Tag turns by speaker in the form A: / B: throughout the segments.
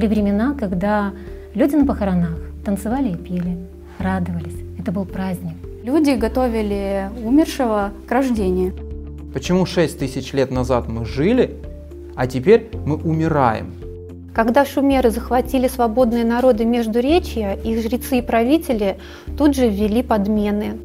A: Были времена, когда люди на похоронах танцевали и пели, радовались. Это был праздник.
B: Люди готовили умершего к рождению.
C: Почему 6 тысяч лет назад мы жили, а теперь мы умираем?
D: Когда шумеры захватили свободные народы Междуречья, их жрецы и правители тут же ввели подмены.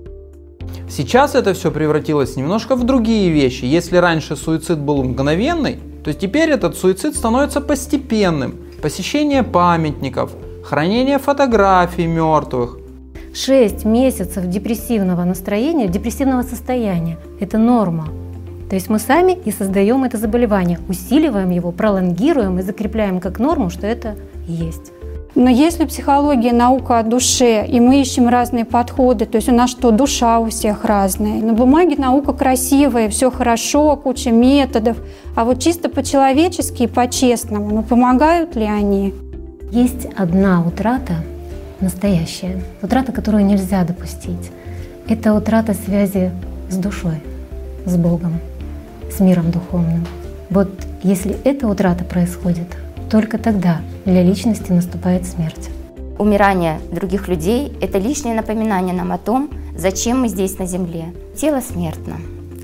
C: Сейчас это все превратилось немножко в другие вещи. Если раньше суицид был мгновенный, то теперь этот суицид становится постепенным. Посещение памятников, хранение фотографий мертвых.
A: Шесть месяцев депрессивного настроения, депрессивного состояния – это норма. То есть мы сами и создаем это заболевание, усиливаем его, пролонгируем и закрепляем как норму, что это есть.
D: Но если психология наука о душе, и мы ищем разные подходы, то есть у нас что, душа у всех разная. На бумаге наука красивая, все хорошо, куча методов, а вот чисто по-человечески и по-честному, ну помогают ли они?
A: Есть одна утрата, настоящая, утрата, которую нельзя допустить. Это утрата связи с душой, с Богом, с миром духовным. Вот если эта утрата происходит, только тогда для личности наступает смерть.
E: Умирание других людей – это лишнее напоминание нам о том, зачем мы здесь на Земле. Тело смертно,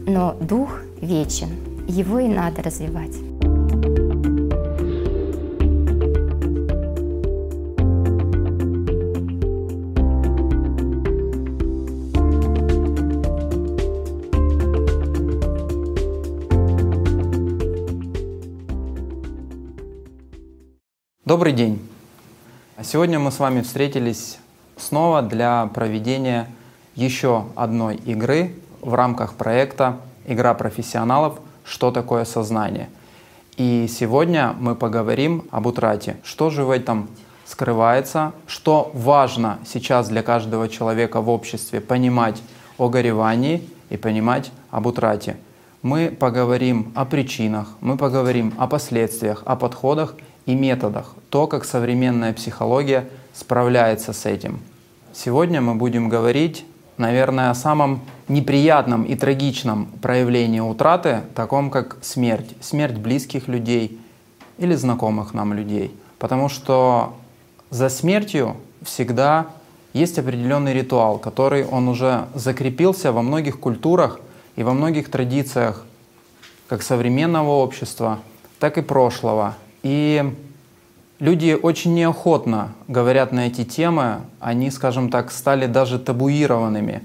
E: но дух вечен. Его и надо развивать.
C: Добрый день! Сегодня мы с вами встретились снова для проведения еще одной игры в рамках проекта «Игра профессионалов. Что такое сознание?». И сегодня мы поговорим об утрате. Что же в этом скрывается, что важно сейчас для каждого человека в обществе понимать о горевании и понимать об утрате. Мы поговорим о причинах, мы поговорим о последствиях, о подходах и методах, то, как современная психология справляется с этим. Сегодня мы будем говорить, наверное, о самом неприятном и трагичном проявлении утраты, таком как смерть. Смерть близких людей или знакомых нам людей. Потому что за смертью всегда есть определенный ритуал, который он уже закрепился во многих культурах и во многих традициях как современного общества, так и прошлого. И люди очень неохотно говорят на эти темы, они, скажем так, стали даже табуированными.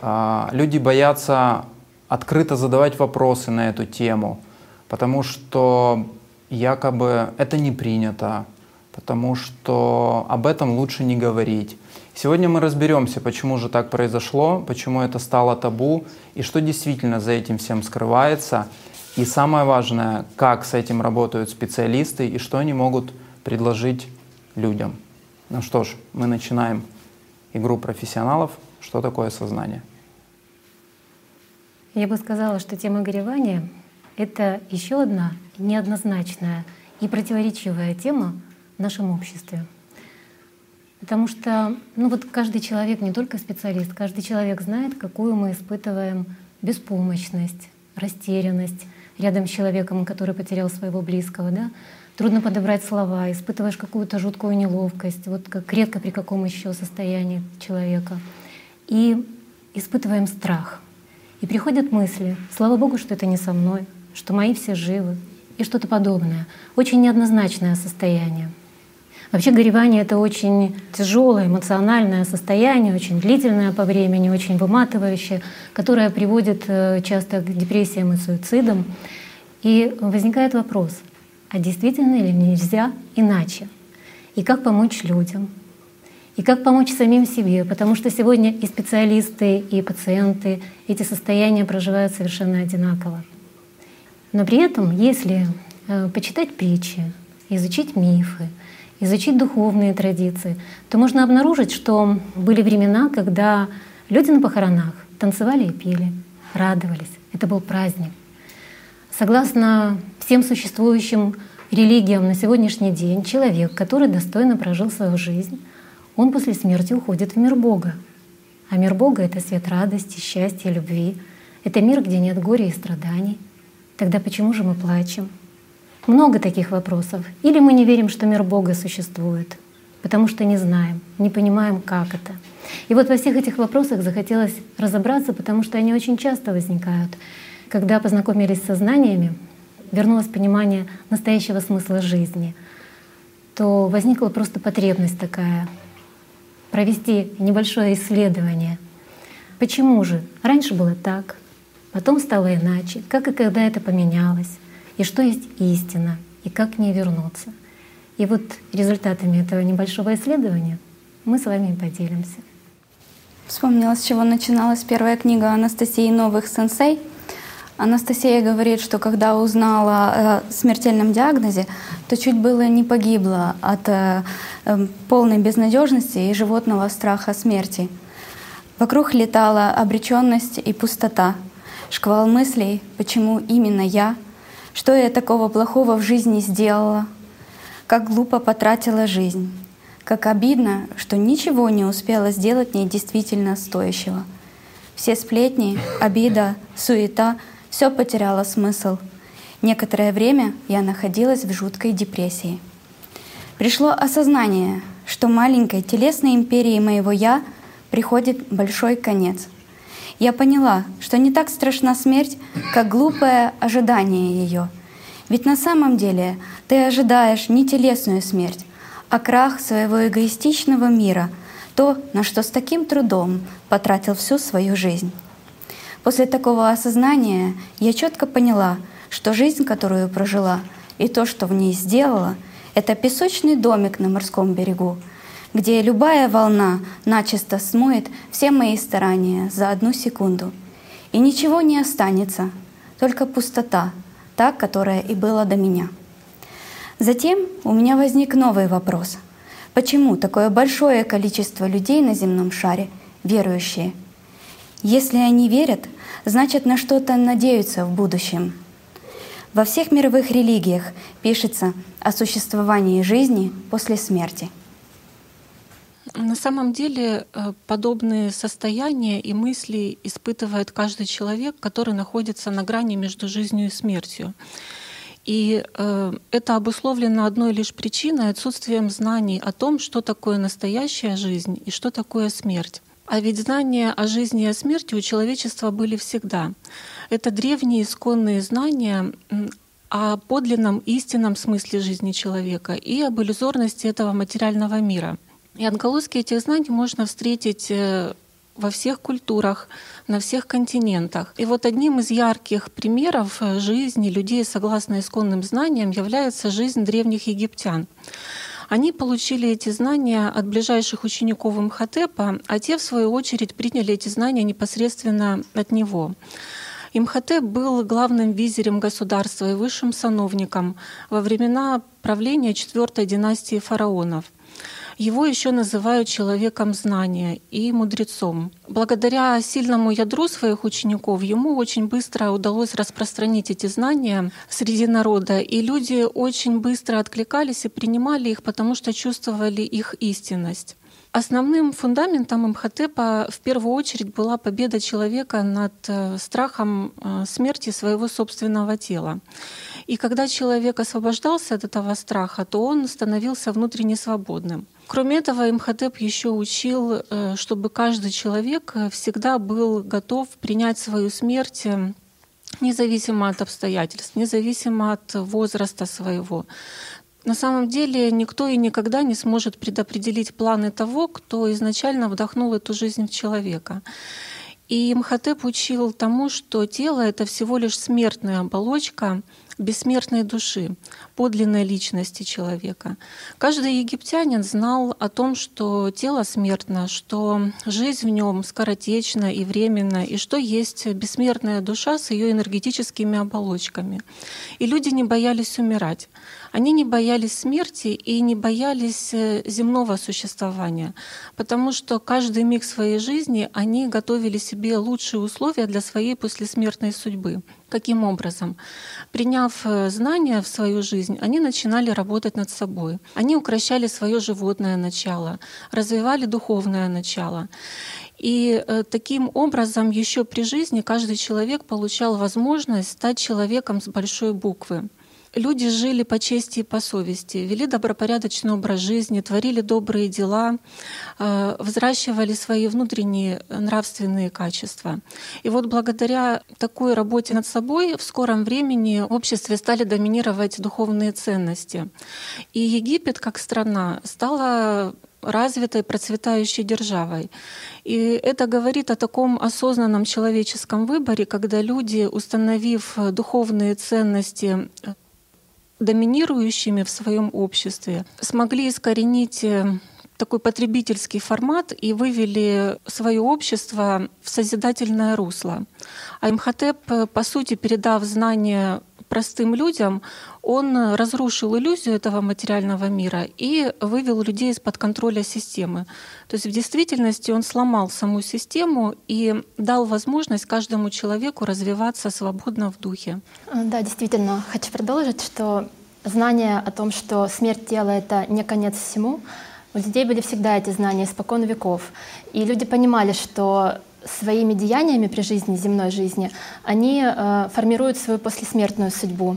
C: А, люди боятся открыто задавать вопросы на эту тему, потому что якобы это не принято, потому что об этом лучше не говорить. Сегодня мы разберемся, почему же так произошло, почему это стало табу и что действительно за этим всем скрывается – и самое важное, как с этим работают специалисты и что они могут предложить людям. Ну что ж, мы начинаем игру профессионалов. Что такое сознание?
A: Я бы сказала, что тема горевания — это еще одна неоднозначная и противоречивая тема в нашем обществе. Потому что ну вот каждый человек, не только специалист, каждый человек знает, какую мы испытываем беспомощность, растерянность, рядом с человеком, который потерял своего близкого, да, трудно подобрать слова, испытываешь какую-то жуткую неловкость, вот как редко при каком еще состоянии человека. И испытываем страх. И приходят мысли, слава Богу, что это не со мной, что мои все живы и что-то подобное. Очень неоднозначное состояние. Вообще горевание — это очень тяжелое эмоциональное состояние, очень длительное по времени, очень выматывающее, которое приводит э, часто к депрессиям и суицидам. И возникает вопрос, а действительно ли нельзя иначе? И как помочь людям? И как помочь самим себе? Потому что сегодня и специалисты, и пациенты эти состояния проживают совершенно одинаково. Но при этом, если э, почитать притчи, изучить мифы, изучить духовные традиции, то можно обнаружить, что были времена, когда люди на похоронах танцевали и пели, радовались. Это был праздник. Согласно всем существующим религиям на сегодняшний день, человек, который достойно прожил свою жизнь, он после смерти уходит в мир Бога. А мир Бога — это свет радости, счастья, любви. Это мир, где нет горя и страданий. Тогда почему же мы плачем? Много таких вопросов. Или мы не верим, что мир Бога существует, потому что не знаем, не понимаем, как это. И вот во всех этих вопросах захотелось разобраться, потому что они очень часто возникают. Когда познакомились с сознаниями, вернулось понимание настоящего смысла жизни, то возникла просто потребность такая провести небольшое исследование. Почему же? Раньше было так, потом стало иначе, как и когда это поменялось, и что есть истина, и как к ней вернуться. И вот результатами этого небольшого исследования мы с вами поделимся.
B: Вспомнила, с чего начиналась первая книга Анастасии Новых «Сенсей». Анастасия говорит, что когда узнала о смертельном диагнозе, то чуть было не погибла от э, эм, полной безнадежности и животного страха смерти. Вокруг летала обреченность и пустота, шквал мыслей, почему именно я, что я такого плохого в жизни сделала, как глупо потратила жизнь, как обидно, что ничего не успела сделать мне действительно стоящего. Все сплетни, обида, суета — все потеряло смысл. Некоторое время я находилась в жуткой депрессии. Пришло осознание, что маленькой телесной империи моего «я» приходит большой конец. Я поняла, что не так страшна смерть, как глупое ожидание ее. Ведь на самом деле ты ожидаешь не телесную смерть, а крах своего эгоистичного мира, то, на что с таким трудом потратил всю свою жизнь. После такого осознания я четко поняла, что жизнь, которую прожила, и то, что в ней сделала, это песочный домик на морском берегу, где любая волна начисто смоет все мои старания за одну секунду. И ничего не останется, только пустота, та, которая и была до меня. Затем у меня возник новый вопрос. Почему такое большое количество людей на земном шаре верующие — если они верят, значит на что-то надеются в будущем. Во всех мировых религиях пишется о существовании жизни после смерти.
F: На самом деле э, подобные состояния и мысли испытывает каждый человек, который находится на грани между жизнью и смертью. И э, это обусловлено одной лишь причиной отсутствием знаний о том, что такое настоящая жизнь и что такое смерть. А ведь знания о жизни и о смерти у человечества были всегда. Это древние исконные знания о подлинном истинном смысле жизни человека и об иллюзорности этого материального мира. И отголоски этих знаний можно встретить э, во всех культурах, на всех континентах. И вот одним из ярких примеров э, жизни людей, согласно исконным знаниям, является жизнь древних египтян. Они получили эти знания от ближайших учеников Имхотепа, а те, в свою очередь, приняли эти знания непосредственно от него. Имхотеп был главным визирем государства и высшим сановником во времена правления четвертой династии фараонов — его еще называют человеком знания и мудрецом. Благодаря сильному ядру своих учеников ему очень быстро удалось распространить эти знания среди народа, и люди очень быстро откликались и принимали их, потому что чувствовали их истинность. Основным фундаментом Имхотепа в первую очередь была победа человека над э, страхом э, смерти своего собственного тела. И когда человек освобождался от этого страха, то он становился внутренне свободным. Кроме этого, Имхотеп еще учил, э, чтобы каждый человек э, всегда был готов принять свою смерть э, независимо от обстоятельств, независимо от возраста своего. На самом деле никто и никогда не сможет предопределить планы того, кто изначально вдохнул эту жизнь в человека. И Мхотеп учил тому, что тело — это всего лишь смертная оболочка — бессмертной души, подлинной личности человека. Каждый египтянин знал о том, что тело смертно, что жизнь в нем скоротечна и временна, и что есть бессмертная душа с ее энергетическими оболочками. И люди не боялись умирать. Они не боялись смерти и не боялись э, земного существования, потому что каждый миг своей жизни они готовили себе лучшие условия для своей послесмертной судьбы. Каким образом? Приняв э, знания в свою жизнь, они начинали работать над собой. Они укращали свое животное начало, развивали духовное начало. И э, таким образом еще при жизни каждый человек получал возможность стать человеком с большой буквы. Люди жили по чести и по совести, вели добропорядочный образ жизни, творили добрые дела, э, взращивали свои внутренние нравственные качества. И вот благодаря такой работе над собой в скором времени в обществе стали доминировать духовные ценности. И Египет как страна стала развитой, процветающей державой. И это говорит о таком осознанном человеческом выборе, когда люди, установив духовные ценности доминирующими в своем обществе, смогли искоренить э, такой потребительский формат и вывели свое общество в созидательное русло. А э, по сути, передав знания простым людям, он разрушил иллюзию этого материального мира и вывел людей из-под контроля системы. То есть в действительности он сломал саму систему и дал возможность каждому человеку развиваться свободно в духе.
G: Да, действительно, хочу продолжить, что знание о том, что смерть тела — это не конец всему, у людей были всегда эти знания испокон веков. И люди понимали, что своими деяниями при жизни, земной жизни, они э, формируют свою послесмертную судьбу.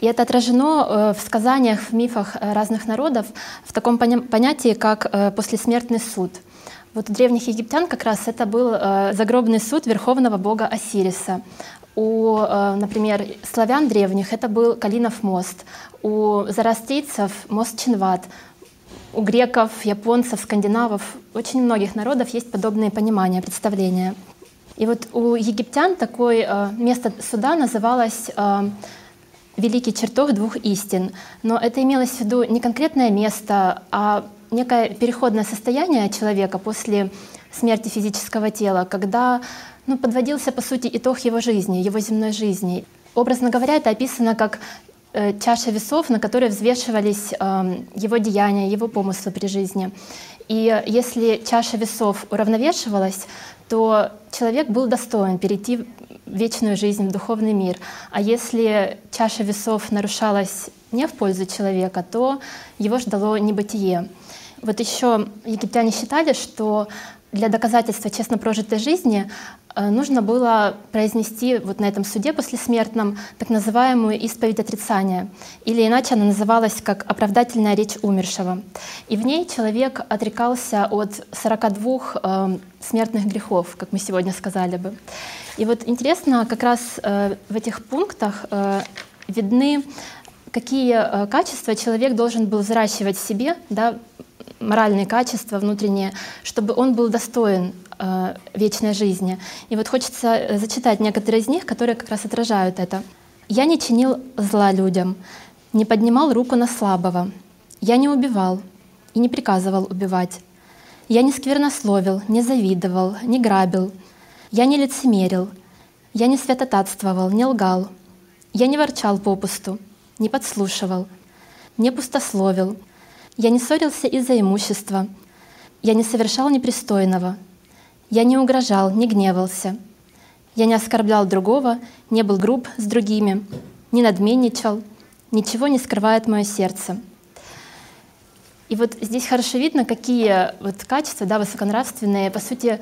G: И это отражено э, в сказаниях, в мифах э, разных народов в таком понятии, как послесмертный суд. Вот у древних египтян как раз это был загробный суд верховного бога Осириса. У, например, славян древних это был Калинов мост, у зарастейцев мост Чинват, у греков, японцев, скандинавов, очень многих народов есть подобные понимания, представления. И вот у египтян такое э, место суда называлось э, «Великий чертог двух истин». Но это имелось в виду не конкретное место, а некое переходное состояние человека после смерти физического тела, когда ну, подводился, по сути, итог его жизни, его земной жизни. Образно говоря, это описано как чаша весов, на которой взвешивались эм, его деяния, его помыслы при жизни. И если чаша весов уравновешивалась, то человек был достоин перейти в вечную жизнь, в духовный мир. А если чаша весов нарушалась не в пользу человека, то его ждало небытие. Вот еще египтяне считали, что для доказательства честно прожитой жизни э, нужно было произнести вот на этом суде послесмертном так называемую исповедь отрицания, или иначе она называлась как оправдательная речь умершего. И в ней человек отрекался от 42 э, смертных грехов, как мы сегодня сказали бы. И вот интересно, как раз э, в этих пунктах э, видны какие э, качества человек должен был взращивать в себе, да, моральные качества внутренние, чтобы он был достоин э, вечной жизни. И вот хочется э, зачитать некоторые из них, которые как раз отражают это. «Я не чинил зла людям, не поднимал руку на слабого. Я не убивал и не приказывал убивать. Я не сквернословил, не завидовал, не грабил. Я не лицемерил, я не святотатствовал, не лгал. Я не ворчал попусту, не подслушивал, не пустословил, я не ссорился из-за имущества. Я не совершал непристойного. Я не угрожал, не гневался. Я не оскорблял другого, не был груб с другими, не надменничал. Ничего не скрывает мое сердце. И вот здесь хорошо видно, какие вот качества да, высоконравственные, по сути,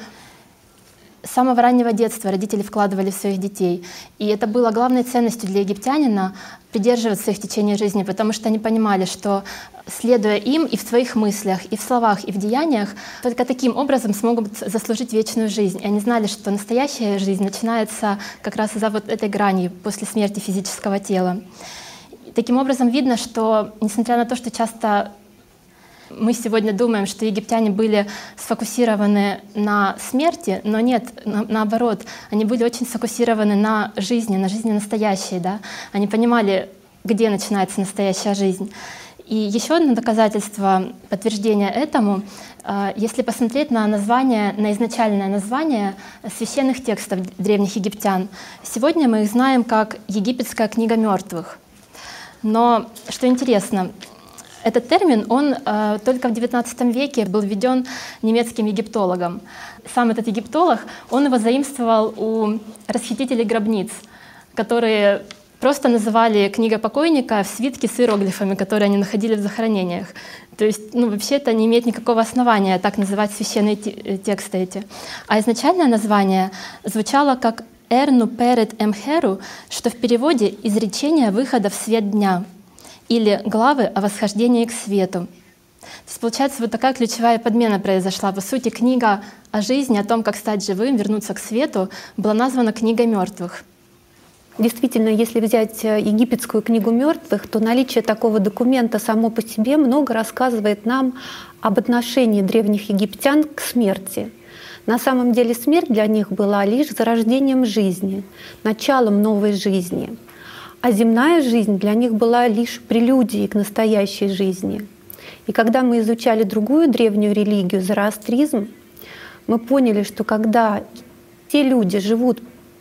G: с самого раннего детства родители вкладывали в своих детей. И это было главной ценностью для египтянина придерживаться их в течение жизни, потому что они понимали, что следуя им и в своих мыслях, и в словах, и в деяниях, только таким образом смогут заслужить вечную жизнь. И они знали, что настоящая жизнь начинается как раз за вот этой грани после смерти физического тела. Таким образом видно, что несмотря на то, что часто мы сегодня думаем, что египтяне были сфокусированы на смерти, но нет, на, наоборот, они были очень сфокусированы на жизни, на жизни настоящей. Да? Они понимали, где начинается настоящая жизнь. И еще одно доказательство подтверждения этому, э, если посмотреть на название, на изначальное название священных текстов древних египтян, сегодня мы их знаем как «Египетская книга мертвых». Но что интересно, этот термин, он э, только в XIX веке был введен немецким египтологом. Сам этот египтолог, он его заимствовал у расхитителей гробниц, которые просто называли книга покойника в свитке с иероглифами, которые они находили в захоронениях. То есть, ну, вообще это не имеет никакого основания так называть священные э, тексты эти. А изначальное название звучало как «эрну перед эмхеру», что в переводе «изречение выхода в свет дня» или «главы о восхождении к свету». То есть, получается, вот такая ключевая подмена произошла. По сути, книга о жизни, о том, как стать живым, вернуться к свету, была названа «Книга мертвых».
H: Действительно, если взять э, египетскую книгу мертвых, то наличие такого документа само по себе много рассказывает нам об отношении древних египтян к смерти. На самом деле смерть для них была лишь зарождением жизни, началом новой жизни. А земная жизнь для них была лишь прелюдией к настоящей жизни. И когда мы изучали другую древнюю религию, зороастризм, мы поняли, что когда те люди живут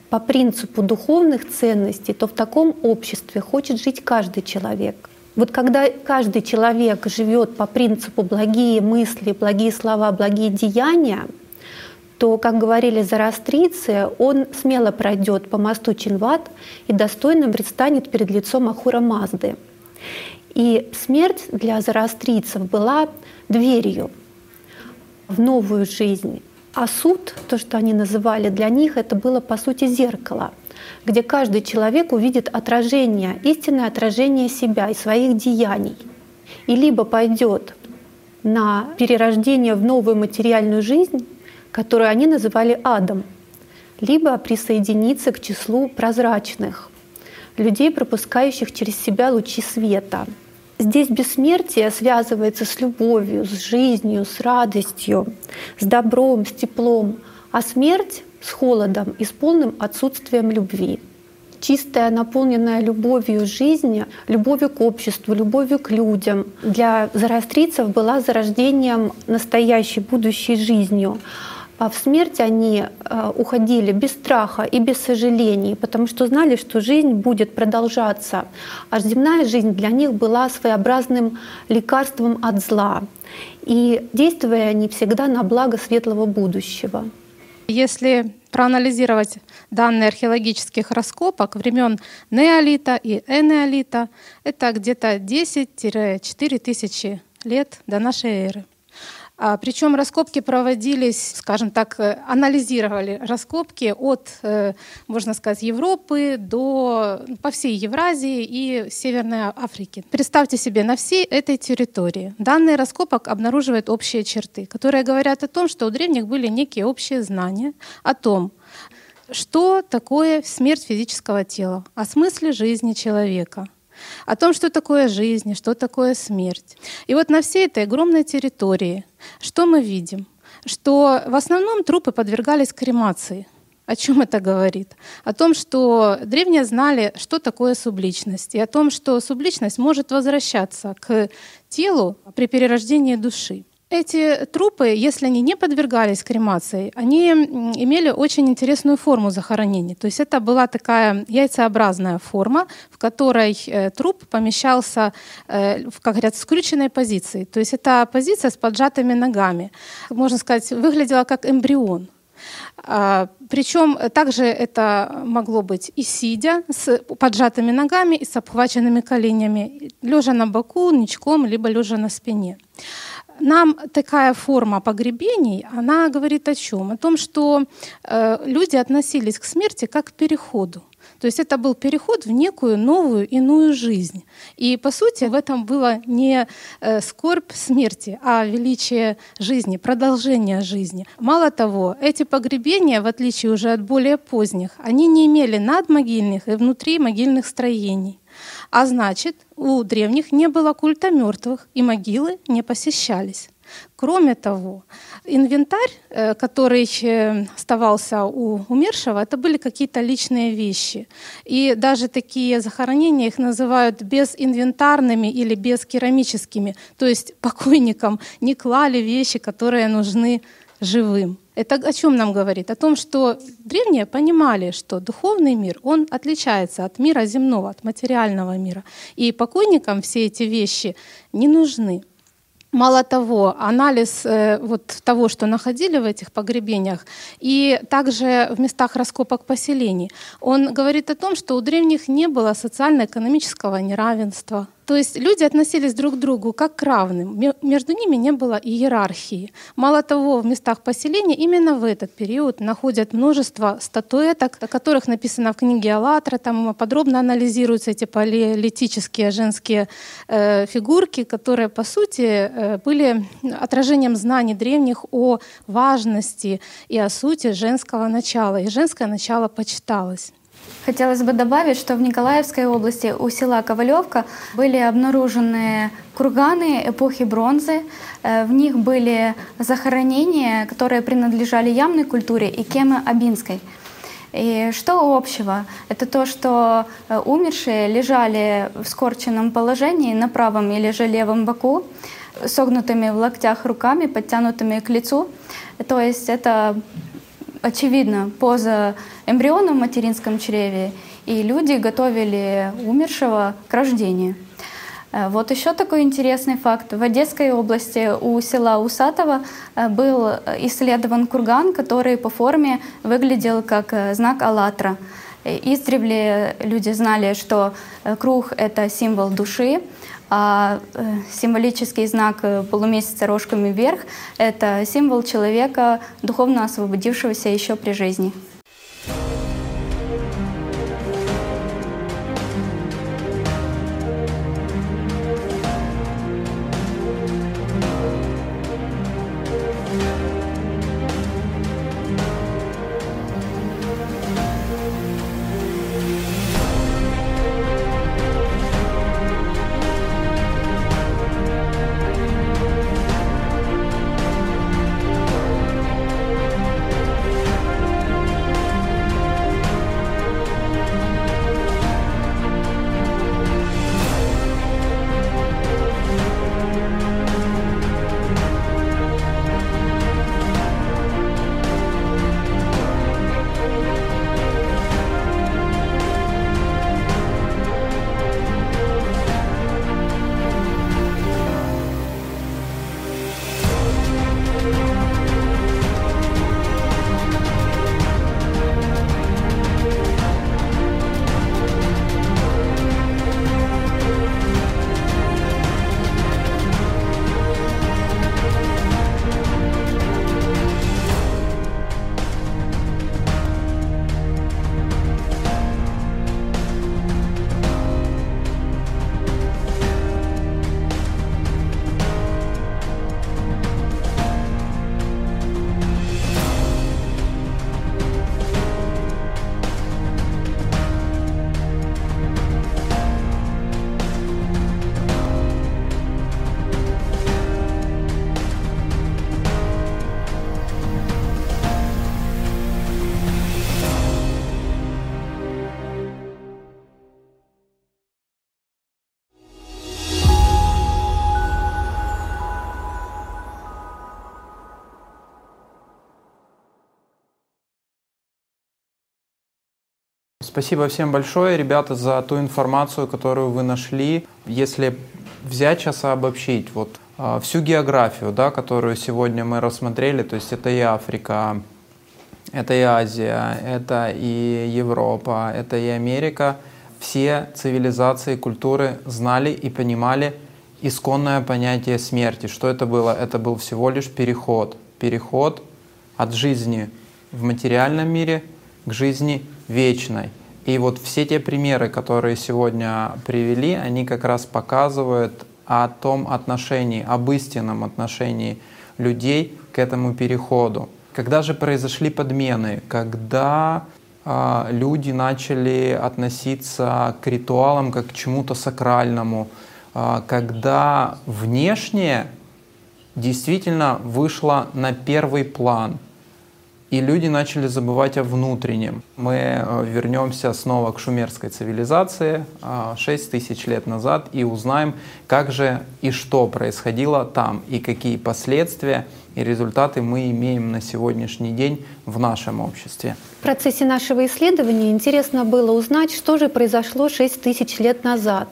H: по принципу духовных ценностей, то в таком обществе хочет жить каждый человек. Вот когда каждый человек живет по принципу благие мысли, благие слова, благие деяния, то, как говорили зарастрийцы, он смело пройдет по мосту Чинват и достойно предстанет перед лицом Ахура Мазды. И смерть для зарастрийцев была дверью в новую жизнь. А суд, то, что они называли для них, это было по сути зеркало, где каждый человек увидит отражение, истинное отражение себя и своих деяний. И либо пойдет на перерождение в новую материальную жизнь, которую они называли адом, либо присоединиться к числу прозрачных, людей, пропускающих через себя лучи света. Здесь бессмертие связывается с любовью, с жизнью, с радостью, с добром, с теплом, а смерть с холодом и с полным отсутствием любви. Чистая, наполненная любовью жизнь, любовью к обществу, любовью к людям для зороастрийцев была зарождением настоящей будущей жизнью. А в смерть они э, уходили без страха и без сожалений, потому что знали, что жизнь будет продолжаться. А земная жизнь для них была своеобразным лекарством от зла. И действуя они всегда на благо светлого будущего.
I: Если проанализировать данные археологических раскопок времен неолита и энеолита, это где-то 10-4 тысячи лет до нашей эры. А, Причем раскопки проводились, скажем так, э, анализировали раскопки от, э, можно сказать, Европы до по всей Евразии и Северной Африки. Представьте себе, на всей этой территории данные раскопок обнаруживают общие черты, которые говорят о том, что у древних были некие общие знания о том, что такое смерть физического тела, о смысле жизни человека — о том, что такое жизнь, что такое смерть. И вот на всей этой огромной территории что мы видим? Что в основном трупы подвергались кремации. О чем это говорит? О том, что древние знали, что такое субличность, и о том, что субличность может возвращаться к телу при перерождении души. Эти трупы, если они не подвергались кремации, они имели очень интересную форму захоронений. То есть это была такая яйцеобразная форма, в которой э, труп помещался, э, как говорят, в скрюченной позиции. То есть это позиция с поджатыми ногами. Можно сказать, выглядела как эмбрион. А, Причем также это могло быть и сидя с поджатыми ногами и с обхваченными коленями, лежа на боку, ничком, либо лежа на спине нам такая форма погребений, она говорит о чем? О том, что э, люди относились к смерти как к переходу. То есть это был переход в некую новую иную жизнь. И по сути в этом было не э, скорбь смерти, а величие жизни, продолжение жизни. Мало того, эти погребения, в отличие уже от более поздних, они не имели надмогильных и внутри могильных строений. А значит, у древних не было культа мертвых, и могилы не посещались. Кроме того, инвентарь, э, который э, оставался у умершего, это были какие-то личные вещи. И даже такие захоронения их называют безинвентарными или безкерамическими. То есть покойникам не клали вещи, которые нужны живым. Это о чем нам говорит? О том, что древние понимали, что духовный мир, он отличается от мира земного, от материального мира. И покойникам все эти вещи не нужны. Мало того, анализ э, вот того, что находили в этих погребениях, и также в местах раскопок поселений, он говорит о том, что у древних не было социально-экономического неравенства, То есть люди относились друг к другу как к равным. Между ними не было иерархии. Мало того, в местах поселения именно в этот период находят множество статуэток, о которых написано в книге «АЛЛАТРА». Там подробно анализируются эти палеолитические женские э, фигурки, которые, по сути, э, были отражением знаний древних о важности и о сути женского начала. И женское начало почиталось.
B: Хотелось бы добавить, что в Николаевской области у села Ковалевка были обнаружены курганы эпохи бронзы. Э, в них были захоронения, которые принадлежали ямной культуре и кемы Абинской. И что общего? Это то, что э, умершие лежали в скорченном положении на правом или же левом боку, согнутыми в локтях руками, подтянутыми к лицу. То есть это очевидно поза эмбриона в материнском чреве, и люди готовили умершего к рождению. Э, вот еще такой интересный факт. В Одесской области у села Усатово э, был исследован курган, который по форме выглядел как э, знак «АЛЛАТРА». Издревле люди знали, что круг — это символ души, а символический знак полумесяца рожками вверх — это символ человека, духовно освободившегося еще при жизни.
C: Спасибо всем большое, ребята, за ту информацию, которую вы нашли. Если взять сейчас и обобщить, вот а, всю географию, да, которую сегодня мы рассмотрели, то есть это и Африка, это и Азия, это и Европа, это и Америка, все цивилизации, культуры знали и понимали исконное понятие смерти. Что это было? Это был всего лишь переход. Переход от жизни в материальном мире к жизни вечной. И вот все те примеры, которые сегодня привели, они как раз показывают о том отношении, об истинном отношении людей к этому переходу. Когда же произошли подмены? Когда э, люди начали относиться к ритуалам как к чему-то сакральному, э, когда внешнее действительно вышло на первый план – и люди начали забывать о внутреннем. Мы э, вернемся снова к шумерской цивилизации 6 э, тысяч лет назад и узнаем, как же и что происходило там, и какие последствия и результаты мы имеем на сегодняшний день в нашем обществе.
H: В процессе нашего исследования интересно было узнать, что же произошло 6 тысяч лет назад.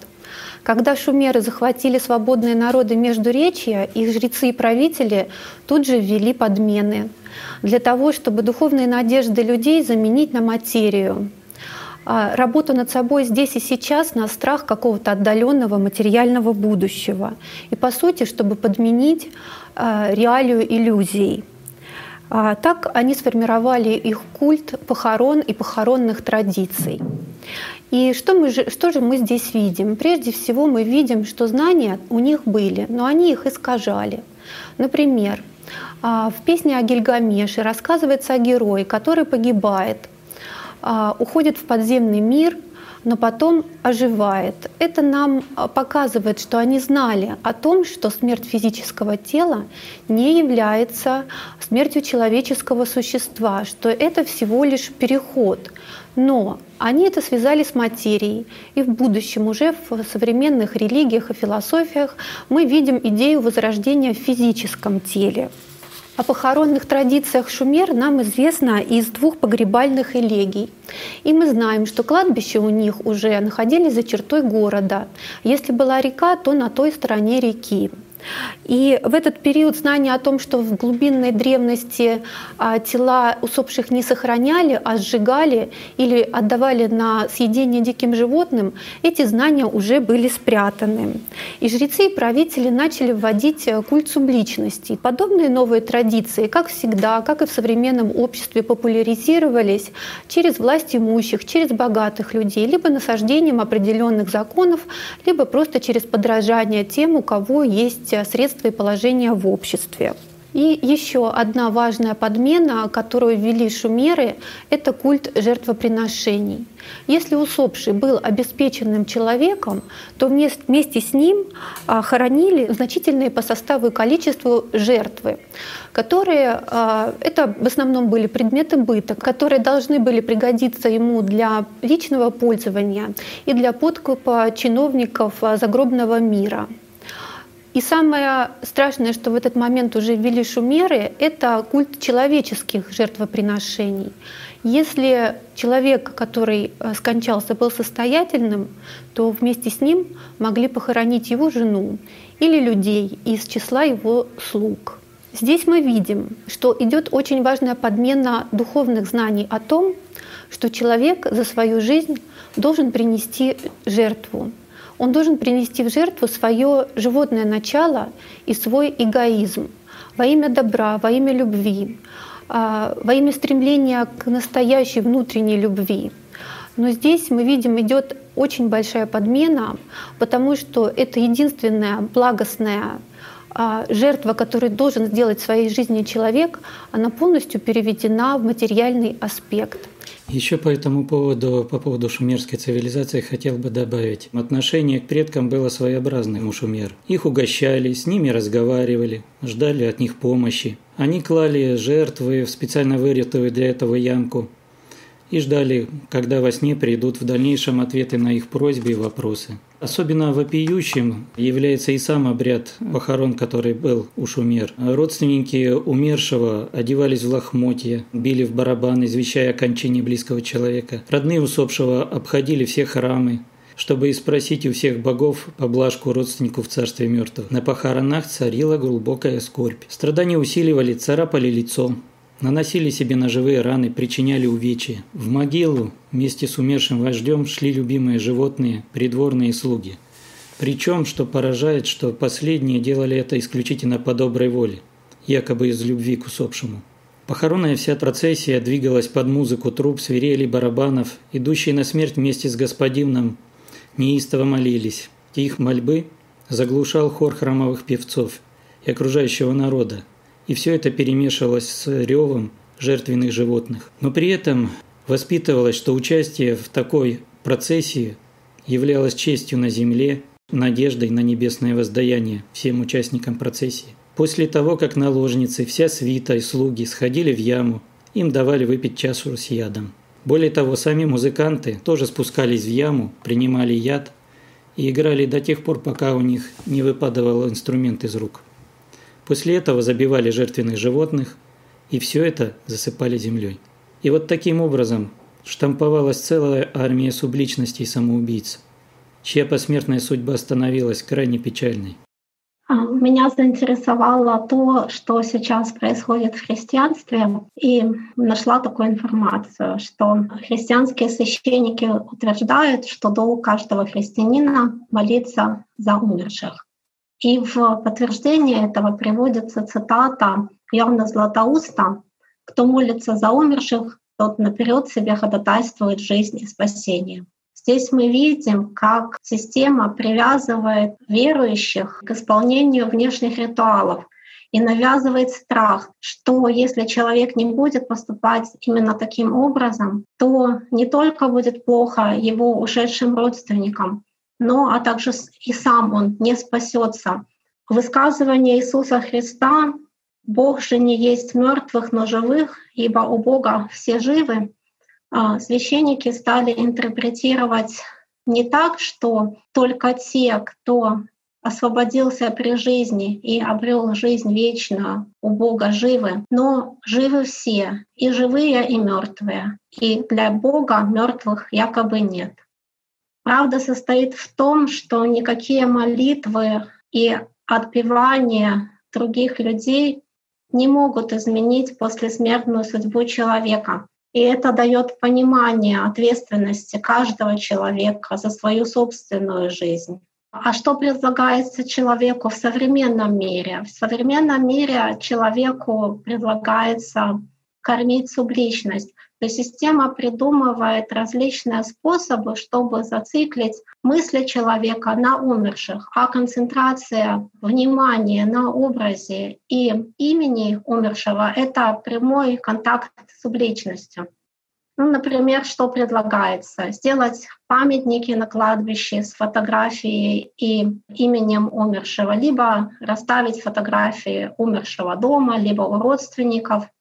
H: Когда шумеры захватили свободные народы Междуречья, их жрецы и правители тут же ввели подмены – для того, чтобы духовные надежды людей заменить на материю. а, работу над собой здесь и сейчас на страх какого-то отдаленного материального будущего. И по сути, чтобы подменить а, реалию иллюзий. А, так они сформировали их культ похорон и похоронных традиций. И что, мы же, что же мы здесь видим? Прежде всего мы видим, что знания у них были, но они их искажали. Например, в песне о Гильгамеше рассказывается о герое, который погибает – а, уходит в подземный мир, но потом оживает. Это нам а, показывает, что они знали о том, что смерть физического тела не является смертью человеческого существа, что это всего лишь переход. Но они это связали с материей. И в будущем уже в современных религиях и философиях мы видим идею возрождения в физическом теле. О похоронных традициях шумер нам известно из двух погребальных элегий. И мы знаем, что кладбища у них уже находились за чертой города. Если была река, то на той стороне реки. И в этот период знания о том, что в глубинной древности а, тела усопших не сохраняли, а сжигали или отдавали на съедение диким животным, эти знания уже были спрятаны. И жрецы и правители начали вводить э, культ субличности. Подобные новые традиции, как всегда, как и в современном обществе, популяризировались через власть имущих, через богатых людей, либо насаждением определенных законов, либо просто через подражание тем, у кого есть средства и положения в обществе. И еще одна важная подмена, которую ввели шумеры, это культ жертвоприношений. Если усопший был обеспеченным человеком, то вместе с ним а, хоронили значительные по составу и количеству жертвы, которые, а, это в основном были предметы быта, которые должны были пригодиться ему для личного пользования и для подкупа чиновников а, загробного мира. И самое страшное, что в этот момент уже ввели шумеры, это культ человеческих жертвоприношений. Если человек, который э, скончался, был состоятельным, то вместе с ним могли похоронить его жену или людей из числа его слуг. Здесь мы видим, что идет очень важная подмена духовных знаний о том, что человек за свою жизнь должен принести жертву он должен принести в жертву свое животное начало и свой эгоизм во имя добра, во имя любви, а, во имя стремления к настоящей внутренней любви. Но здесь мы видим, идет очень большая подмена, потому что это единственная благостная а, жертва, которую должен сделать в своей жизни человек, она полностью переведена в материальный аспект.
J: Еще по этому поводу, по поводу шумерской цивилизации хотел бы добавить. Отношение к предкам было своеобразным у шумер. Их угощали, с ними разговаривали, ждали от них помощи. Они клали жертвы в специально вырытую для этого ямку и ждали, когда во сне придут в дальнейшем ответы на их просьбы и вопросы. Особенно вопиющим является и сам обряд похорон, который был у шумер. Родственники умершего одевались в лохмотья, били в барабан, извещая о кончине близкого человека. Родные усопшего обходили все храмы, чтобы спросить у всех богов поблажку родственников в царстве мертвых. На похоронах царила глубокая скорбь. Страдания усиливали, царапали лицо, наносили себе ножевые раны, причиняли увечья. В могилу вместе с умершим вождем шли любимые животные, придворные слуги. Причем, что поражает, что последние делали это исключительно по доброй воле, якобы из любви к усопшему. Похоронная вся процессия двигалась под музыку труп, свирели, барабанов. Идущие на смерть вместе с господином неистово молились. Их мольбы заглушал хор храмовых певцов и окружающего народа, и все это перемешивалось с ревом жертвенных животных. Но при этом воспитывалось, что участие в такой процессии являлось честью на земле, надеждой на небесное воздаяние всем участникам процессии. После того, как наложницы, вся свита и слуги сходили в яму, им давали выпить чашу с ядом. Более того, сами музыканты тоже спускались в яму, принимали яд и играли до тех пор, пока у них не выпадывал инструмент из рук. После этого забивали жертвенных животных, и все это засыпали землей. И вот таким образом штамповалась целая армия субличностей самоубийц, чья посмертная судьба становилась крайне печальной.
K: А, меня заинтересовало то, что сейчас происходит в христианстве, и нашла такую информацию, что христианские священники утверждают, что долг каждого христианина молиться за умерших. И в подтверждение этого приводится цитата Иоанна Златоуста «Кто молится за умерших, тот наперед себе ходатайствует жизнь и спасение». Здесь мы видим, как система привязывает верующих к исполнению внешних ритуалов и навязывает страх, что если человек не будет поступать именно таким образом, то не только будет плохо его ушедшим родственникам, но а также и сам он не спасется. Высказывание Иисуса Христа «Бог же не есть мертвых, но живых, ибо у Бога все живы» А, священники стали интерпретировать не так, что только те, кто освободился при жизни и обрел жизнь вечную у Бога живы, но живы все, и живые, и мертвые. И для Бога мертвых якобы нет. Правда состоит в том, что никакие молитвы и отпевания других людей не могут изменить послесмертную судьбу человека. И это дает понимание ответственности каждого человека за свою собственную жизнь. А что предлагается человеку в современном мире? В современном мире человеку предлагается кормить субличность. Есть система придумывает различные способы, чтобы зациклить мысли человека на умерших, а концентрация внимания на образе и имени умершего — это прямой контакт с субличностью. Ну, например, что предлагается? Сделать памятники на кладбище с фотографией и именем умершего, либо расставить фотографии умершего дома, либо у родственников —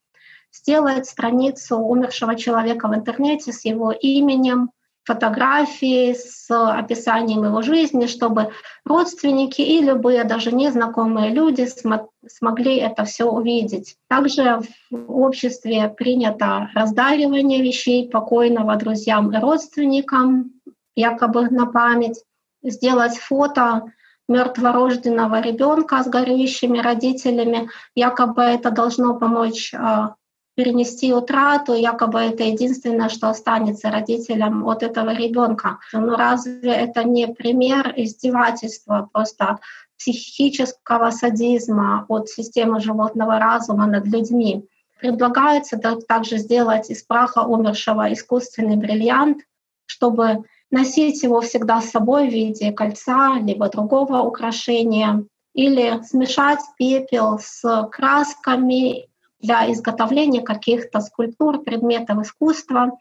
K: сделать страницу умершего человека в интернете с его именем, фотографии с описанием его жизни, чтобы родственники и любые даже незнакомые люди см- смогли это все увидеть. Также в обществе принято раздаривание вещей покойного друзьям и родственникам, якобы на память, сделать фото мертворожденного ребенка с горюющими родителями, якобы это должно помочь а, перенести утрату, якобы это единственное, что останется родителям от этого ребенка. Но разве это не пример издевательства, просто психического садизма от системы животного разума над людьми? Предлагается также сделать из праха умершего искусственный бриллиант, чтобы носить его всегда с собой в виде кольца либо другого украшения, или смешать пепел с красками для изготовления каких-то скульптур, предметов искусства.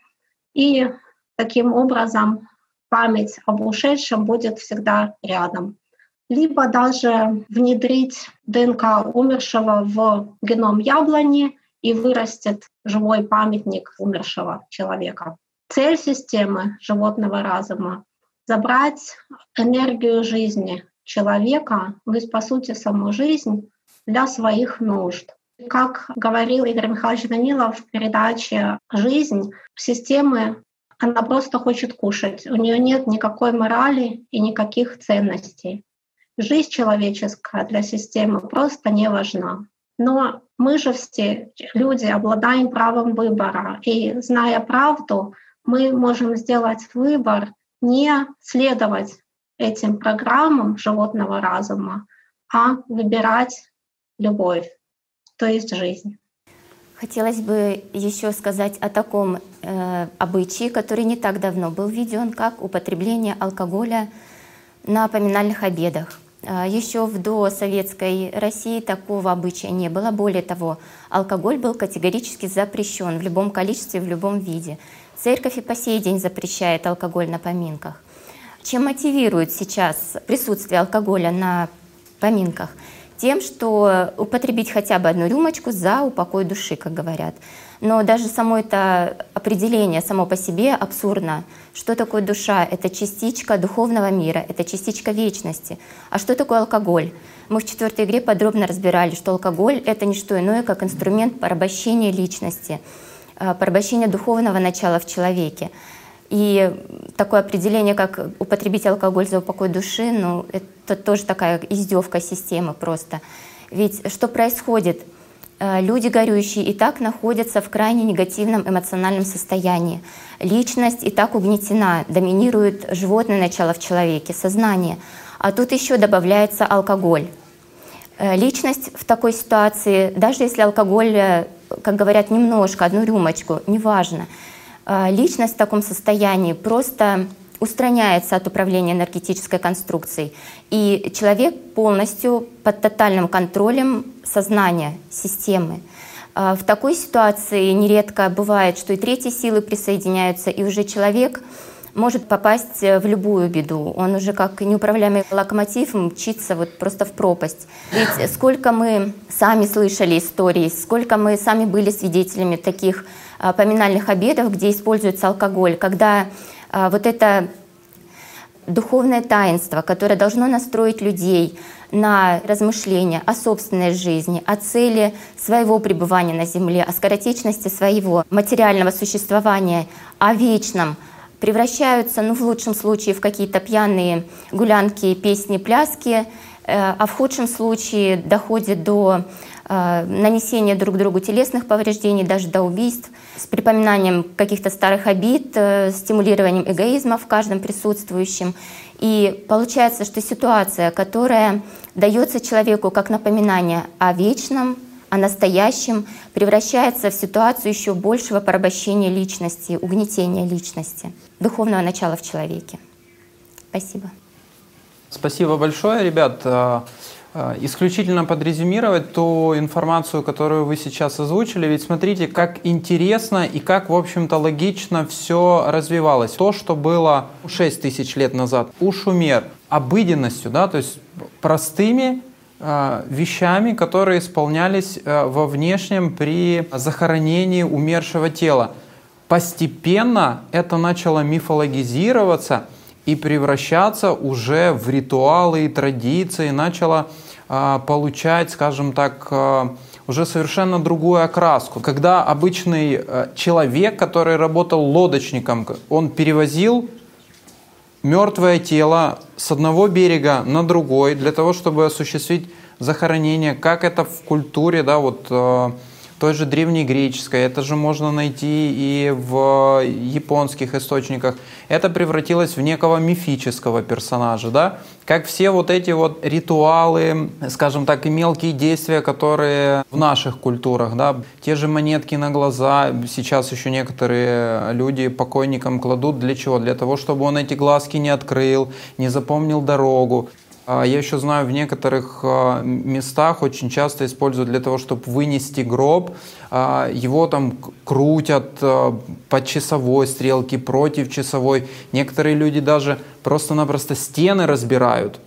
K: И таким образом память об ушедшем будет всегда рядом. Либо даже внедрить ДНК умершего в геном яблони и вырастет живой памятник умершего человека. Цель системы животного разума — забрать энергию жизни человека, то есть, по сути, саму жизнь для своих нужд. Как говорил Игорь Михайлович Данилов в передаче «Жизнь», системы она просто хочет кушать. У нее нет никакой морали и никаких ценностей. Жизнь человеческая для системы просто не важна. Но мы же все люди обладаем правом выбора. И зная правду, мы можем сделать выбор не следовать этим программам животного разума, а выбирать любовь то есть жизнь.
E: Хотелось бы еще сказать о таком э, обычае, который не так давно был введен, как употребление алкоголя на поминальных обедах. Э, еще в досоветской России такого обычая не было. Более того, алкоголь был категорически запрещен в любом количестве, в любом виде. Церковь и по сей день запрещает алкоголь на поминках. Чем мотивирует сейчас присутствие алкоголя на поминках? Тем, что употребить хотя бы одну рюмочку за упокой души, как говорят. Но даже само это определение само по себе абсурдно. Что такое душа? Это частичка духовного мира, это частичка вечности. А что такое алкоголь? Мы в четвертой игре подробно разбирали, что алкоголь — это не что иное, как инструмент порабощения личности, а, порабощения духовного начала в человеке. И такое определение, как употребить алкоголь за упокой души, ну, это тоже такая издевка системы просто. Ведь что происходит? Э, люди горюющие и так находятся в крайне негативном эмоциональном состоянии. Личность и так угнетена, доминирует животное начало в человеке, сознание. А тут еще добавляется алкоголь. Э, личность в такой ситуации, даже если алкоголь, э, как говорят, немножко, одну рюмочку, неважно, личность в таком состоянии просто устраняется от управления энергетической конструкцией, и человек полностью под тотальным контролем сознания, системы. А, в такой ситуации нередко бывает, что и третьи силы присоединяются, и уже человек может попасть в любую беду. Он уже как неуправляемый локомотив мчится вот просто в пропасть. Ведь сколько мы сами слышали истории, сколько мы сами были свидетелями таких а, поминальных обедов, где используется алкоголь, когда а, вот это духовное таинство, которое должно настроить людей на размышления о собственной жизни, о цели своего пребывания на Земле, о скоротечности своего материального существования, о вечном, превращаются, ну, в лучшем случае, в какие-то пьяные гулянки, песни, пляски, э, а в худшем случае доходит до Э, нанесение друг другу телесных повреждений, даже до убийств, с припоминанием каких-то старых обид, э, стимулированием эгоизма в каждом присутствующем. И получается, что ситуация, которая дается человеку как напоминание о вечном, о настоящем, превращается в ситуацию еще большего порабощения личности, угнетения личности, духовного начала в человеке. Спасибо.
C: Спасибо большое, ребят. А, исключительно подрезюмировать ту информацию, которую вы сейчас озвучили. Ведь смотрите, как интересно и как, в общем-то, логично все развивалось. То, что было 6 тысяч лет назад у шумер, обыденностью, да, то есть простыми э, вещами, которые исполнялись э, во внешнем при захоронении умершего тела. Постепенно это начало мифологизироваться и превращаться уже в ритуалы и традиции, начало а, получать, скажем так, а, уже совершенно другую окраску. Когда обычный а, человек, который работал лодочником, он перевозил мертвое тело с одного берега на другой для того, чтобы осуществить захоронение, как это в культуре, да, вот той же древнегреческой, это же можно найти и в японских источниках. Это превратилось в некого мифического персонажа, да? Как все вот эти вот ритуалы, скажем так, и мелкие действия, которые в наших культурах, да, те же монетки на глаза, сейчас еще некоторые люди покойникам кладут для чего? Для того, чтобы он эти глазки не открыл, не запомнил дорогу. А, я еще знаю, в некоторых а, местах очень часто используют для того, чтобы вынести гроб. А, его там крутят по часовой стрелке, против часовой. Некоторые люди даже просто-напросто стены разбирают,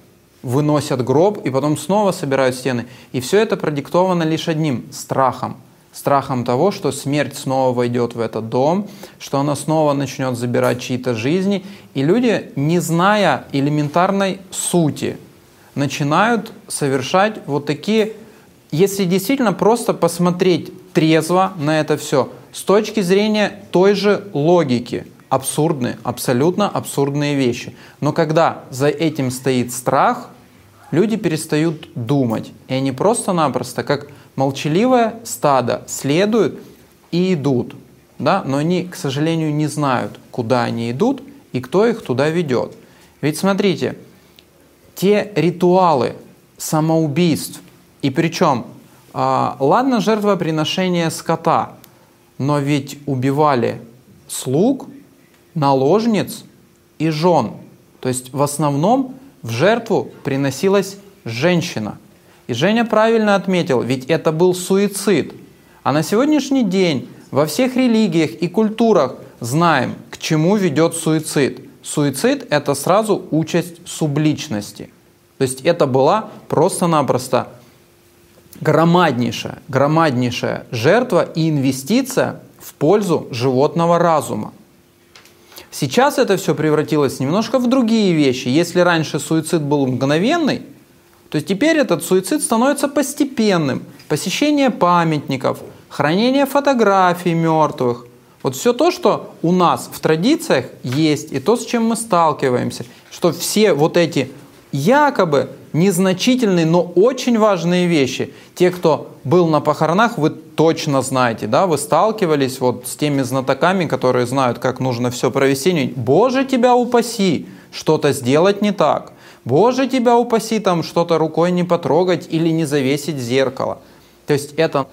C: выносят гроб и потом снова собирают стены. И все это продиктовано лишь одним – страхом. Страхом того, что смерть снова войдет в этот дом, что она снова начнет забирать чьи-то жизни. И люди, не зная элементарной сути – начинают совершать вот такие, если действительно просто посмотреть трезво на это все, с точки зрения той же логики, абсурдные, абсолютно абсурдные вещи. Но когда за этим стоит страх, люди перестают думать. И они просто-напросто, как молчаливое стадо, следуют и идут. Да? Но они, к сожалению, не знают, куда они идут и кто их туда ведет. Ведь смотрите, те ритуалы самоубийств, и причем, э, ладно, жертвоприношение скота, но ведь убивали слуг, наложниц и жен. То есть в основном в жертву приносилась женщина. И Женя правильно отметил, ведь это был суицид. А на сегодняшний день во всех религиях и культурах знаем, к чему ведет суицид. Суицид – это сразу участь субличности. То есть это была просто-напросто громаднейшая, громаднейшая жертва и инвестиция в пользу животного разума. Сейчас это все превратилось немножко в другие вещи. Если раньше суицид был мгновенный, то теперь этот суицид становится постепенным. Посещение памятников, хранение фотографий мертвых. Вот все то, что у нас в традициях есть, и то, с чем мы сталкиваемся, что все вот эти якобы незначительные, но очень важные вещи. Те, кто был на похоронах, вы точно знаете, да, вы сталкивались вот с теми знатоками, которые знают, как нужно все провести. Боже, тебя упаси, что-то сделать не так. Боже, тебя упаси, там что-то рукой не потрогать или не завесить зеркало. То есть это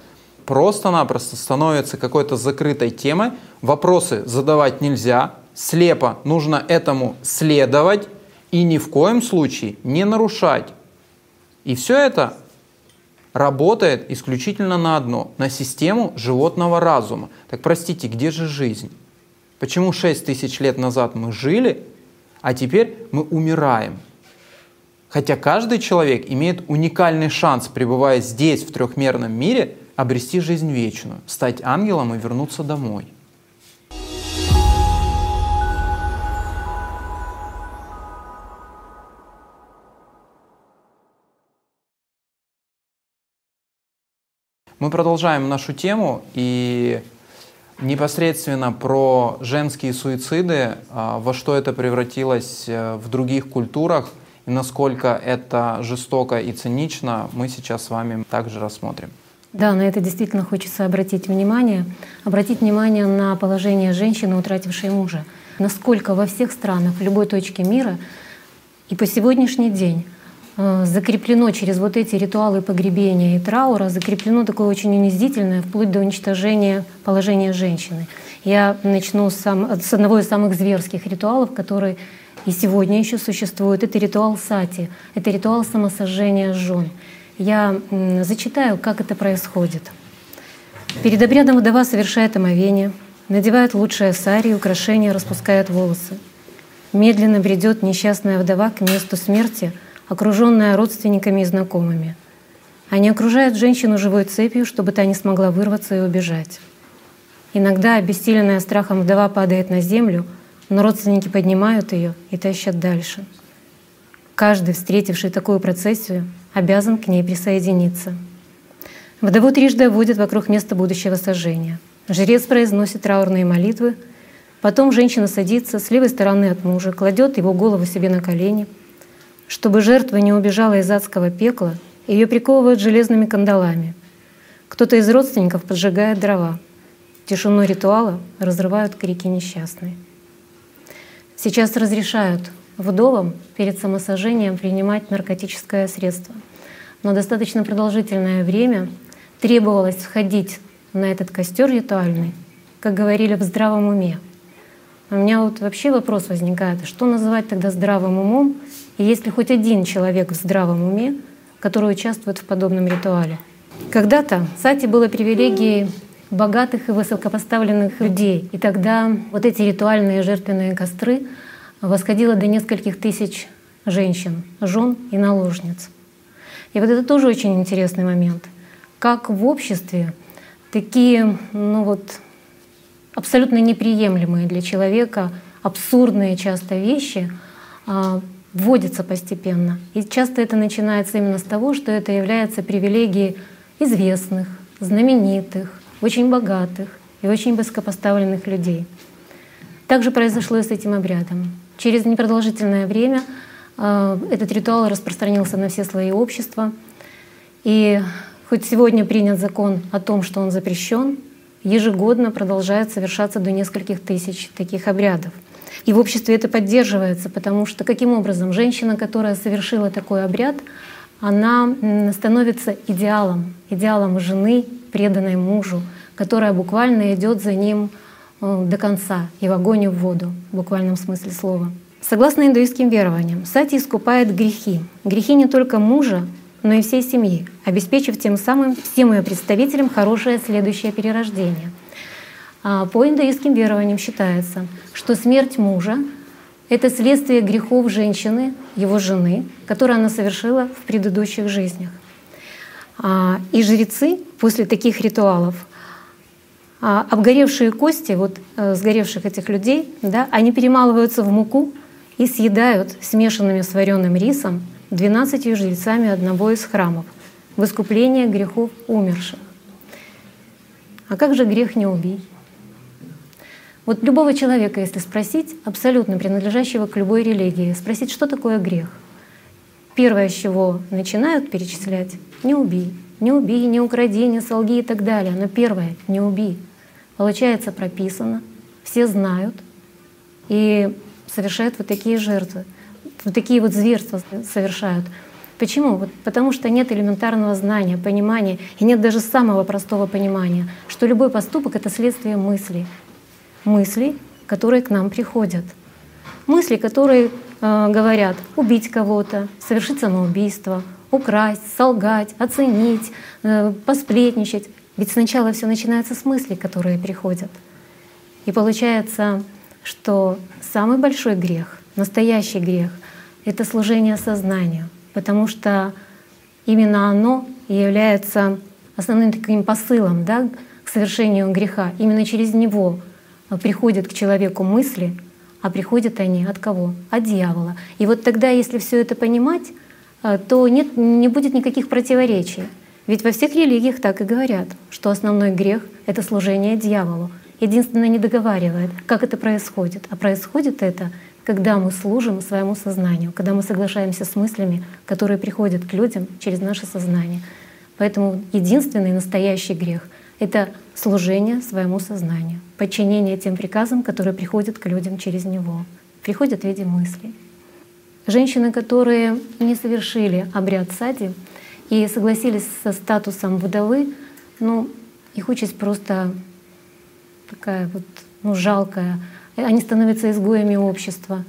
C: просто-напросто становится какой-то закрытой темой. Вопросы задавать нельзя, слепо нужно этому следовать, и ни в коем случае не нарушать. И все это работает исключительно на одно, на систему животного разума. Так простите, где же жизнь? Почему 6 тысяч лет назад мы жили, а теперь мы умираем? Хотя каждый человек имеет уникальный шанс, пребывая здесь, в трехмерном мире, обрести жизнь вечную, стать ангелом и вернуться домой. Мы продолжаем нашу тему и непосредственно про женские суициды, а, во что это превратилось э, в других культурах и насколько это жестоко и цинично, мы сейчас с вами также рассмотрим.
A: Да, на это действительно хочется обратить внимание. Обратить внимание на положение женщины, утратившей мужа. Насколько во всех странах, в любой точке мира и по сегодняшний день Э, закреплено через вот эти ритуалы погребения и траура, закреплено такое очень унизительное, вплоть до уничтожения положения женщины. Я начну сам, с одного из самых зверских ритуалов, который и сегодня еще существует. Это ритуал сати, это ритуал самосожжения жен. Я зачитаю, как это происходит. Перед обрядом вдова совершает омовение, надевает лучшее сари, украшения, распускает волосы. Медленно бредет несчастная вдова к месту смерти — окруженная родственниками и знакомыми. Они окружают женщину живой цепью, чтобы та не смогла вырваться и убежать. Иногда, обессиленная страхом вдова падает на землю, но родственники поднимают ее и тащат дальше. Каждый, встретивший такую процессию, обязан к ней присоединиться. Вдову трижды обводят вокруг места будущего сожжения. Жрец произносит траурные молитвы, потом женщина садится с левой стороны от мужа, кладет его голову себе на колени — чтобы жертва не убежала из адского пекла, ее приковывают железными кандалами. Кто-то из родственников поджигает дрова. Тишину ритуала разрывают крики несчастные. Сейчас разрешают вдовам перед самосожжением принимать наркотическое средство. Но достаточно продолжительное время требовалось входить на этот костер ритуальный, как говорили, в здравом уме. У меня вот вообще вопрос возникает, что называть тогда здравым умом, и есть ли хоть один человек в здравом уме, который участвует в подобном ритуале? Когда-то сати было привилегией богатых и высокопоставленных людей. И тогда вот эти ритуальные жертвенные костры восходило до нескольких тысяч женщин, жен и наложниц. И вот это тоже очень интересный момент. Как в обществе такие, ну вот, абсолютно неприемлемые для человека, абсурдные часто вещи а, вводится постепенно. И часто это начинается именно с того, что это является привилегией известных, знаменитых, очень богатых и очень высокопоставленных людей. Также произошло и с этим обрядом. Через непродолжительное время э, этот ритуал распространился на все слои общества. И хоть сегодня принят закон о том, что он запрещен, ежегодно продолжает совершаться до нескольких тысяч таких обрядов. И в обществе это поддерживается, потому что каким образом женщина, которая совершила такой обряд, она становится идеалом, идеалом жены, преданной мужу, которая буквально идет за ним до конца и в огонь и в воду, в буквальном смысле слова. Согласно индуистским верованиям, сати искупает грехи. Грехи не только мужа, но и всей семьи, обеспечив тем самым всем ее представителям хорошее следующее перерождение — а, по индуистским верованиям считается, что смерть мужа — это следствие грехов женщины, его жены, которые она совершила в предыдущих жизнях. А, и жрецы после таких ритуалов обгоревшие кости вот э, сгоревших этих людей, да, они перемалываются в муку и съедают смешанными с вареным рисом 12 жрецами одного из храмов в искупление грехов умерших. А как же грех не убить? Вот любого человека, если спросить, абсолютно принадлежащего к любой религии, спросить, что такое грех, первое, с чего начинают перечислять — не убей, не убей, не укради, не солги и так далее. Но первое — не убей. Получается, прописано, все знают и совершают вот такие жертвы, вот такие вот зверства совершают. Почему? Вот потому что нет элементарного знания, понимания, и нет даже самого простого понимания, что любой поступок — это следствие мыслей. Мыслей, которые к нам приходят. Мысли, которые э, говорят убить кого-то, совершить самоубийство, украсть, солгать, оценить, э, посплетничать. Ведь сначала все начинается с мыслей, которые приходят. И получается, что самый большой грех, настоящий грех — это служение сознанию потому что именно оно является основным таким посылом да, к совершению греха. Именно через него приходят к человеку мысли, а приходят они от кого? От дьявола. И вот тогда, если все это понимать, э, то нет, не будет никаких противоречий. Ведь во всех религиях так и говорят, что основной грех — это служение дьяволу. Единственное, не договаривает, как это происходит. А происходит это когда мы служим своему сознанию, когда мы соглашаемся с мыслями, которые приходят к людям через наше сознание. Поэтому единственный настоящий грех — это служение своему сознанию, подчинение тем приказам, которые приходят к людям через него, приходят в виде мыслей. Женщины, которые не совершили обряд сади и согласились со статусом вдовы, ну, их участь просто такая вот ну, жалкая — они становятся изгоями общества.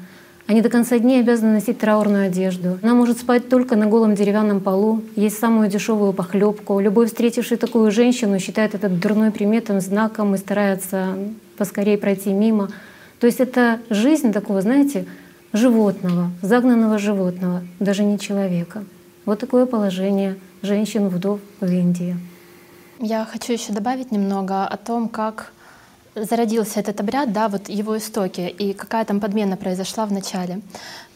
A: Они до конца дней обязаны носить траурную одежду. Она может спать только на голом деревянном полу, есть самую дешевую похлебку. Любой встретивший такую женщину считает этот дурной приметом, знаком и старается поскорее пройти мимо. То есть это жизнь такого, знаете, животного, загнанного животного, даже не человека. Вот такое положение женщин-вдов в Индии.
G: Я хочу еще добавить немного о том, как зародился этот обряд, да, вот его истоки и какая там подмена произошла в начале.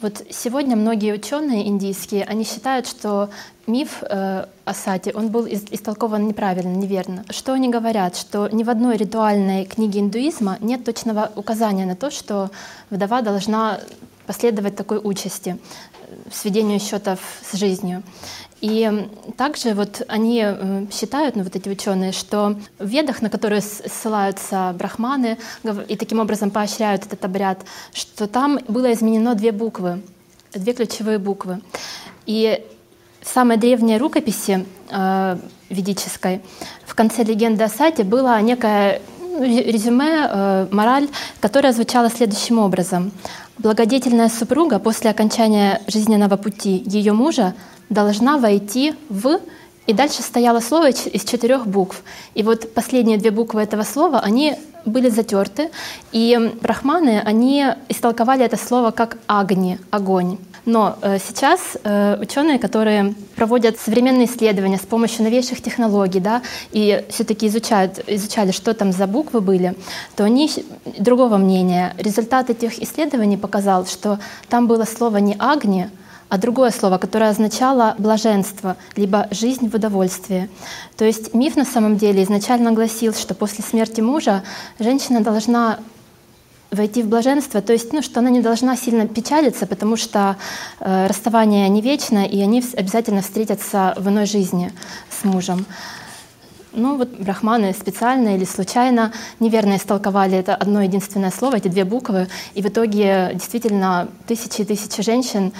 G: Вот сегодня многие ученые индийские, они считают, что миф э, о сати, он был истолкован неправильно, неверно. Что они говорят? Что ни в одной ритуальной книге индуизма нет точного указания на то, что вдова должна последовать такой участи, сведению счетов с жизнью. И также вот они э, считают, ну вот эти ученые, что в ведах, на которые ссылаются брахманы и таким образом поощряют этот обряд, что там было изменено две буквы, две ключевые буквы. И в самой древней рукописи э, ведической в конце легенды о Сате было некое ну, резюме, э, мораль, которая звучала следующим образом. Благодетельная супруга после окончания жизненного пути ее мужа должна войти в и дальше стояло слово из четырех букв. И вот последние две буквы этого слова, они были затерты, и брахманы, они истолковали это слово как «агни», «огонь». Но э, сейчас э, ученые, которые проводят современные исследования с помощью новейших технологий, да, и все-таки изучают, изучали, что там за буквы были, то они другого мнения. Результат этих исследований показал, что там было слово не «агни», а другое слово, которое означало блаженство, либо жизнь в удовольствии. То есть миф на самом деле изначально гласил, что после смерти мужа женщина должна войти в блаженство, то есть, ну, что она не должна сильно печалиться, потому что э, расставание не вечно, и они обязательно встретятся в иной жизни с мужем. Ну вот брахманы специально или случайно неверно истолковали это одно единственное слово, эти две буквы, и в итоге действительно тысячи и тысячи женщин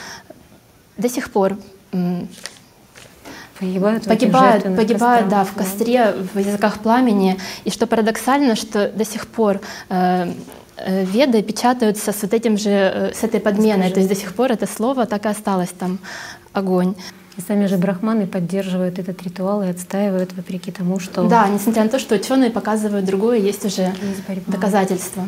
G: до сих пор
A: погибают,
G: погибают, погибают да, в костре, в языках пламени. И что парадоксально, что до сих пор э, э веды печатаются с вот этим же, э, с этой подменой. Скажи. То есть до сих пор это слово так и осталось там огонь.
A: И сами же брахманы поддерживают этот ритуал и отстаивают вопреки тому, что...
G: Да, несмотря на то, что ученые показывают другое, есть уже есть доказательства.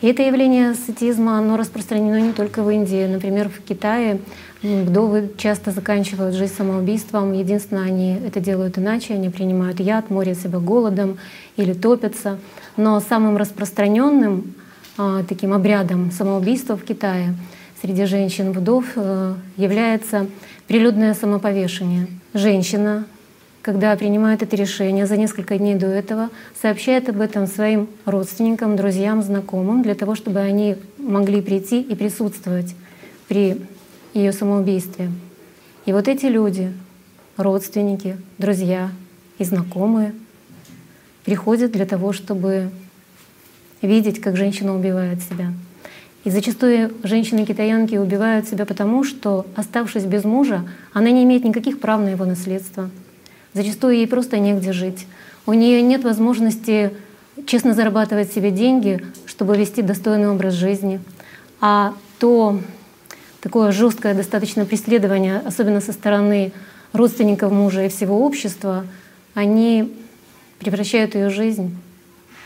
A: И это явление сатизма, оно распространено не только в Индии. Например, в Китае вдовы часто заканчивают жизнь самоубийством. Единственное, они это делают иначе. Они принимают яд, морят себя голодом или топятся. Но самым распространенным а, таким обрядом самоубийства в Китае среди женщин-вдов э, является прилюдное самоповешение. Женщина когда принимает это решение за несколько дней до этого, сообщает об этом своим родственникам, друзьям, знакомым, для того, чтобы они могли прийти и присутствовать при ее самоубийстве. И вот эти люди, родственники, друзья и знакомые, приходят для того, чтобы видеть, как женщина убивает себя. И зачастую женщины-китаянки убивают себя потому, что, оставшись без мужа, она не имеет никаких прав на его наследство. Зачастую ей просто негде жить. У нее нет возможности честно зарабатывать себе деньги, чтобы вести достойный образ жизни. А то такое жесткое достаточно преследование, особенно со стороны родственников мужа и всего общества, они превращают ее жизнь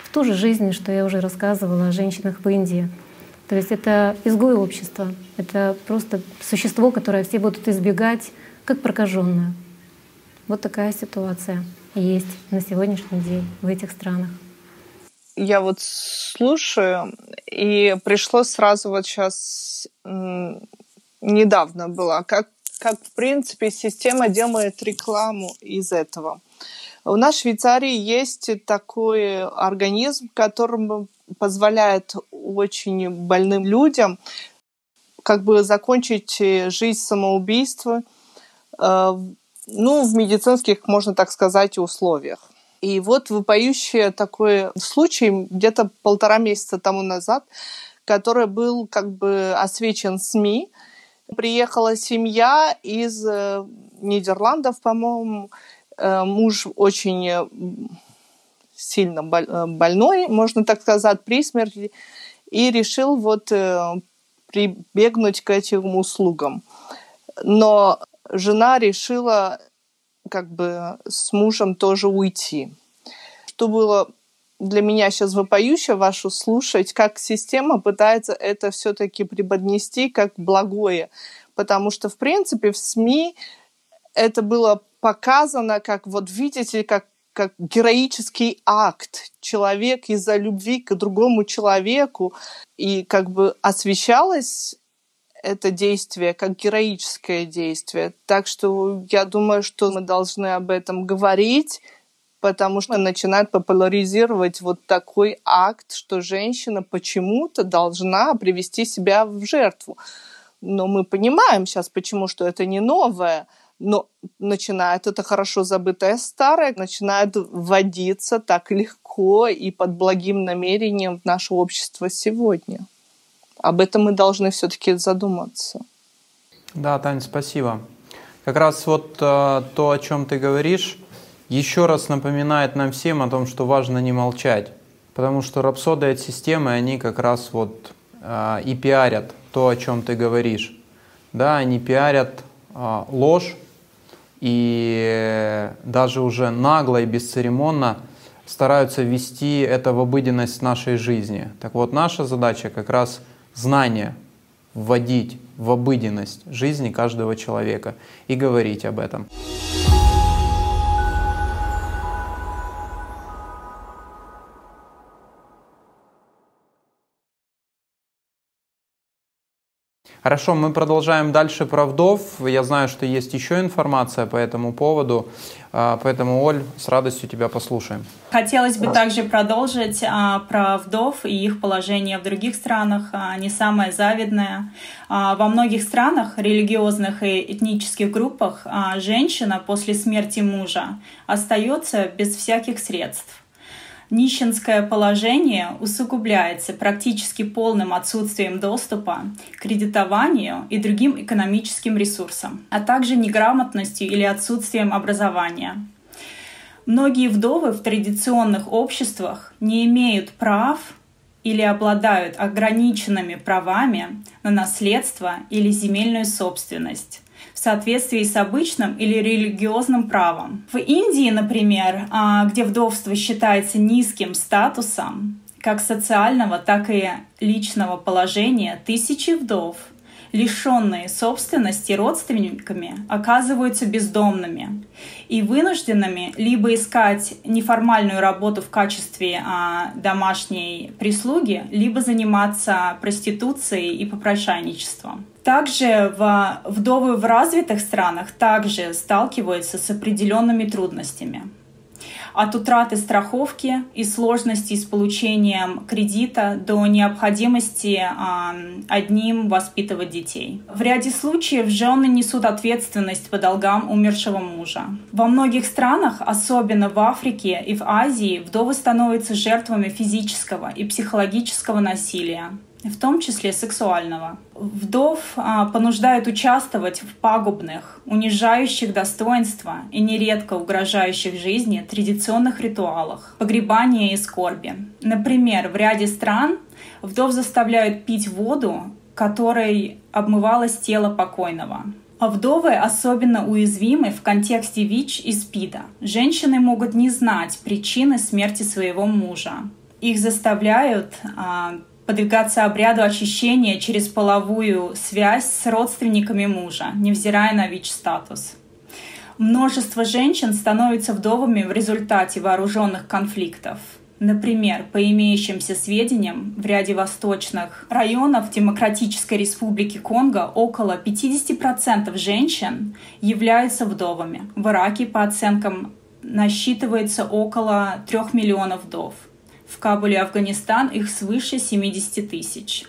A: в ту же жизнь, что я уже рассказывала о женщинах в Индии. То есть это изгой общества, это просто существо, которое все будут избегать, как прокаженное. Вот такая ситуация есть на сегодняшний день в этих странах.
L: Я вот слушаю, и пришло сразу вот сейчас недавно было, как, как в принципе система делает рекламу из этого. У нас в Швейцарии есть такой организм, которому позволяет очень больным людям как бы закончить э, жизнь самоубийства, э, ну, в медицинских, можно так сказать, условиях. И вот выпоющий такой случай где-то полтора месяца тому назад, который был как бы освещен СМИ. Приехала семья из э, Нидерландов, по-моему, муж очень сильно э, больной, можно так сказать, при смерти, и решил вот э, прибегнуть к этим услугам. Но жена решила как бы с мужем тоже уйти. Что было для меня сейчас вопоюще вашу слушать, как система пытается это все-таки преподнести как благое. Потому что, в принципе, в СМИ это было показано как, вот видите, как как героический акт. Человек из-за любви к другому человеку. И как бы освещалось это действие как героическое действие. Так что я думаю, что мы должны об этом говорить, потому что начинают популяризировать вот такой акт, что женщина почему-то должна привести себя в жертву. Но мы понимаем сейчас, почему, что это не новое – но начинает это хорошо забытое старое, начинает вводиться так легко и под благим намерением в наше общество сегодня. Об этом мы должны все-таки задуматься.
C: Да, Таня, спасибо. Как раз вот э, то, о чем ты говоришь, еще раз напоминает нам всем о том, что важно не молчать. Потому что рапсоды от системы, они как раз вот э, и пиарят то, о чем ты говоришь. Да, они пиарят э, ложь, и даже уже нагло и бесцеремонно стараются ввести это в обыденность нашей жизни. Так вот, наша задача как раз знание вводить в обыденность жизни каждого человека и говорить об этом. Хорошо, мы продолжаем дальше про вдов. Я знаю, что есть еще информация по этому поводу, а, поэтому, Оль, с радостью тебя послушаем.
M: Хотелось бы также продолжить а, про вдов и их положение в других странах, а, не самое завидное. Во многих странах, религиозных и этнических группах, женщина после смерти мужа остается без всяких средств. Нищенское положение усугубляется практически полным отсутствием доступа к кредитованию и другим экономическим ресурсам, а также неграмотностью или отсутствием образования. Многие вдовы в традиционных обществах не имеют прав или обладают ограниченными правами на наследство или земельную собственность в соответствии с обычным или религиозным правом. В Индии, например, а, где вдовство считается низким статусом, как социального, так и личного положения, тысячи вдов лишенные собственности родственниками, оказываются бездомными и вынужденными либо искать неформальную работу в качестве а, домашней прислуги, либо заниматься проституцией и попрошайничеством. Также в, вдовы в развитых странах также сталкиваются с определенными трудностями от утраты страховки и сложностей с получением кредита до необходимости э, одним воспитывать детей. В ряде случаев жены несут ответственность по долгам умершего мужа. Во многих странах, особенно в Африке и в Азии, вдовы становятся жертвами физического и психологического насилия в том числе сексуального. Вдов а, понуждают участвовать в пагубных, унижающих достоинства и нередко угрожающих жизни традиционных ритуалах погребания и скорби. Например, в ряде стран вдов заставляют пить воду, которой обмывалось тело покойного. А вдовы особенно уязвимы в контексте ВИЧ и СПИДа. Женщины могут не знать причины смерти своего мужа. Их заставляют а, подвигаться обряду очищения через половую связь с родственниками мужа, невзирая на ВИЧ-статус. Множество женщин становятся вдовами в результате вооруженных конфликтов. Например, по имеющимся сведениям, в ряде восточных районов Демократической Республики Конго около 50% женщин являются вдовами. В Ираке, по оценкам, насчитывается около 3 миллионов вдов. В Кабуле, Афганистан, их свыше 70 тысяч.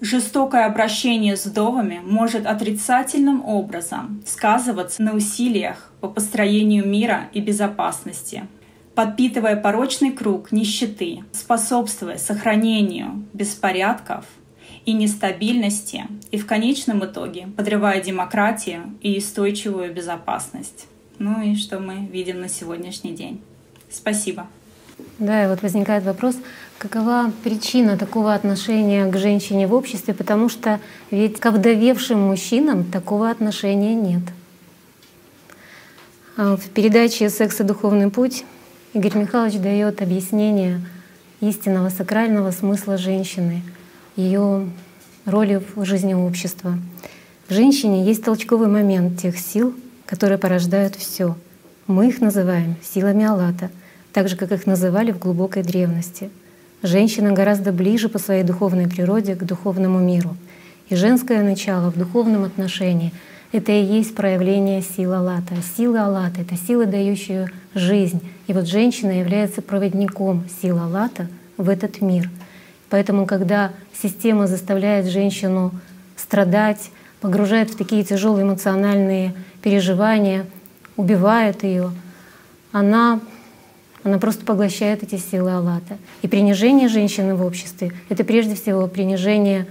M: Жестокое обращение с вдовами может отрицательным образом сказываться на усилиях по построению мира и безопасности, подпитывая порочный круг нищеты, способствуя сохранению беспорядков и нестабильности и в конечном итоге подрывая демократию и устойчивую безопасность. Ну и что мы видим на сегодняшний день. Спасибо.
A: Да, и вот возникает вопрос, какова причина такого отношения к женщине в обществе, потому что ведь к овдовевшим мужчинам такого отношения нет. А в передаче «Секс и духовный путь» Игорь Михайлович дает объяснение истинного сакрального смысла женщины, ее роли в жизни общества. В женщине есть толчковый момент тех сил, которые порождают все. Мы их называем силами Аллата — так же, как их называли в глубокой древности. Женщина гораздо ближе по своей духовной природе к духовному миру. И женское начало в духовном отношении — это и есть проявление силы Аллата. Сила Аллата — это сила, дающая жизнь. И вот женщина является проводником силы Аллата в этот мир. Поэтому, когда система заставляет женщину страдать, погружает в такие тяжелые эмоциональные переживания, убивает ее, она она просто поглощает эти силы Аллата. И принижение женщины в обществе — это прежде всего принижение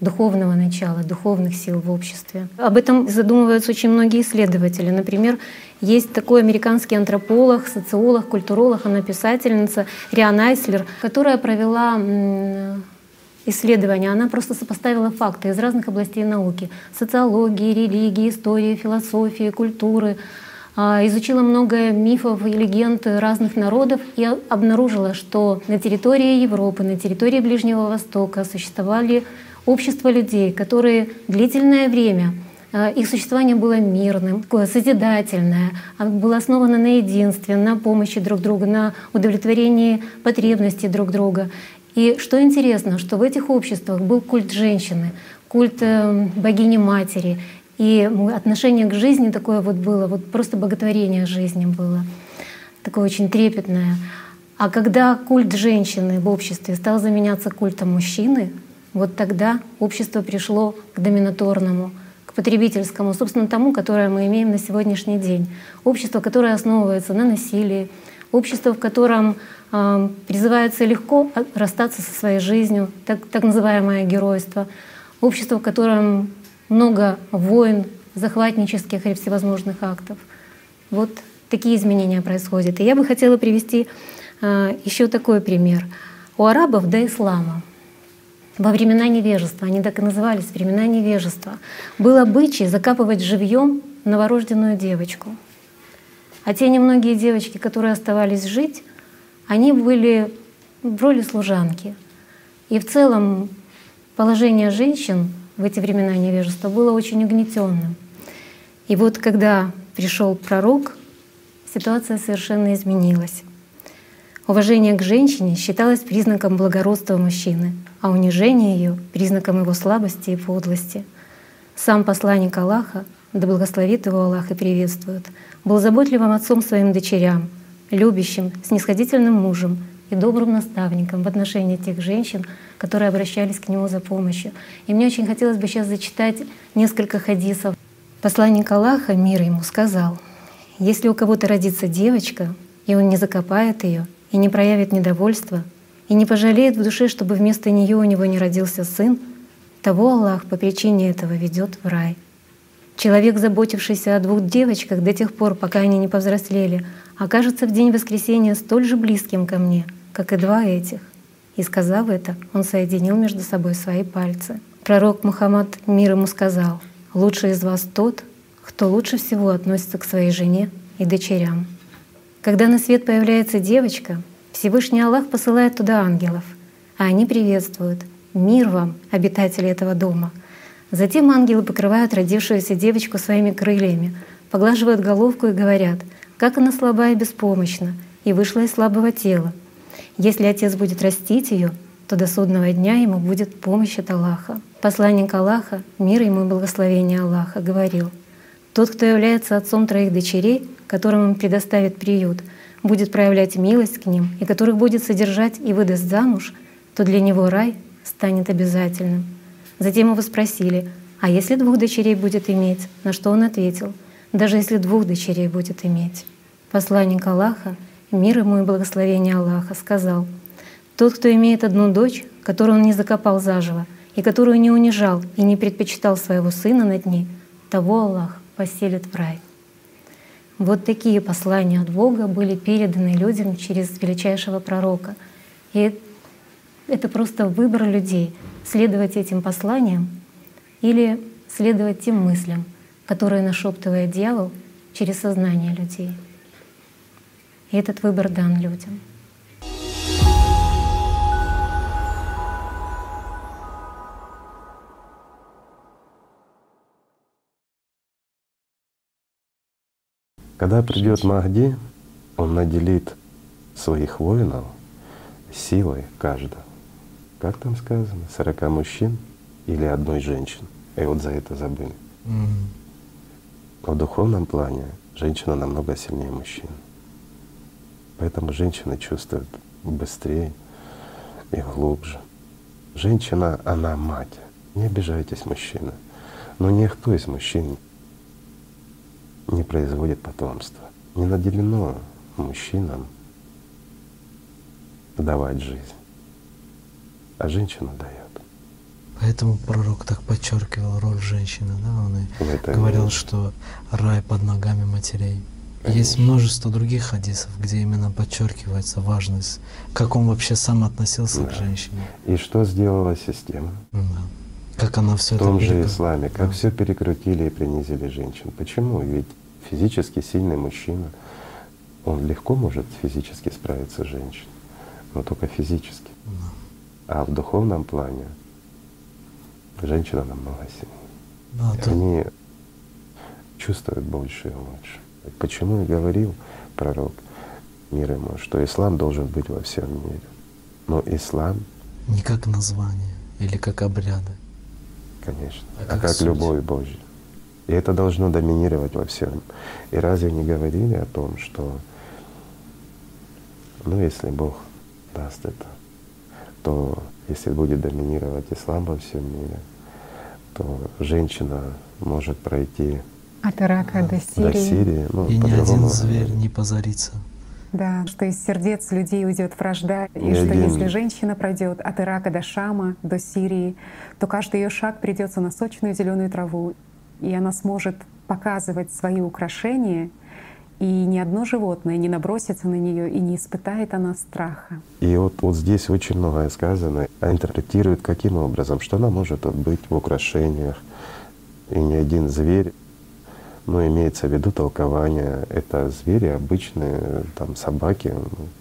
A: духовного начала, духовных сил в обществе. Об этом задумываются очень многие исследователи. Например, есть такой американский антрополог, социолог, культуролог, она писательница Риан Айслер, которая провела исследования. Она просто сопоставила факты из разных областей науки — социологии, религии, истории, философии, культуры — изучила много мифов и легенд разных народов и обнаружила, что на территории Европы, на территории Ближнего Востока существовали общества людей, которые длительное время а, их существование было мирным, созидательное, было основано на единстве, на помощи друг другу, на удовлетворении потребностей друг друга. И что интересно, что в этих обществах был культ женщины, культ э, богини-матери. И отношение к жизни такое вот было, вот просто боготворение жизни было, такое очень трепетное. А когда культ женщины в обществе стал заменяться культом мужчины, вот тогда общество пришло к доминаторному, к потребительскому, собственно, тому, которое мы имеем на сегодняшний день. Общество, которое основывается на насилии, общество, в котором э, призывается легко расстаться со своей жизнью, так, так называемое геройство, общество, в котором много войн, захватнических или всевозможных актов. Вот такие изменения происходят. И я бы хотела привести э, еще такой пример. У арабов до ислама во времена невежества, они так и назывались, времена невежества, был обычай закапывать живьем новорожденную девочку. А те немногие девочки, которые оставались жить, они были в роли служанки. И в целом положение женщин в эти времена невежества было очень угнетенным. И вот когда пришел пророк, ситуация совершенно изменилась. Уважение к женщине считалось признаком благородства мужчины, а унижение ее — признаком его слабости и подлости. Сам посланник Аллаха, да благословит его Аллах и приветствует, был заботливым отцом своим дочерям, любящим, снисходительным мужем и добрым наставником в отношении тех женщин, которые обращались к нему за помощью. И мне очень хотелось бы сейчас зачитать несколько хадисов. Посланник Аллаха, мир ему, сказал, «Если у кого-то родится девочка, и он не закопает ее, и не проявит недовольства, и не пожалеет в душе, чтобы вместо нее у него не родился сын, того Аллах по причине этого ведет в рай. Человек, заботившийся о двух девочках до тех пор, пока они не повзрослели, окажется в день воскресения столь же близким ко мне, как и два этих. И сказав это, он соединил между собой свои пальцы. Пророк Мухаммад мир ему сказал, «Лучший из вас тот, кто лучше всего относится к своей жене и дочерям». Когда на свет появляется девочка, Всевышний Аллах посылает туда ангелов, а они приветствуют «Мир вам, обитатели этого дома!» Затем ангелы покрывают родившуюся девочку своими крыльями, поглаживают головку и говорят, как она слаба и беспомощна, и вышла из слабого тела. Если отец будет растить ее, то до судного дня ему будет помощь от Аллаха. Посланник Аллаха, мир ему и благословение Аллаха, говорил, «Тот, кто является отцом троих дочерей, которым он предоставит приют, будет проявлять милость к ним и которых будет содержать и выдаст замуж, то для него рай станет обязательным. Затем его спросили, а если двух дочерей будет иметь? На что он ответил, даже если двух дочерей будет иметь. Посланник Аллаха, мир ему и благословение Аллаха, сказал, «Тот, кто имеет одну дочь, которую он не закопал заживо, и которую не унижал и не предпочитал своего сына над ней, того Аллах поселит в рай». Вот такие послания от Бога были переданы людям через величайшего пророка. И это просто выбор людей — следовать этим посланиям или следовать тем мыслям, которые нашептывает дьявол через сознание людей. И этот выбор дан людям.
N: Когда придет Махди, он наделит своих воинов силой каждого. Как там сказано? Сорока мужчин или одной женщины. И вот за это забыли. Mm-hmm. В духовном плане женщина намного сильнее мужчин. Поэтому женщина чувствует быстрее и глубже. Женщина, она мать. Не обижайтесь, мужчина. Но никто из мужчин не производит потомство. Не наделено мужчинам давать жизнь, а женщина дает.
O: Поэтому пророк так подчеркивал роль женщины, да? Он и говорил, нет. что рай под ногами матерей. Конечно. Есть множество других хадисов, где именно подчеркивается важность, как он вообще сам относился да. к женщине.
N: И что сделала система?
O: Да. Как она все
N: В том же перекру... исламе, как да. все перекрутили и принизили женщин. Почему? Ведь физически сильный мужчина, он легко может физически справиться с женщиной, но только физически. Да. А в духовном плане женщина намного сильнее. Да, Они чувствуют больше и лучше. Почему и говорил пророк мир ему, что ислам должен быть во всем мире. Но ислам
O: не как название или как обряды.
N: Конечно, а как, а как любовь Божья. И это должно доминировать во всем. И разве не говорили о том, что ну если Бог даст это, то если будет доминировать ислам во всем мире, то женщина может пройти
P: от Ирака до Сирии.
N: До Сирии
O: ну, и ни один зверь не позарится.
P: Да, что из сердец людей уйдет вражда, и ни что один... если женщина пройдет от Ирака до Шама, до Сирии, то каждый ее шаг придется на сочную зеленую траву, и она сможет показывать свои украшения и ни одно животное не набросится на нее и не испытает она страха.
N: И вот, вот здесь очень многое сказано, а интерпретирует каким образом, что она может быть в украшениях, и ни один зверь, но имеется в виду толкование, это звери обычные, там собаки,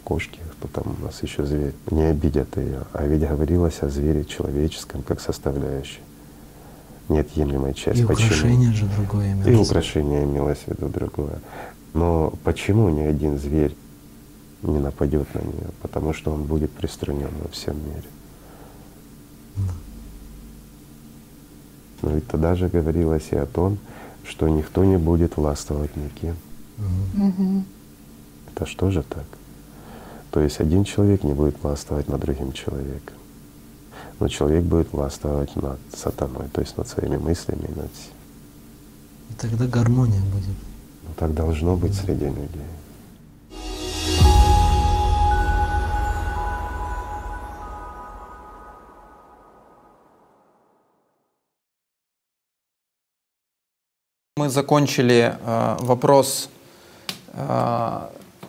N: кошки, кто там у нас еще зверь, не обидят ее. А ведь говорилось о звере человеческом как составляющей. неотъемлемая часть.
O: И
N: почему?
O: украшение же другое имелось.
N: И украшение имелось в виду другое. Но почему ни один зверь не нападет на нее? Потому что он будет приструнен во всем мире. Но ведь тогда же говорилось и о том, что никто не будет властвовать никем.
H: Мгм.
N: Это что же так? То есть один человек не будет властвовать над другим человеком. Но человек будет властвовать над сатаной, то есть над своими мыслями, над
O: И тогда гармония будет.
N: Так должно быть среди людей.
C: Мы закончили э, вопрос э,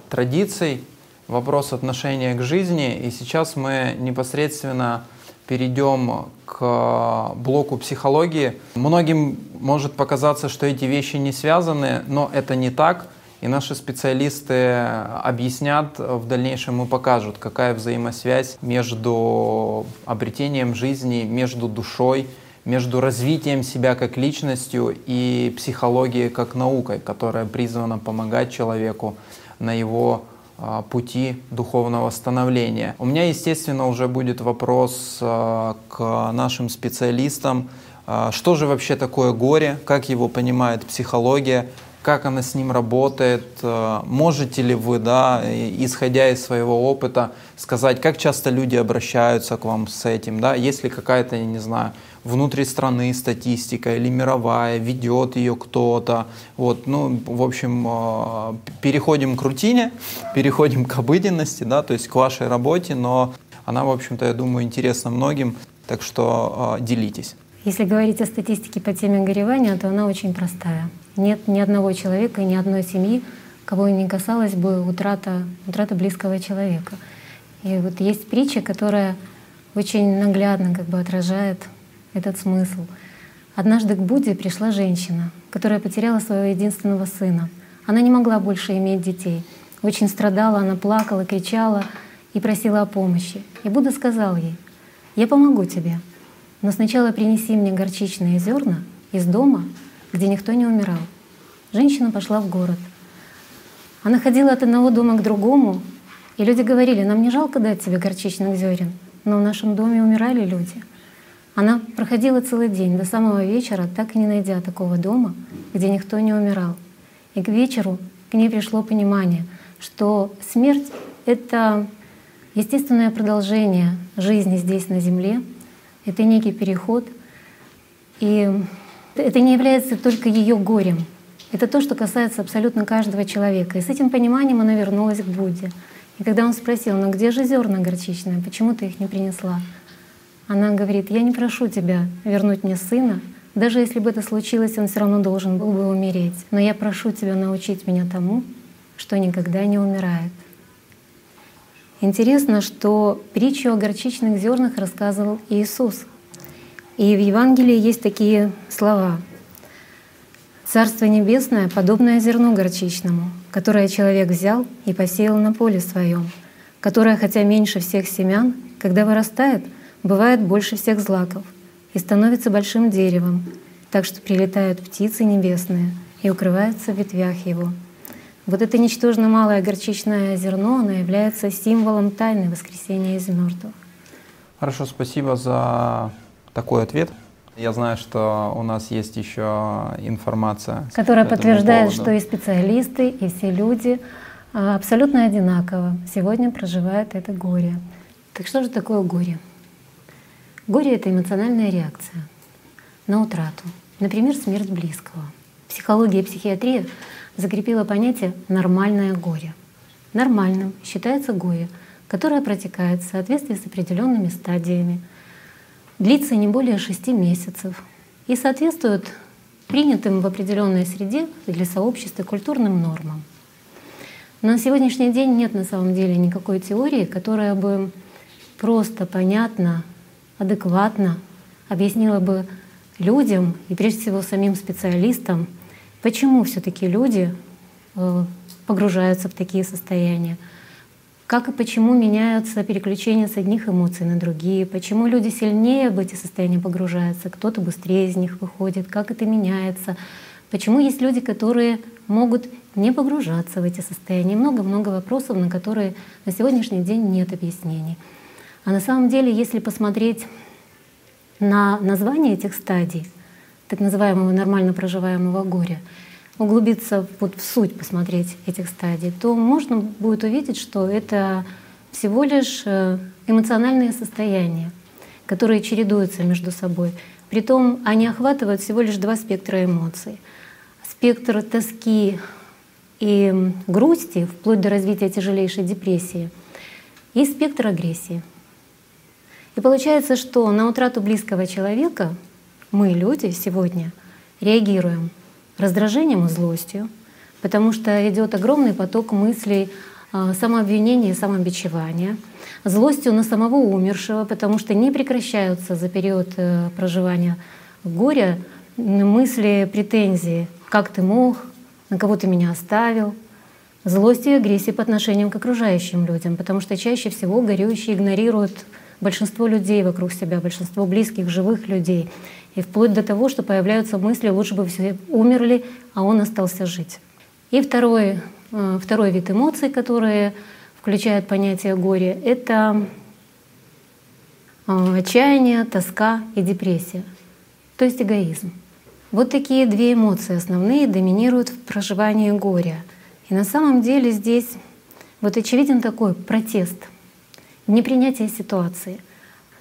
C: традиций, вопрос отношения к жизни, и сейчас мы непосредственно перейдем к блоку психологии. Многим может показаться, что эти вещи не связаны, но это не так. И наши специалисты объяснят в дальнейшем и покажут, какая взаимосвязь между обретением жизни, между душой, между развитием себя как личностью и психологией как наукой, которая призвана помогать человеку на его пути духовного становления. У меня, естественно, уже будет вопрос а, к нашим специалистам. А, Что же вообще такое горе? Как его понимает психология? Как она с ним работает? А, Можете ли вы, да, исходя из своего опыта, сказать, как часто люди обращаются к вам с этим? Да? Есть ли какая-то, я не знаю, внутри страны статистика или мировая, ведет ее кто-то. Вот, ну, в общем, э, переходим к рутине, переходим к обыденности, да, то есть к вашей работе, но она, в общем-то, я думаю, интересна многим, так что э, делитесь.
A: Если говорить о статистике по теме горевания, то она очень простая. Нет ни одного человека ни одной семьи, кого не касалась бы утрата, утрата близкого человека. И вот есть притча, которая очень наглядно как бы отражает этот смысл. Однажды к Будде пришла женщина, которая потеряла своего единственного сына. Она не могла больше иметь детей. Очень страдала, она плакала, кричала и просила о помощи. И Будда сказал ей, «Я помогу тебе, но сначала принеси мне горчичные зерна из дома, где никто не умирал». Женщина пошла в город. Она ходила от одного дома к другому, и люди говорили, нам не жалко дать тебе горчичных зерен, но в нашем доме умирали люди. Она проходила целый день до самого вечера, так и не найдя такого дома, где никто не умирал. И к вечеру к ней пришло понимание, что смерть — это естественное продолжение жизни здесь на Земле, это некий переход, и это не является только ее горем. Это то, что касается абсолютно каждого человека. И с этим пониманием она вернулась к Будде. И когда он спросил, ну где же зерна горчичные, почему ты их не принесла? Она говорит, я не прошу тебя вернуть мне сына, даже если бы это случилось, он все равно должен был бы умереть. Но я прошу тебя научить меня тому, что никогда не умирает. Интересно, что притчу о горчичных зернах рассказывал Иисус. И в Евангелии есть такие слова. «Царство небесное, подобное зерну горчичному, которое человек взял и посеял на поле своем, которое, хотя меньше всех семян, когда вырастает, бывает больше всех злаков и становится большим деревом, так что прилетают птицы небесные и укрываются в ветвях его». Вот это ничтожно малое горчичное зерно, оно является символом тайны воскресения из мертвых.
C: Хорошо, спасибо за такой ответ. Я знаю, что у нас есть еще информация.
A: Которая подтверждает,
C: поводу.
A: что и специалисты, и все люди а, абсолютно одинаково сегодня проживают это горе. Так что же такое горе? Горе — это эмоциональная реакция на утрату, например, смерть близкого. Психология и психиатрия закрепила понятие «нормальное горе». Нормальным считается горе, которое протекает в соответствии с определенными стадиями, длится не более шести месяцев и соответствует принятым в определенной среде для сообщества культурным нормам. Но на сегодняшний день нет на самом деле никакой теории, которая бы просто, понятно, адекватно объяснила бы людям и прежде всего самим специалистам, почему все-таки люди э, погружаются в такие состояния, как и почему меняются переключения с одних эмоций на другие, почему люди сильнее в эти состояния погружаются, кто-то быстрее из них выходит, как это меняется, почему есть люди, которые могут не погружаться в эти состояния. Много-много вопросов, на которые на сегодняшний день нет объяснений. А на самом деле, если посмотреть на название этих стадий, так называемого нормально проживаемого горя, углубиться вот в суть, посмотреть этих стадий, то можно будет увидеть, что это всего лишь э, эмоциональные состояния, которые чередуются между собой. Притом они охватывают всего лишь два спектра эмоций. Спектр тоски и грусти, вплоть до развития тяжелейшей депрессии, и спектр агрессии. И получается, что на утрату близкого человека мы, люди, сегодня реагируем раздражением и злостью, потому что идет огромный поток мыслей а, самообвинения и самобичевания, злостью на самого умершего, потому что не прекращаются за период э, проживания горя мысли, претензии, как ты мог, на кого ты меня оставил, злость и агрессия по отношению к окружающим людям, потому что чаще всего горюющие игнорируют большинство людей вокруг себя, большинство близких, живых людей. И вплоть до того, что появляются мысли, лучше бы все умерли, а он остался жить. И второй, э, второй вид эмоций, которые включают понятие горя, это э, отчаяние, тоска и депрессия, то есть эгоизм. Вот такие две эмоции основные доминируют в проживании горя. И на самом деле здесь вот очевиден такой протест, непринятие ситуации.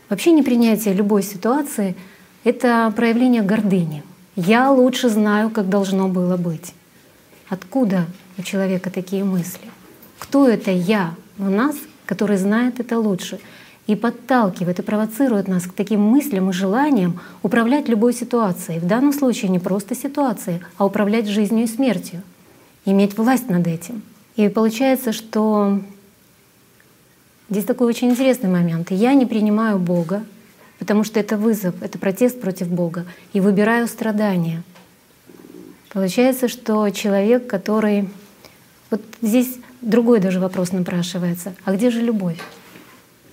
A: Вообще непринятие любой ситуации — это проявление гордыни. Я лучше знаю, как должно было быть. Откуда у человека такие мысли? Кто это я в нас, который знает это лучше? И подталкивает и провоцирует нас к таким мыслям и желаниям управлять любой ситуацией. В данном случае не просто ситуацией, а управлять жизнью и смертью, иметь власть над этим. И получается, что здесь такой очень интересный момент. Я не принимаю Бога, потому что это вызов, это протест против Бога, и выбираю страдания. Получается, что человек, который... Вот здесь другой даже вопрос напрашивается. А где же любовь?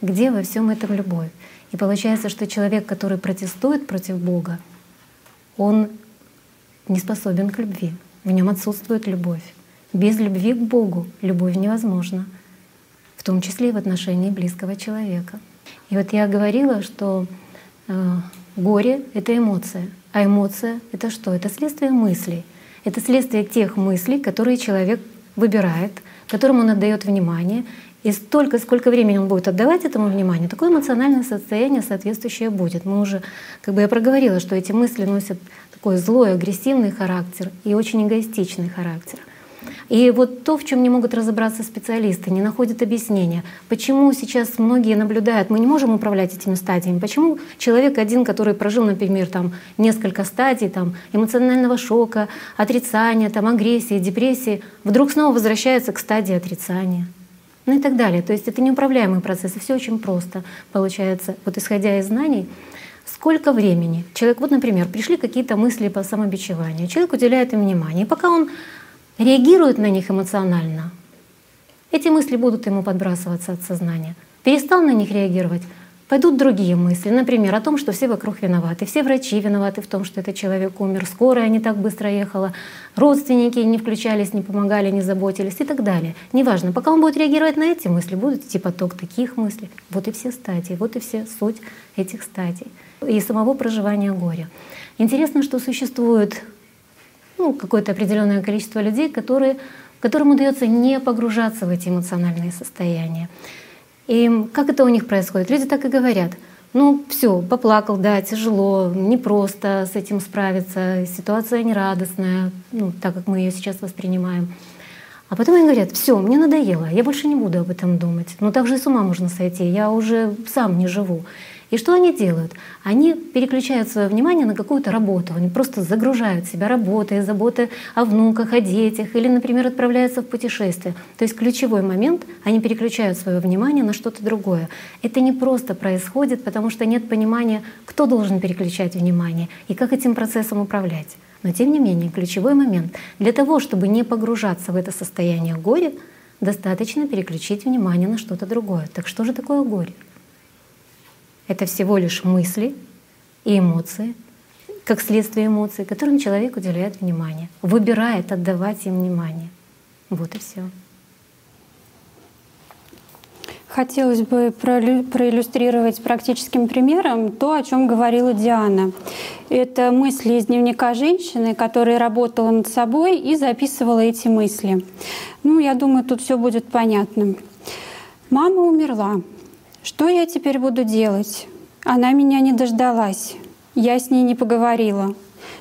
A: Где во всем этом любовь? И получается, что человек, который протестует против Бога, он не способен к любви. В нем отсутствует любовь. Без любви к Богу любовь невозможна, в том числе и в отношении близкого человека. И вот я говорила, что э, горе — это эмоция. А эмоция — это что? Это следствие мыслей. Это следствие тех мыслей, которые человек выбирает, которым он отдает внимание. И столько, сколько времени он будет отдавать этому вниманию, такое эмоциональное состояние соответствующее будет. Мы уже, как бы я проговорила, что эти мысли носят такой злой, агрессивный характер и очень эгоистичный характер. И вот то, в чем не могут разобраться специалисты, не находят объяснения, почему сейчас многие наблюдают, мы не можем управлять этими стадиями, почему человек один, который прожил, например, там, несколько стадий там, эмоционального шока, отрицания, там, агрессии, депрессии, вдруг снова возвращается к стадии отрицания. Ну и так далее. То есть это неуправляемый процесс, и все очень просто получается. Вот исходя из знаний, сколько времени человек, вот, например, пришли какие-то мысли по самобичеванию, человек уделяет им внимание, и пока он реагирует на них эмоционально, эти мысли будут ему подбрасываться от сознания. Перестал на них реагировать, пойдут другие мысли, например, о том, что все вокруг виноваты, все врачи виноваты в том, что этот человек умер, скорая не так быстро ехала, родственники не включались, не помогали, не заботились и так далее. Неважно, пока он будет реагировать на эти мысли, будет идти поток таких мыслей. Вот и все стадии, вот и все суть этих стадий и самого проживания горя. Интересно, что существует ну, какое-то определенное количество людей, которые, которым удается не погружаться в эти эмоциональные состояния. И как это у них происходит? Люди так и говорят. Ну, все, поплакал, да, тяжело, непросто с этим справиться, ситуация нерадостная, ну, так как мы ее сейчас воспринимаем. А потом они говорят, все, мне надоело, я больше не буду об этом думать. Но также и с ума можно сойти, я уже сам не живу. И что они делают? Они переключают свое внимание на какую-то работу. Они просто загружают себя работой, заботой о внуках, о детях, или, например, отправляются в путешествие. То есть ключевой момент — они переключают свое внимание на что-то другое. Это не просто происходит, потому что нет понимания, кто должен переключать внимание и как этим процессом управлять. Но тем не менее, ключевой момент — для того, чтобы не погружаться в это состояние горя, достаточно переключить внимание на что-то другое. Так что же такое горе? Это всего лишь мысли и эмоции, как следствие эмоций, которым человек уделяет внимание, выбирает отдавать им внимание. Вот и все.
D: Хотелось бы проиллюстрировать практическим примером то, о чем говорила Диана. Это мысли из дневника женщины, которая работала над собой и записывала эти мысли. Ну, я думаю, тут все будет понятно. Мама умерла. Что я теперь буду делать? Она меня не дождалась. Я с ней не поговорила.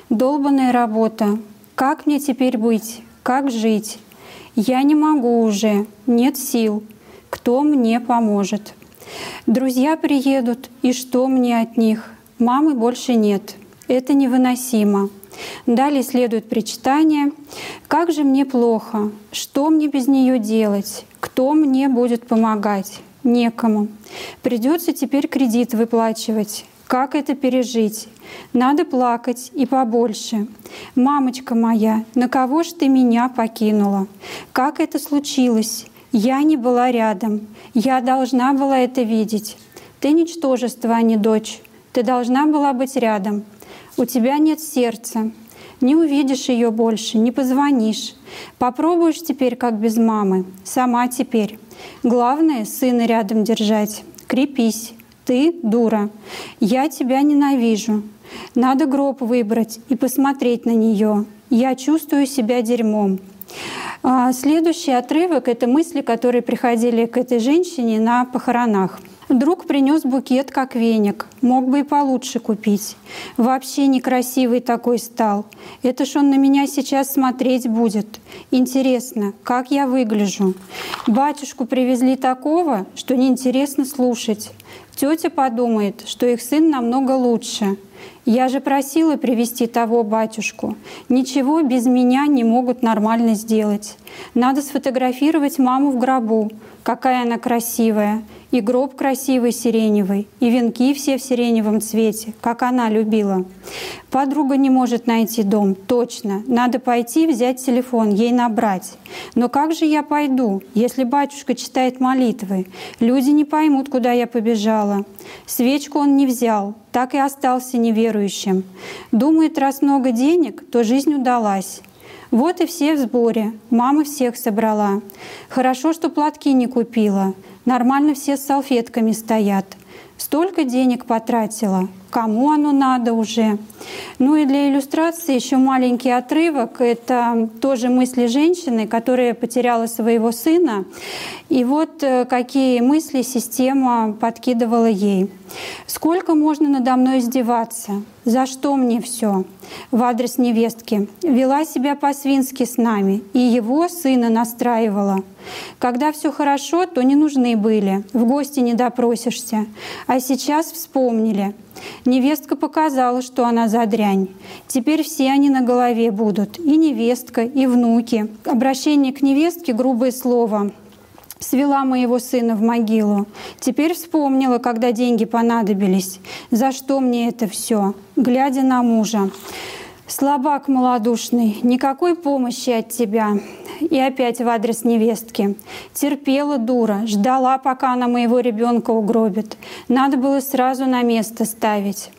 D: Долбанная работа. Как мне теперь быть? Как жить? Я не могу уже. Нет сил кто мне поможет. Друзья приедут, и что мне от них? Мамы больше нет. Это невыносимо. Далее следует причитание. «Как же мне плохо? Что мне без нее делать? Кто мне будет помогать? Некому. Придется теперь кредит выплачивать. Как это пережить? Надо плакать и побольше. Мамочка моя, на кого ж ты меня покинула? Как это случилось? Я не была рядом. Я должна была это видеть. Ты ничтожество, а не дочь. Ты должна была быть рядом. У тебя нет сердца. Не увидишь ее больше, не позвонишь. Попробуешь теперь, как без мамы. Сама теперь. Главное — сына рядом держать. Крепись. Ты дура. Я тебя ненавижу. Надо гроб выбрать и посмотреть на нее. Я чувствую себя дерьмом. А следующий отрывок — это мысли, которые приходили к этой женщине на похоронах. Друг принес букет, как веник. Мог бы и получше купить. Вообще некрасивый такой стал. Это ж он на меня сейчас смотреть будет. Интересно, как я выгляжу. Батюшку привезли такого, что неинтересно слушать. Тетя подумает, что их сын намного лучше. Я же просила привести того батюшку. Ничего без меня не могут нормально сделать. Надо сфотографировать маму в гробу. Какая она красивая. И гроб красивый сиреневый, и венки все в сиреневом цвете, как она любила. Подруга не может найти дом, точно. Надо пойти взять телефон, ей набрать. Но как же я пойду, если батюшка читает молитвы? Люди не поймут, куда я побежала. Свечку он не взял, так и остался неверующим. Думает, раз много денег, то жизнь удалась. Вот и все в сборе. Мама всех собрала. Хорошо, что платки не купила. Нормально все с салфетками стоят. Столько денег потратила. Кому оно надо уже? Ну и для иллюстрации еще маленький отрывок. Это тоже мысли женщины, которая потеряла своего сына. И вот э, какие мысли система подкидывала ей. Сколько можно надо мной издеваться? За что мне все? В адрес невестки. Вела себя по-свински с нами. И его сына настраивала. Когда все хорошо, то не нужны были. В гости не допросишься. А сейчас вспомнили. Невестка показала, что она за дрянь. Теперь все они на голове будут. И невестка, и внуки. Обращение к невестке — грубое слово свела моего сына в могилу. Теперь вспомнила, когда деньги понадобились. За что мне это все? Глядя на мужа. Слабак малодушный, никакой помощи от тебя. И опять в адрес невестки. Терпела дура, ждала, пока она моего ребенка угробит. Надо было сразу на место ставить.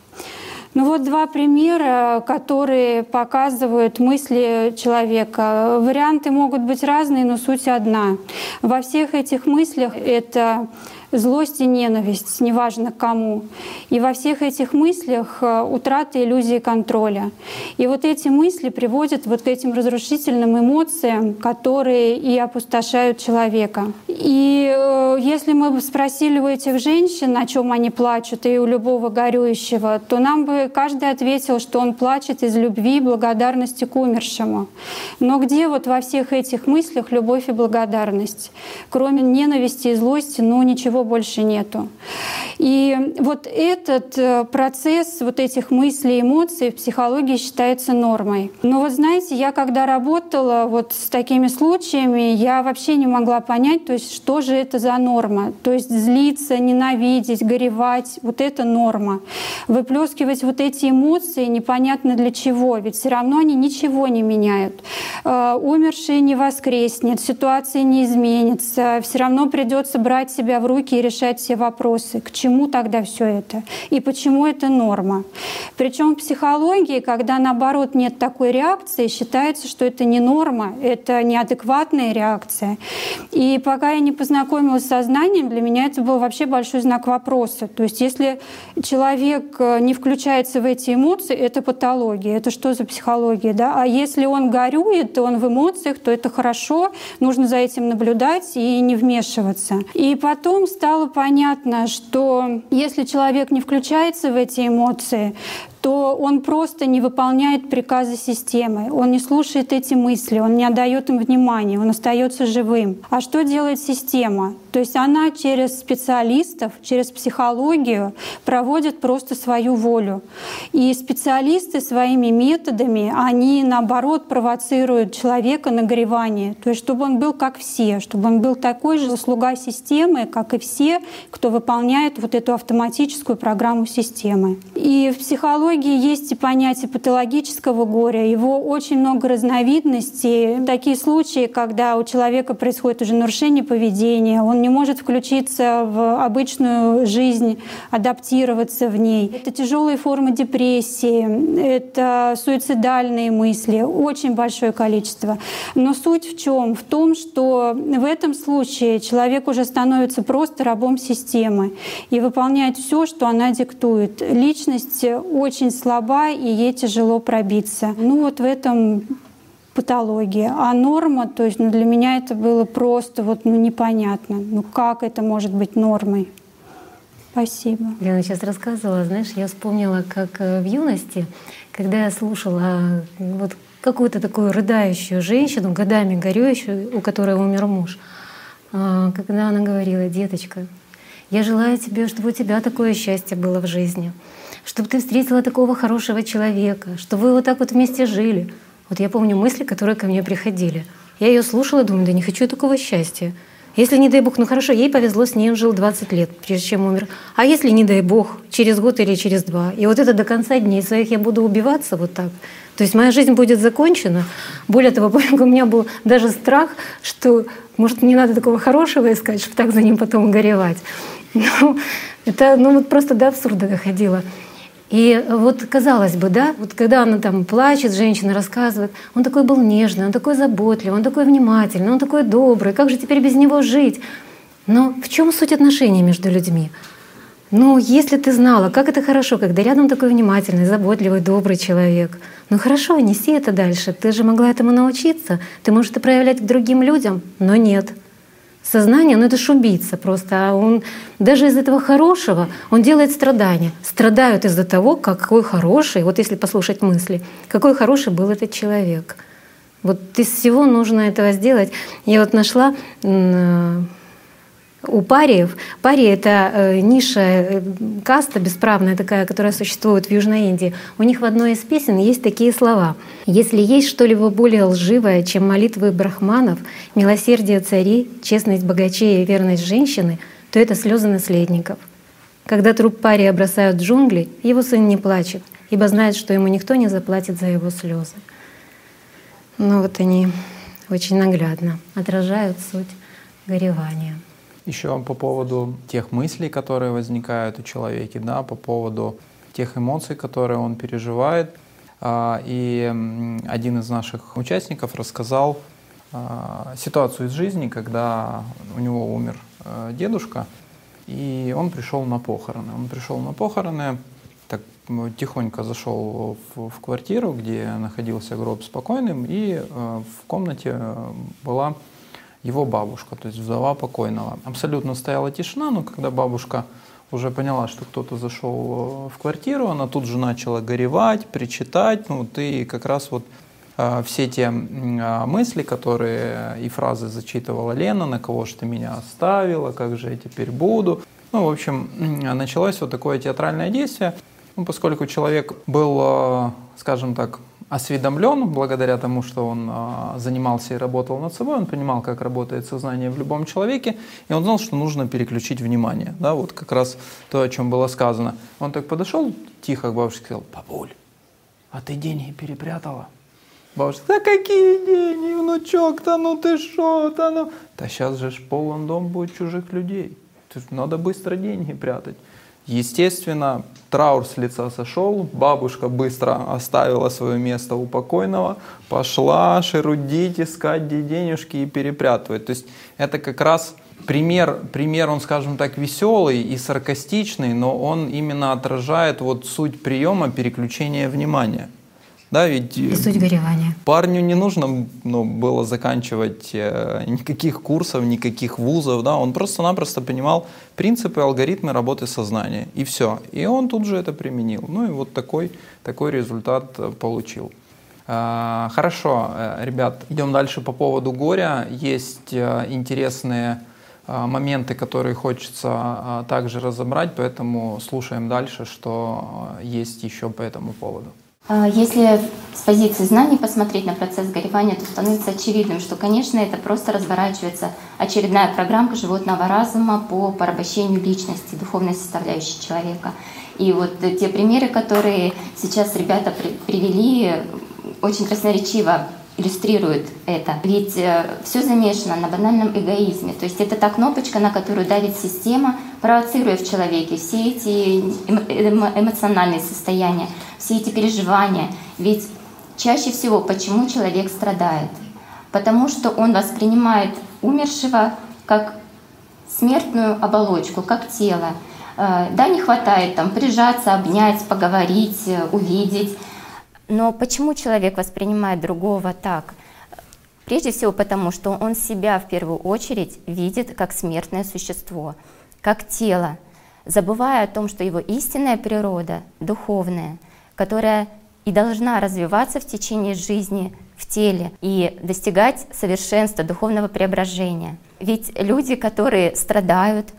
D: Ну вот два примера, которые показывают мысли человека. Варианты могут быть разные, но суть одна. Во всех этих мыслях это злость и ненависть, неважно кому. И во всех этих мыслях э, утрата иллюзии контроля. И вот эти мысли приводят вот к этим разрушительным эмоциям, которые и опустошают человека. И э, если мы бы спросили у этих женщин, о чем они плачут, и у любого горюющего, то нам бы каждый ответил, что он плачет из любви и благодарности к умершему. Но где вот во всех этих мыслях любовь и благодарность? Кроме ненависти и злости, ну ничего больше нету. И вот этот э, процесс вот этих мыслей, эмоций в психологии считается нормой. Но вот знаете, я когда работала вот с такими случаями, я вообще не могла понять, то есть что же это за норма? То есть злиться, ненавидеть, горевать, вот это норма. Выплескивать вот эти эмоции непонятно для чего, ведь все равно они ничего не меняют. Э, умерший не воскреснет, ситуация не изменится, все равно придется брать себя в руки и решать все вопросы. К чему тогда все это? И почему это норма? Причем в психологии, когда наоборот нет такой реакции, считается, что это не норма, это неадекватная реакция. И пока я не познакомилась с сознанием, для меня это был вообще большой знак вопроса. То есть если человек э, не включается в эти эмоции, это патология, это что за психология, да? А если он горюет, он в эмоциях, то это хорошо, нужно за этим наблюдать и не вмешиваться. И потом стало понятно, что если человек не включается в эти эмоции, то он просто не выполняет приказы системы, он не слушает эти мысли, он не отдает им внимания, он остается живым. А что делает система? То есть она через специалистов, через психологию проводит просто свою волю. И специалисты своими методами, они наоборот провоцируют человека на горевание. То есть чтобы он был как все, чтобы он был такой же слуга системы, как и все, кто выполняет вот эту автоматическую программу системы. И в психологии есть и понятие патологического горя. Его очень много разновидностей. Такие случаи, когда у человека происходит уже нарушение поведения, он не может включиться в обычную жизнь, адаптироваться в ней. Это тяжелые формы депрессии, это суицидальные мысли, очень большое количество. Но суть в чем? В том, что в этом случае человек уже становится просто рабом системы и выполняет все, что она диктует. Личность очень слаба, и ей тяжело пробиться. Ну вот в этом патология. А норма, то есть ну, для меня это было просто вот ну, непонятно. Ну как это может быть нормой? Спасибо.
A: Лена сейчас рассказывала, знаешь, я вспомнила, как э, в юности, когда я слушала вот какую-то такую рыдающую женщину, годами горюющую, у которой умер муж, когда она говорила, деточка, я желаю тебе, чтобы у тебя такое счастье было в жизни, чтобы ты встретила такого хорошего человека, чтобы вы вот так вот вместе жили. Вот я помню мысли, которые ко мне приходили. Я ее слушала, думаю, да не хочу я такого счастья. Если, не дай бог, ну хорошо, ей повезло, с ней он жил 20 лет, прежде чем умер. А если, не дай бог, через год или через два? И вот это до конца дней своих я буду убиваться вот так. То есть моя жизнь будет закончена. Более того, у меня был даже страх, что, может, не надо такого хорошего искать, чтобы так за ним потом горевать. Ну, это ну, вот просто до абсурда доходило. И вот казалось бы, да, вот когда она там плачет, женщина рассказывает, он такой был нежный, он такой заботливый, он такой внимательный, он такой добрый, как же теперь без него жить? Но в чем суть отношений между людьми? Ну, если ты знала, как это хорошо, когда рядом такой внимательный, заботливый, добрый человек, ну хорошо, неси это дальше. Ты же могла этому научиться. Ты можешь это проявлять к другим людям, но нет. Сознание, ну это ж убийца просто. А он даже из этого хорошего, он делает страдания. Страдают из-за того, какой хороший, вот если послушать мысли, какой хороший был этот человек. Вот из всего нужно этого сделать. Я вот нашла у париев. Пари — это э, низшая э, каста бесправная такая, которая существует в Южной Индии. У них в одной из песен есть такие слова. «Если есть что-либо более лживое, чем молитвы брахманов, милосердие царей, честность богачей и верность женщины, то это слезы наследников. Когда труп пария бросают в джунгли, его сын не плачет, ибо знает, что ему никто не заплатит за его слезы». Ну вот они очень наглядно отражают суть горевания.
C: Еще по поводу тех мыслей, которые возникают у человека, да, по поводу тех эмоций, которые он переживает. А, и один из наших участников рассказал а, ситуацию из жизни, когда у него умер а, дедушка, и он пришел на похороны. Он пришел на похороны, так тихонько зашел в, в квартиру, где находился гроб спокойным, и в комнате была его бабушка, то есть вдова покойного. Абсолютно стояла тишина, но когда бабушка уже поняла, что кто-то зашел в квартиру, она тут же начала горевать, причитать, ну, ты как раз вот э, все те э, мысли, которые и фразы зачитывала Лена, на кого же ты меня оставила, как же я теперь буду. Ну, в общем, началось вот такое театральное действие, ну, поскольку человек был, э, скажем так, осведомлен благодаря тому, что он а, занимался и работал над собой, он понимал, как работает сознание в любом человеке, и он знал, что нужно переключить внимание. Да, вот как раз то, о чем было сказано. Он так подошел тихо к бабушке и сказал, бабуль, а ты деньги перепрятала? Бабушка, да какие деньги, внучок-то, ну ты что-то, ну. Да сейчас же полон дом будет чужих людей. Надо быстро деньги прятать. Естественно, траур с лица сошел, бабушка быстро оставила свое место у покойного, пошла шерудить, искать где денежки и перепрятывать. То есть это как раз пример, пример, он, скажем так, веселый и саркастичный, но он именно отражает вот суть приема переключения внимания. Да, ведь
A: и суть горевания.
C: Парню не нужно ну, было заканчивать э, никаких курсов, никаких вузов, да, он просто-напросто понимал принципы, алгоритмы работы сознания, и все. И он тут же это применил. Ну и вот такой, такой результат э, получил. Э, хорошо, э, ребят, идем дальше по поводу горя. Есть э, интересные э, моменты, которые хочется также разобрать, поэтому слушаем дальше, что есть еще по этому поводу.
E: А, если с позиции знаний посмотреть на процесс горевания, то становится очевидным, что, конечно, это просто разворачивается очередная программа животного разума по порабощению личности, духовной составляющей человека. И вот те примеры, которые сейчас ребята привели, очень красноречиво иллюстрирует это. Ведь э, все замешано на банальном эгоизме. То есть это та кнопочка, на которую давит система, провоцируя в человеке все эти эмоциональные состояния, все эти переживания. Ведь чаще всего почему человек страдает? Потому что он воспринимает умершего как смертную оболочку, как тело. Э, да, не хватает там прижаться, обнять, поговорить, э, увидеть. Но почему человек воспринимает другого так? Прежде всего потому, что он себя в первую очередь видит как смертное существо, как тело, забывая о том, что его истинная природа, духовная, которая и должна развиваться в течение жизни в теле и достигать совершенства духовного преображения. Ведь люди, которые страдают,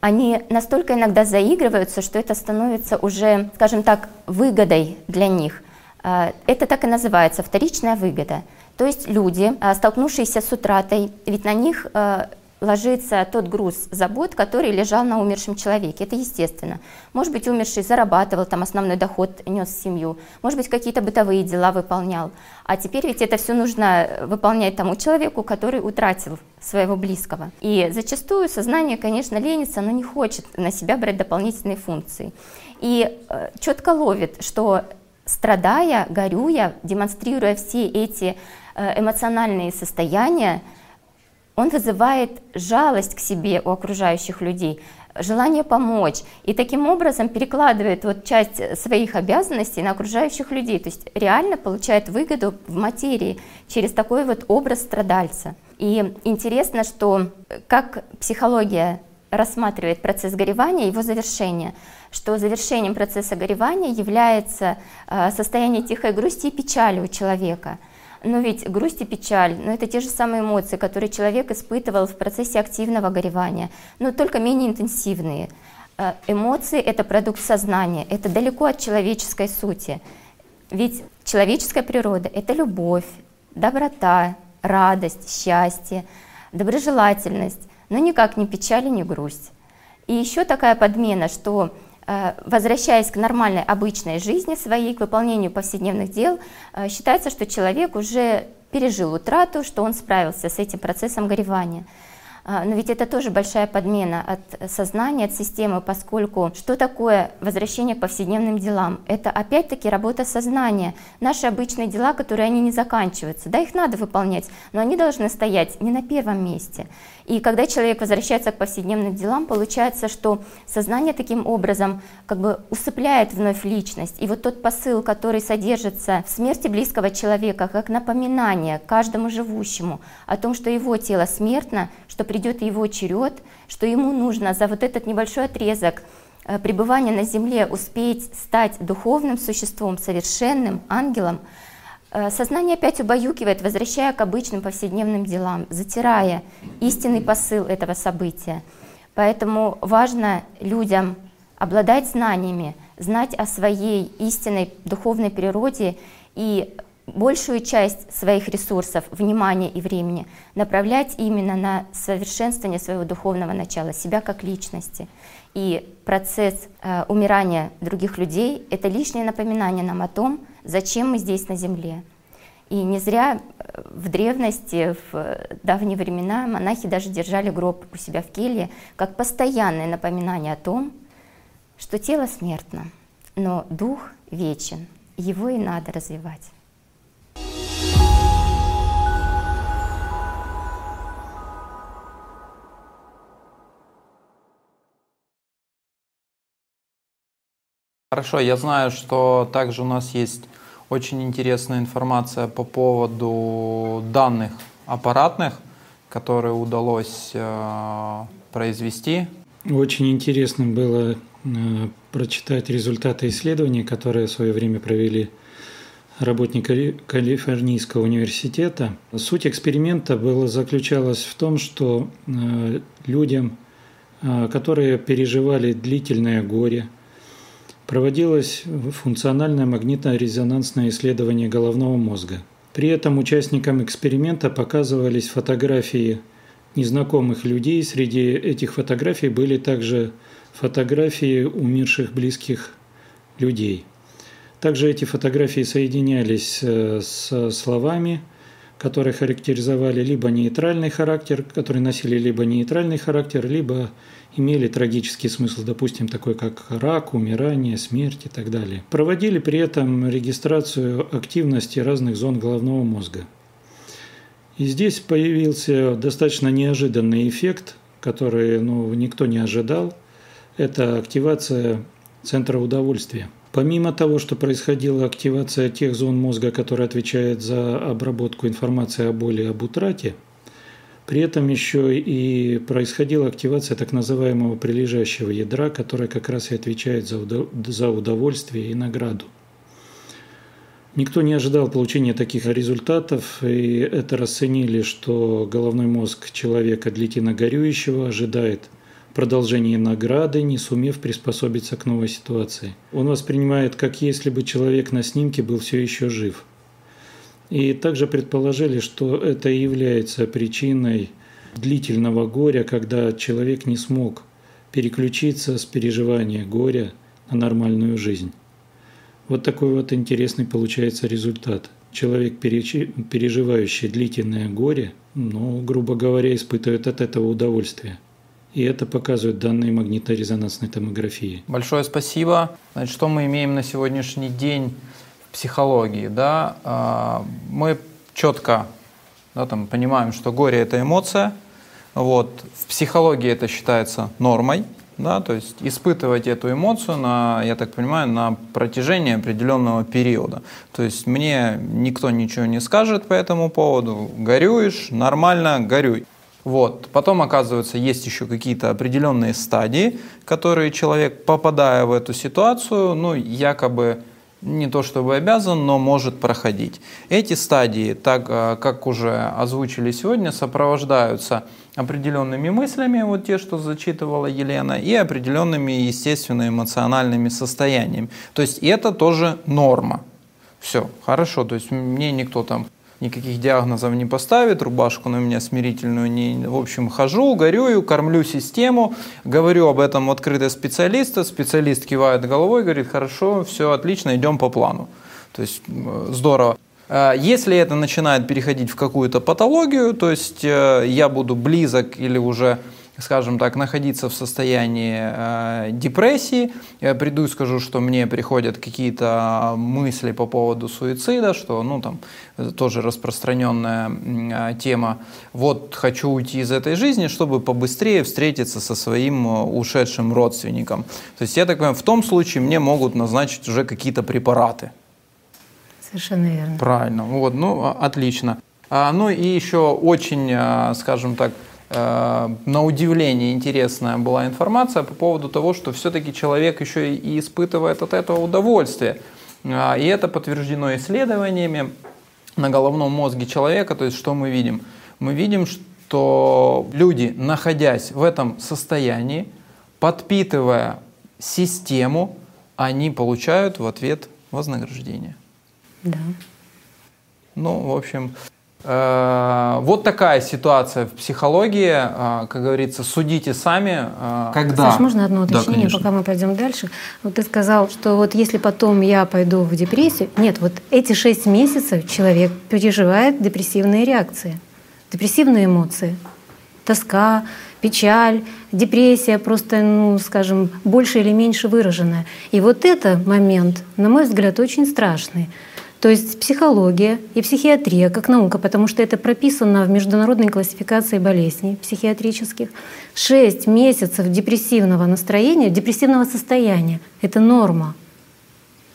E: они настолько иногда заигрываются, что это становится уже, скажем так, выгодой для них. А, это так и называется вторичная выгода. То есть люди, а, столкнувшиеся с утратой, ведь на них а, ложится тот груз забот, который лежал на умершем человеке. Это естественно. Может быть, умерший зарабатывал, там основной доход нес в семью, может быть, какие-то бытовые дела выполнял. А теперь ведь это все нужно выполнять тому человеку, который утратил своего близкого. И зачастую сознание, конечно, ленится, но не хочет на себя брать дополнительные функции. И э, четко ловит, что страдая, горюя, демонстрируя все эти э, эмоциональные состояния, он вызывает жалость к себе у окружающих людей, желание помочь, и таким образом перекладывает вот часть своих обязанностей на окружающих людей, то есть реально получает выгоду в материи через такой вот образ страдальца. И интересно, что как психология рассматривает процесс горевания его завершение, что завершением процесса горевания является э, состояние тихой грусти и печали у человека. Но ведь грусть и печаль, ну, это те же самые эмоции, которые человек испытывал в процессе активного горевания, но только менее интенсивные. Э, эмоции — это продукт сознания, это далеко от человеческой сути. Ведь человеческая природа — это любовь, доброта, радость, счастье, доброжелательность но никак не печаль и не грусть. И еще такая подмена, что возвращаясь к нормальной обычной жизни своей, к выполнению повседневных дел, э, считается, что человек уже пережил утрату, что он справился с этим процессом горевания. А, но ведь это тоже большая подмена от сознания, от системы, поскольку что такое возвращение к повседневным делам? Это опять-таки работа сознания. Наши обычные дела, которые они не заканчиваются, да, их надо выполнять, но они должны стоять не на первом месте. И когда человек возвращается к повседневным делам, получается, что сознание таким образом как бы усыпляет вновь личность. И вот тот посыл, который содержится в смерти близкого человека, как напоминание каждому живущему о том, что его тело смертно, что придет его черед, что ему нужно за вот этот небольшой отрезок э, пребывания на земле успеть стать духовным существом, совершенным ангелом, Э, сознание опять убаюкивает, возвращая к обычным повседневным делам, затирая истинный посыл этого события. Поэтому важно людям обладать знаниями, знать о своей истинной духовной природе и большую часть своих ресурсов, внимания и времени направлять именно на совершенствование своего духовного начала, себя как личности. И процесс э, умирания других людей — это лишнее напоминание нам о том, зачем мы здесь на Земле. И не зря э, в древности, в давние времена монахи даже держали гроб у себя в келье как постоянное напоминание о том, что тело смертно, но дух вечен, его и надо развивать.
C: Хорошо, я знаю, что также у нас есть очень интересная информация по поводу данных аппаратных, которые удалось э, произвести.
J: Очень интересно было э, прочитать результаты исследований, которые в свое время провели работники Калифорнийского университета. Суть эксперимента была, заключалась в том, что э, людям, которые переживали длительное горе, проводилось функциональное магнитно-резонансное исследование головного мозга. При этом участникам эксперимента показывались фотографии незнакомых людей. Среди этих фотографий были также фотографии умерших близких людей. Также эти фотографии соединялись э, с словами, которые характеризовали либо нейтральный характер, которые носили либо нейтральный характер, либо имели трагический смысл, допустим, такой как рак, умирание, смерть и так далее. Проводили при этом регистрацию активности разных зон головного мозга. И здесь появился достаточно неожиданный эффект, который ну, никто не ожидал. Это активация центра удовольствия. Помимо того, что происходила активация тех зон мозга, которые отвечают за обработку информации о боли и об утрате – при этом еще и происходила активация так называемого прилежащего ядра, которое как раз и отвечает за, удовольствие и награду. Никто не ожидал получения таких результатов, и это расценили, что головной мозг человека длительно горюющего ожидает продолжения награды, не сумев приспособиться к новой ситуации. Он воспринимает, как если бы человек на снимке был все еще жив – и также предположили, что это является причиной длительного горя, когда человек не смог переключиться с переживания горя на нормальную жизнь. Вот такой вот интересный получается результат. Человек, переживающий длительное горе, ну, грубо говоря, испытывает от этого удовольствие. И это показывают данные магнитно-резонансной томографии.
C: Большое спасибо. Значит, что мы имеем на сегодняшний день? Психологии, да, а, мы четко да, там, понимаем, что горе – это эмоция. Вот. В психологии это считается нормой, да, то есть испытывать эту эмоцию на, я так понимаю, на протяжении определенного периода. То есть мне никто ничего не скажет по этому поводу. Горюешь, нормально, горюй. Вот. Потом, оказывается, есть еще какие-то определенные стадии, которые человек, попадая в эту ситуацию, ну, якобы не то чтобы обязан, но может проходить. Эти стадии, так э, как уже озвучили сегодня, сопровождаются определенными мыслями, вот те, что зачитывала Елена, и определенными, естественно, эмоциональными состояниями. То есть это тоже норма. Все, хорошо, то есть мне никто там никаких диагнозов не поставит, рубашку на меня смирительную не... В общем, хожу, горюю, кормлю систему, говорю об этом открыто специалисту, специалист кивает головой, говорит, хорошо, все отлично, идем по плану. То есть здорово. А если это начинает переходить в какую-то патологию, то есть э, я буду близок или уже скажем так, находиться в состоянии э, депрессии. Я приду и скажу, что мне приходят какие-то мысли по поводу суицида, что, ну, там, тоже распространенная э, тема. Вот хочу уйти из этой жизни, чтобы побыстрее встретиться со своим э, ушедшим родственником. То есть, я так понимаю, в том случае мне могут назначить уже какие-то препараты.
A: Совершенно верно.
C: Правильно. Вот, ну, отлично. А, ну и еще очень, э, скажем так, Э, на удивление интересная была информация по поводу того, что все-таки человек еще и испытывает от этого удовольствие. А, и это подтверждено исследованиями на головном мозге человека. То есть что мы видим? Мы видим, что люди, находясь в этом состоянии, подпитывая систему, они получают в ответ вознаграждение.
A: Да.
C: Ну, в общем, э, вот такая ситуация в психологии. Э, как говорится, судите сами. Э, когда?
A: Саш, можно одно уточнение, да, пока мы пойдем дальше? Вот ты сказал, что вот если потом я пойду в депрессию, нет, вот эти шесть месяцев человек переживает депрессивные реакции, депрессивные эмоции, тоска, печаль, депрессия просто, ну, скажем, больше или меньше выраженная. И вот этот момент, на мой взгляд, очень страшный. То есть психология и психиатрия как наука, потому что это прописано в международной классификации болезней психиатрических. Шесть месяцев депрессивного настроения, депрессивного состояния — это норма.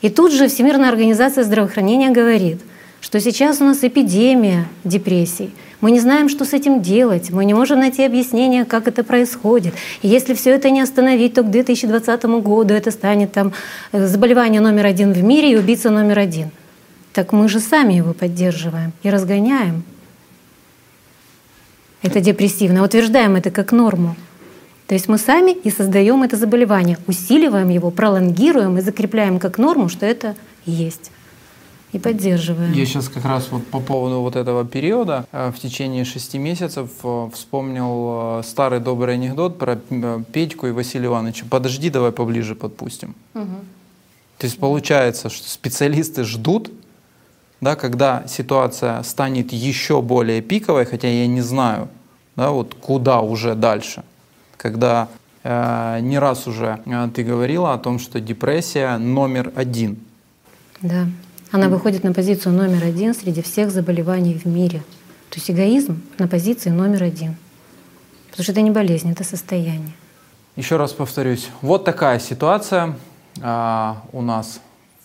A: И тут же Всемирная организация здравоохранения говорит, что сейчас у нас эпидемия депрессий — мы не знаем, что с этим делать, мы не можем найти объяснение, как это происходит. И если все это не остановить, то к 2020 году это станет там, э, заболевание номер один в мире и убийца номер один. Так мы же сами его поддерживаем и разгоняем. Это депрессивно, утверждаем это как норму. То есть мы сами и создаем это заболевание, усиливаем его, пролонгируем и закрепляем как норму, что это есть и поддерживаем.
C: Я сейчас как раз вот по поводу вот этого периода э, в течение шести месяцев э, вспомнил э, старый добрый анекдот про Петьку и Василия Ивановича. Подожди, давай поближе подпустим. Угу. То есть получается, что специалисты ждут, да, когда ситуация станет еще более пиковой, хотя я не знаю, да, вот куда уже дальше. Когда э, не раз уже э, ты говорила о том, что депрессия номер один.
A: Да. Она выходит на позицию номер один среди всех заболеваний в мире. То есть эгоизм на позиции номер один. Потому что это не болезнь, это состояние.
C: Еще раз повторюсь, вот такая ситуация а, у нас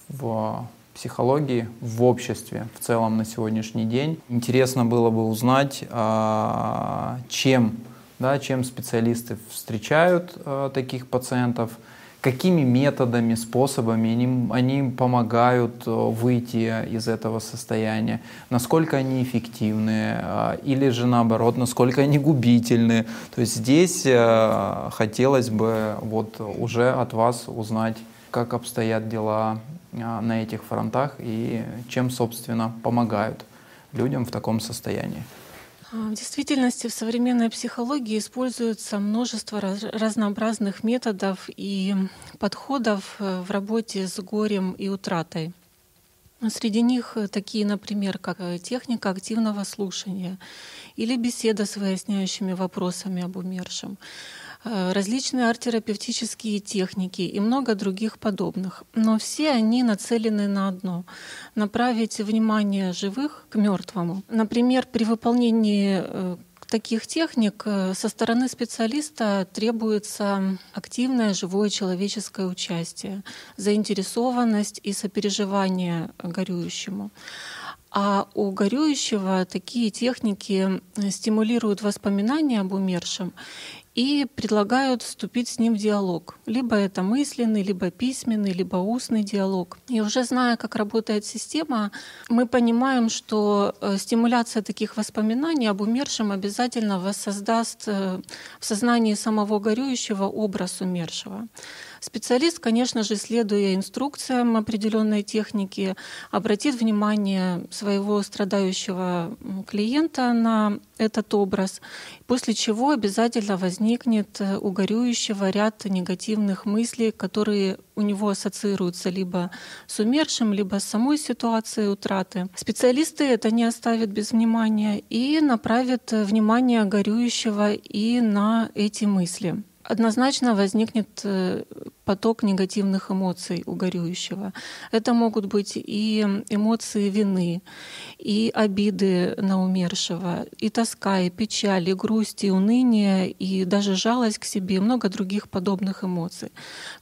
C: в психологии, в обществе в целом на сегодняшний день. Интересно было бы узнать, а, чем, да, чем специалисты встречают а, таких пациентов, какими методами, способами они, они помогают э, выйти из этого состояния, насколько они эффективны, или же наоборот, насколько они губительны. То есть здесь хотелось бы вот уже от вас узнать, как обстоят дела на этих фронтах и чем, собственно, помогают людям в таком состоянии.
F: А, в действительности в современной психологии используется множество разнообразных методов и подходов э, в работе с горем и утратой. Среди них э, такие, например, как э, техника активного слушания или беседа с выясняющими вопросами об умершем, различные арт-терапевтические техники и много других подобных. Но все они нацелены на одно — направить внимание живых к мертвому. Например, при выполнении э, таких техник э, со стороны специалиста требуется активное живое человеческое участие, заинтересованность и сопереживание горюющему. А у горюющего такие техники стимулируют воспоминания об умершем и предлагают вступить с ним в диалог. Либо это мысленный, либо письменный, либо устный диалог. И уже зная, как работает система, мы понимаем, что э, стимуляция таких воспоминаний об умершем обязательно воссоздаст э, в сознании самого горюющего образ умершего. Специалист, конечно же, следуя инструкциям определенной техники, обратит внимание своего страдающего клиента на этот образ, после чего обязательно возникнет у горюющего ряд негативных мыслей, которые у него ассоциируются либо с умершим, либо с самой ситуацией утраты. Специалисты это не оставят без внимания и направят внимание горюющего и на эти мысли однозначно возникнет э, поток негативных эмоций у горюющего. Это могут быть и эмоции вины, и обиды на умершего, и тоска, и печаль, и грусть, и уныние, и даже жалость к себе, и много других подобных эмоций.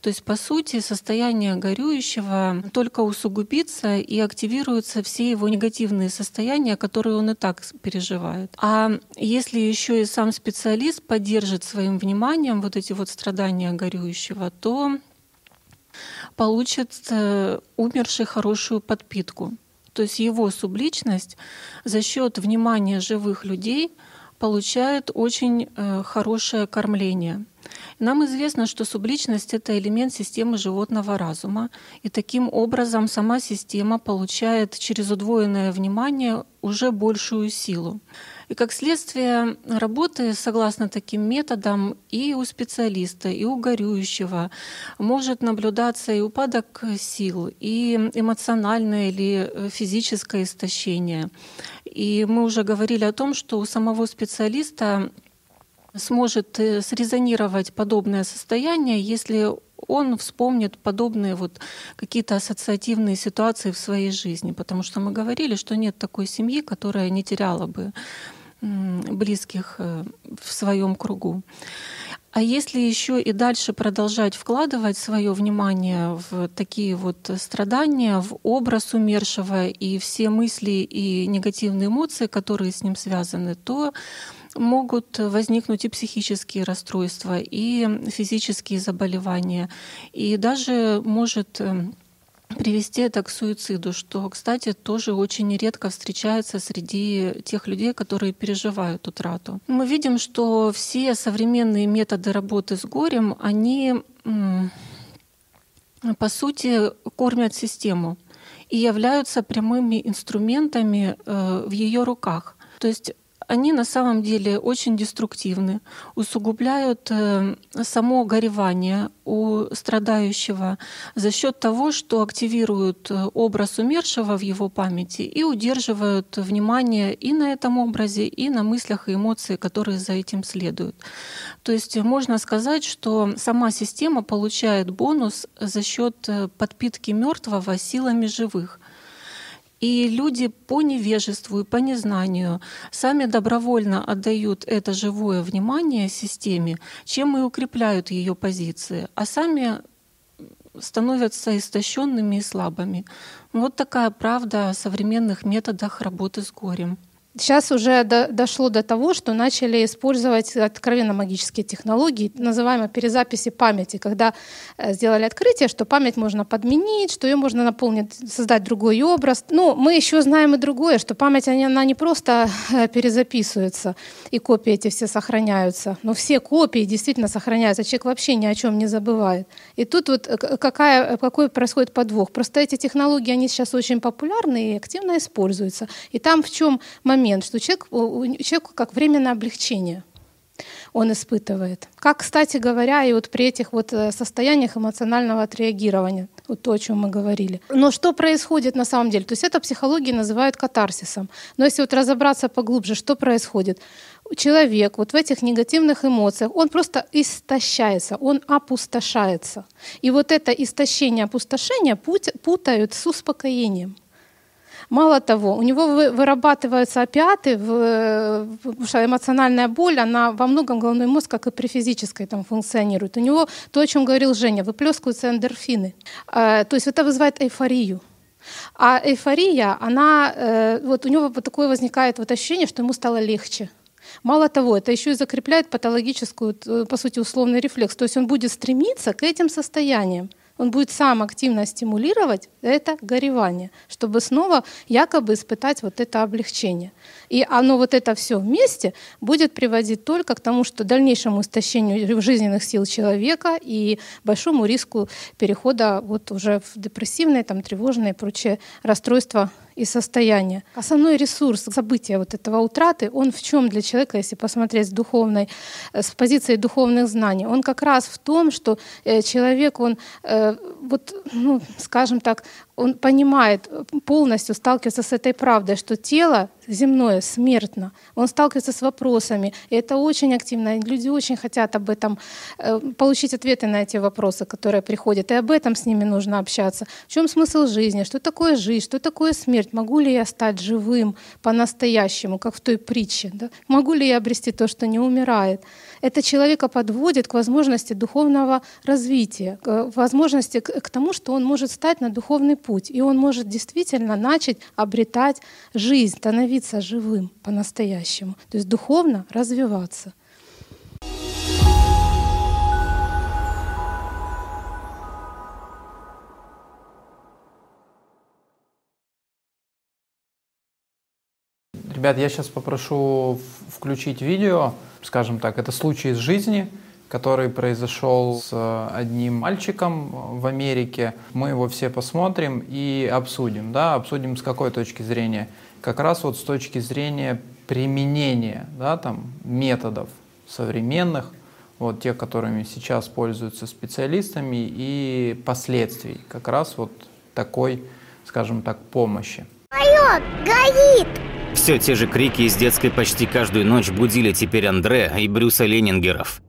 F: То есть, по сути, состояние горюющего только усугубится и активируются все его негативные состояния, которые он и так переживает. А если еще и сам специалист поддержит своим вниманием вот эти вот страдания горюющего, то получит умерший хорошую подпитку. То есть его субличность за счет внимания живых людей получает очень э, хорошее кормление. Нам известно, что субличность — это элемент системы животного разума, и таким образом сама система получает через удвоенное внимание уже большую силу. И как следствие работы согласно таким методам и у специалиста, и у горюющего может наблюдаться и упадок сил, и эмоциональное или физическое истощение. И мы уже говорили о том, что у самого специалиста сможет э, срезонировать подобное состояние, если он вспомнит подобные вот какие-то ассоциативные ситуации в своей жизни, потому что мы говорили, что нет такой семьи, которая не теряла бы близких э, в своем кругу. А если еще и дальше продолжать вкладывать свое внимание в такие вот страдания, в образ умершего и все мысли и негативные эмоции, которые с ним связаны, то могут возникнуть и психические расстройства, и физические заболевания, и даже может эм, привести это к суициду, что, кстати, тоже очень редко встречается среди тех людей, которые переживают утрату. Мы видим, что все современные методы работы с горем, они по сути кормят систему и являются прямыми инструментами э, в ее руках. То есть они на самом деле очень деструктивны, усугубляют э, само горевание у страдающего за счет того, что активируют э, образ умершего в его памяти и удерживают внимание и на этом образе, и на мыслях и эмоциях, которые за этим следуют. То есть можно сказать, что сама система получает бонус за счет э, подпитки мертвого силами живых. И люди по невежеству и по незнанию сами добровольно отдают это живое внимание системе, чем и укрепляют ее позиции, а сами становятся истощенными и слабыми. Вот такая правда о современных методах работы с горем.
I: Сейчас уже до, дошло до того, что начали использовать откровенно магические технологии, называемые перезаписи памяти, когда э, сделали открытие, что память можно подменить, что ее можно наполнить, создать другой образ. Но мы еще знаем и другое, что память она не просто э, перезаписывается, и копии эти все сохраняются, но все копии действительно сохраняются. Человек вообще ни о чем не забывает. И тут вот э, какая, какой происходит подвох? Просто эти технологии, они сейчас очень популярны и активно используются. И там в чем момент? Момент, что человек, человеку как временное облегчение он испытывает. Как, кстати говоря, и вот при этих вот э, состояниях эмоционального отреагирования, вот то, о чем мы говорили. Но что происходит на самом деле? То есть это психология называют катарсисом. Но если вот разобраться поглубже, что происходит? Человек вот в этих негативных эмоциях, он просто истощается, он опустошается. И вот это истощение, опустошение путают с успокоением. Мало того, у него вырабатываются опиаты, потому что эмоциональная боль, она во многом головной мозг, как и при физической, там функционирует. У него то, о чем говорил Женя, выплескиваются эндорфины. А, то есть это вызывает эйфорию. А эйфория, она, э, вот у него вот такое возникает вот ощущение, что ему стало легче. Мало того, это еще и закрепляет патологическую, э, по сути, условный рефлекс. То есть он будет стремиться к этим состояниям он будет сам активно стимулировать это горевание, чтобы снова якобы испытать вот это облегчение. И оно вот это все вместе будет приводить только к тому, что дальнейшему истощению жизненных сил человека и большому риску перехода вот уже в депрессивные, там, тревожные и прочие расстройства и состояния. Основной ресурс события вот этого утраты, он в чем для человека, если посмотреть с духовной, э, с позиции духовных знаний, он как раз в том, что э, человек, он э, вот, ну, скажем так, он понимает, полностью сталкивается с этой правдой, что тело земное смертно. Он сталкивается с вопросами, и это очень активно. Люди очень хотят об этом э, получить ответы на эти вопросы, которые приходят, и об этом с ними нужно общаться. В чем смысл жизни? Что такое жизнь? Что такое смерть? Могу ли я стать живым по-настоящему, как в той притче? Да? Могу ли я обрести то, что не умирает? Это человека подводит к возможности духовного развития, к возможности к, к тому, что он может стать на духовный путь, и он может действительно начать обретать жизнь, становиться живым по-настоящему, то есть духовно развиваться.
C: Ребят, я сейчас попрошу включить видео, скажем так, это случай из жизни, который произошел с одним мальчиком в Америке. Мы его все посмотрим и обсудим. Да? Обсудим с какой точки зрения? Как раз вот с точки зрения применения да, там, методов современных, вот те, которыми сейчас пользуются специалистами, и последствий как раз вот такой, скажем так, помощи.
Q: Горит!
R: Все те же крики из детской почти каждую ночь будили теперь Андре и Брюса Ленингеров.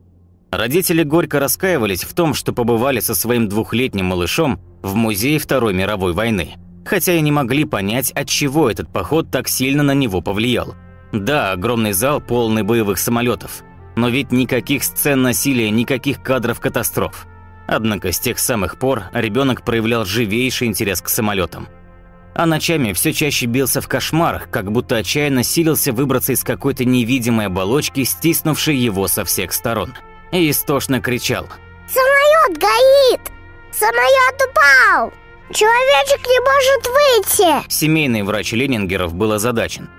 R: Родители горько раскаивались в том, что побывали со своим двухлетним малышом в музее Второй мировой войны, хотя и не могли понять, от чего этот поход так сильно на него повлиял. Да, огромный зал, полный боевых самолетов, но ведь никаких сцен насилия, никаких кадров катастроф. Однако с тех самых пор ребенок проявлял живейший интерес к самолетам. А ночами все чаще бился в кошмарах, как будто отчаянно силился выбраться из какой-то невидимой оболочки, стиснувшей его со всех сторон. И истошно кричал.
Q: «Самолет горит! Самолет упал! Человечек не может выйти!»
R: Семейный врач Ленингеров был озадачен.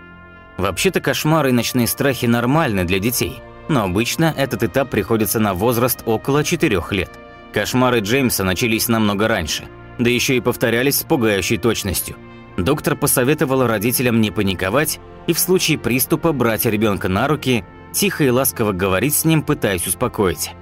R: Вообще-то кошмары и ночные страхи нормальны для детей, но обычно этот этап приходится на возраст около 4 лет. Кошмары Джеймса начались намного раньше, да еще и повторялись с пугающей точностью. Доктор посоветовал родителям не паниковать и в случае приступа брать ребенка на руки, тихо и ласково говорить с ним, пытаясь успокоить.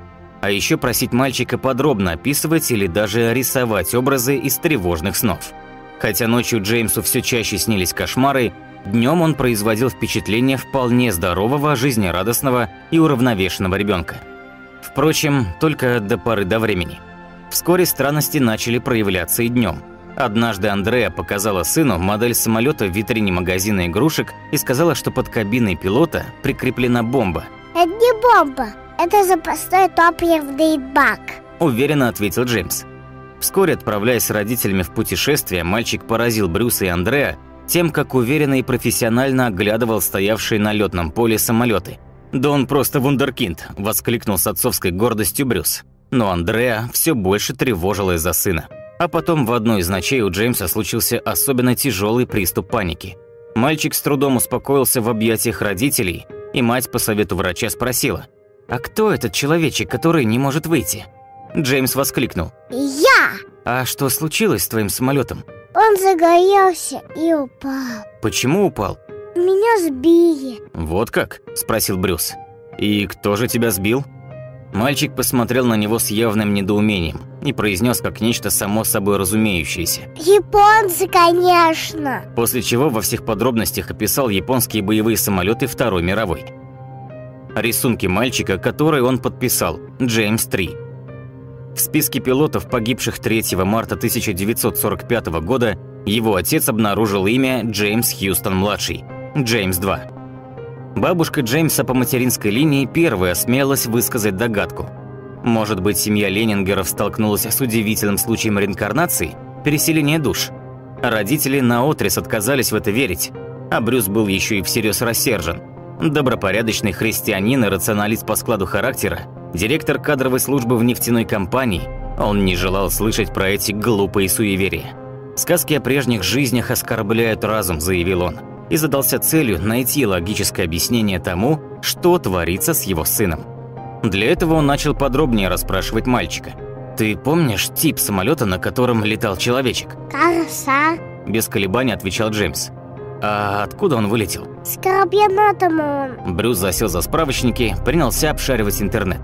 R: А еще просить мальчика подробно описывать или даже рисовать образы из тревожных снов. Хотя ночью Джеймсу все чаще снились кошмары, Днем он производил впечатление вполне здорового, жизнерадостного и уравновешенного ребенка. Впрочем, только до поры до времени. Вскоре странности начали проявляться и днем. Однажды Андрея показала сыну модель самолета в витрине магазина игрушек и сказала, что под кабиной пилота прикреплена бомба.
Q: «Это не бомба, это запасной топливный бак», –
R: уверенно ответил Джеймс. Вскоре, отправляясь с родителями в путешествие, мальчик поразил Брюса и Андрея тем, как уверенно и профессионально оглядывал стоявшие на летном поле самолеты. «Да он просто вундеркинд!» – воскликнул с отцовской гордостью Брюс. Но Андреа все больше тревожила из-за сына. А потом в одной из ночей у Джеймса случился особенно тяжелый приступ паники. Мальчик с трудом успокоился в объятиях родителей, и мать по совету врача спросила, «А кто этот человечек, который не может выйти?» Джеймс воскликнул.
Q: «Я!»
R: «А что случилось с твоим самолетом?
Q: Он загорелся и упал.
R: Почему упал?
Q: Меня сбили.
R: Вот как? Спросил Брюс. И кто же тебя сбил? Мальчик посмотрел на него с явным недоумением и произнес как нечто само собой разумеющееся.
Q: Японцы, конечно.
R: После чего во всех подробностях описал японские боевые самолеты Второй мировой. Рисунки мальчика, которые он подписал, Джеймс 3. В списке пилотов, погибших 3 марта 1945 года, его отец обнаружил имя Джеймс Хьюстон-младший, Джеймс-2. Бабушка Джеймса по материнской линии первая осмелилась высказать догадку. Может быть, семья Ленингеров столкнулась с удивительным случаем реинкарнации, переселения душ. Родители наотрез отказались в это верить, а Брюс был еще и всерьез рассержен. Добропорядочный христианин и рационалист по складу характера – директор кадровой службы в нефтяной компании, он не желал слышать про эти глупые суеверия. «Сказки о прежних жизнях оскорбляют разум», – заявил он, и задался целью найти логическое объяснение тому, что творится с его сыном. Для этого он начал подробнее расспрашивать мальчика. «Ты помнишь тип самолета, на котором летал человечек?»
Q: «Кажется».
R: Без колебаний отвечал Джеймс. «А откуда он вылетел?»
Q: «С карабинатом
R: он». Брюс засел за справочники, принялся обшаривать интернет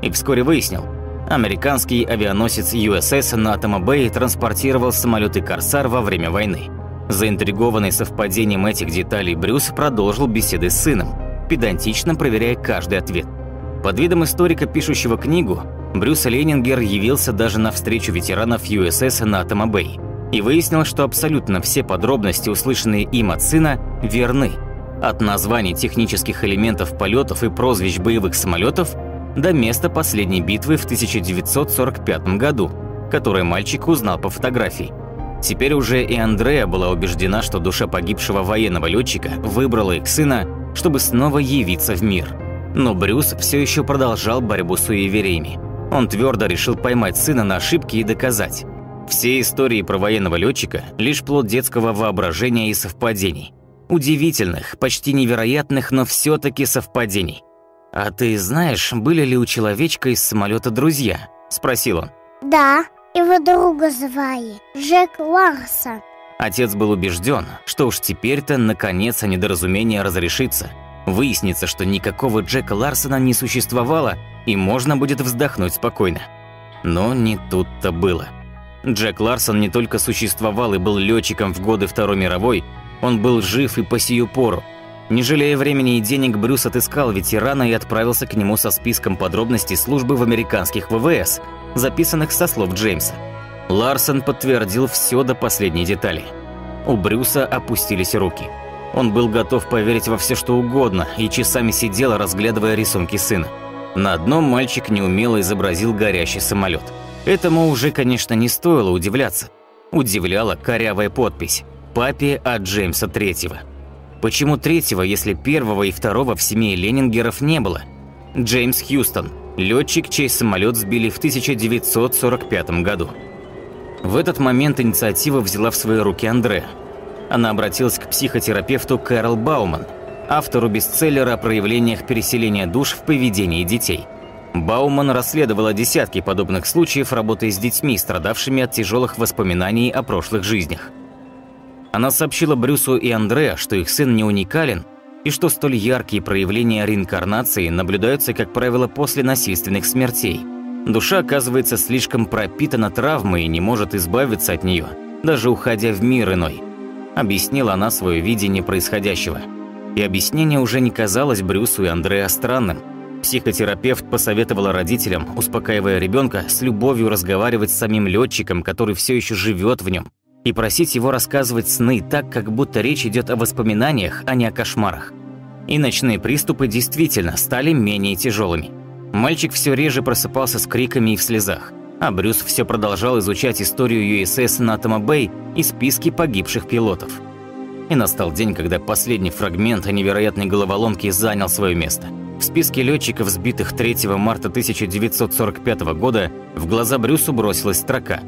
R: и вскоре выяснил, американский авианосец USS на Атома-Бэй транспортировал самолеты «Корсар» во время войны. Заинтригованный совпадением этих деталей Брюс продолжил беседы с сыном, педантично проверяя каждый ответ. Под видом историка, пишущего книгу, Брюс Ленингер явился даже на встречу ветеранов USS на Атома-Бэй и выяснил, что абсолютно все подробности, услышанные им от сына, верны. От названий технических элементов полетов и прозвищ боевых самолетов до места последней битвы в 1945 году, которое мальчик узнал по фотографии. Теперь уже и Андрея была убеждена, что душа погибшего военного летчика выбрала их сына, чтобы снова явиться в мир. Но Брюс все еще продолжал борьбу с суевериями. Он твердо решил поймать сына на ошибки и доказать. Все истории про военного летчика – лишь плод детского воображения и совпадений. Удивительных, почти невероятных, но все-таки совпадений. «А ты знаешь, были ли у человечка из самолета друзья?» – спросил он.
Q: Да, его друга звали Джек Ларсон.
R: Отец был убежден, что уж теперь-то наконец недоразумение разрешится. Выяснится, что никакого Джека Ларсона не существовало, и можно будет вздохнуть спокойно. Но не тут-то было. Джек Ларсон не только существовал и был летчиком в годы Второй мировой, он был жив и по сию пору. Не жалея времени и денег, Брюс отыскал ветерана и отправился к нему со списком подробностей службы в американских ВВС, записанных со слов Джеймса. Ларсон подтвердил все до последней детали. У Брюса опустились руки. Он был готов поверить во все что угодно и часами сидел, разглядывая рисунки сына. На одном мальчик неумело изобразил горящий самолет. Этому уже, конечно, не стоило удивляться. Удивляла корявая подпись «Папе от Джеймса Третьего». Почему третьего, если первого и второго в семье Ленингеров не было? Джеймс Хьюстон, летчик, чей самолет сбили в 1945 году. В этот момент инициатива взяла в свои руки Андре. Она обратилась к психотерапевту Кэрол Бауман, автору бестселлера о проявлениях переселения душ в поведении детей – Бауман расследовала десятки подобных случаев, работая с детьми, страдавшими от тяжелых воспоминаний о прошлых жизнях. Она сообщила Брюсу и Андре, что их сын не уникален, и что столь яркие проявления реинкарнации наблюдаются, как правило, после насильственных смертей. Душа оказывается слишком пропитана травмой и не может избавиться от нее, даже уходя в мир иной. Объяснила она свое видение происходящего. И объяснение уже не казалось Брюсу и Андреа странным – Психотерапевт посоветовала родителям, успокаивая ребенка, с любовью разговаривать с самим летчиком, который все еще живет в нем, и просить его рассказывать сны так, как будто речь идет о воспоминаниях, а не о кошмарах. И ночные приступы действительно стали менее тяжелыми. Мальчик все реже просыпался с криками и в слезах, а Брюс все продолжал изучать историю USS Натома Бэй и списки погибших пилотов. И настал день, когда последний фрагмент невероятной головоломке занял свое место – в списке летчиков, сбитых 3 марта 1945 года, в глаза Брюсу бросилась строка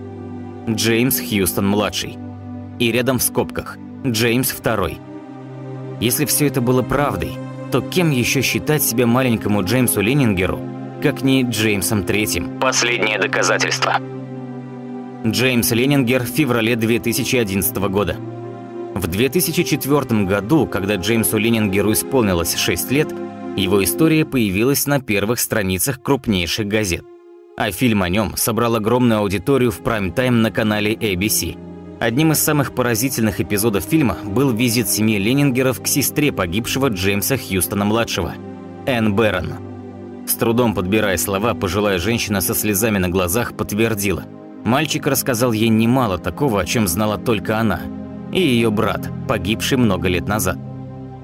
R: «Джеймс Хьюстон-младший». И рядом в скобках «Джеймс II». Если все это было правдой, то кем еще считать себя маленькому Джеймсу Ленингеру, как не Джеймсом III? Последнее доказательство. Джеймс Ленингер в феврале 2011 года. В 2004 году, когда Джеймсу Ленингеру исполнилось 6 лет, его история появилась на первых страницах крупнейших газет. А фильм о нем собрал огромную аудиторию в прайм-тайм на канале ABC. Одним из самых поразительных эпизодов фильма был визит семьи Ленингеров к сестре погибшего Джеймса Хьюстона-младшего, Энн Бэрон. С трудом подбирая слова, пожилая женщина со слезами на глазах подтвердила. Мальчик рассказал ей немало такого, о чем знала только она, и ее брат, погибший много лет назад.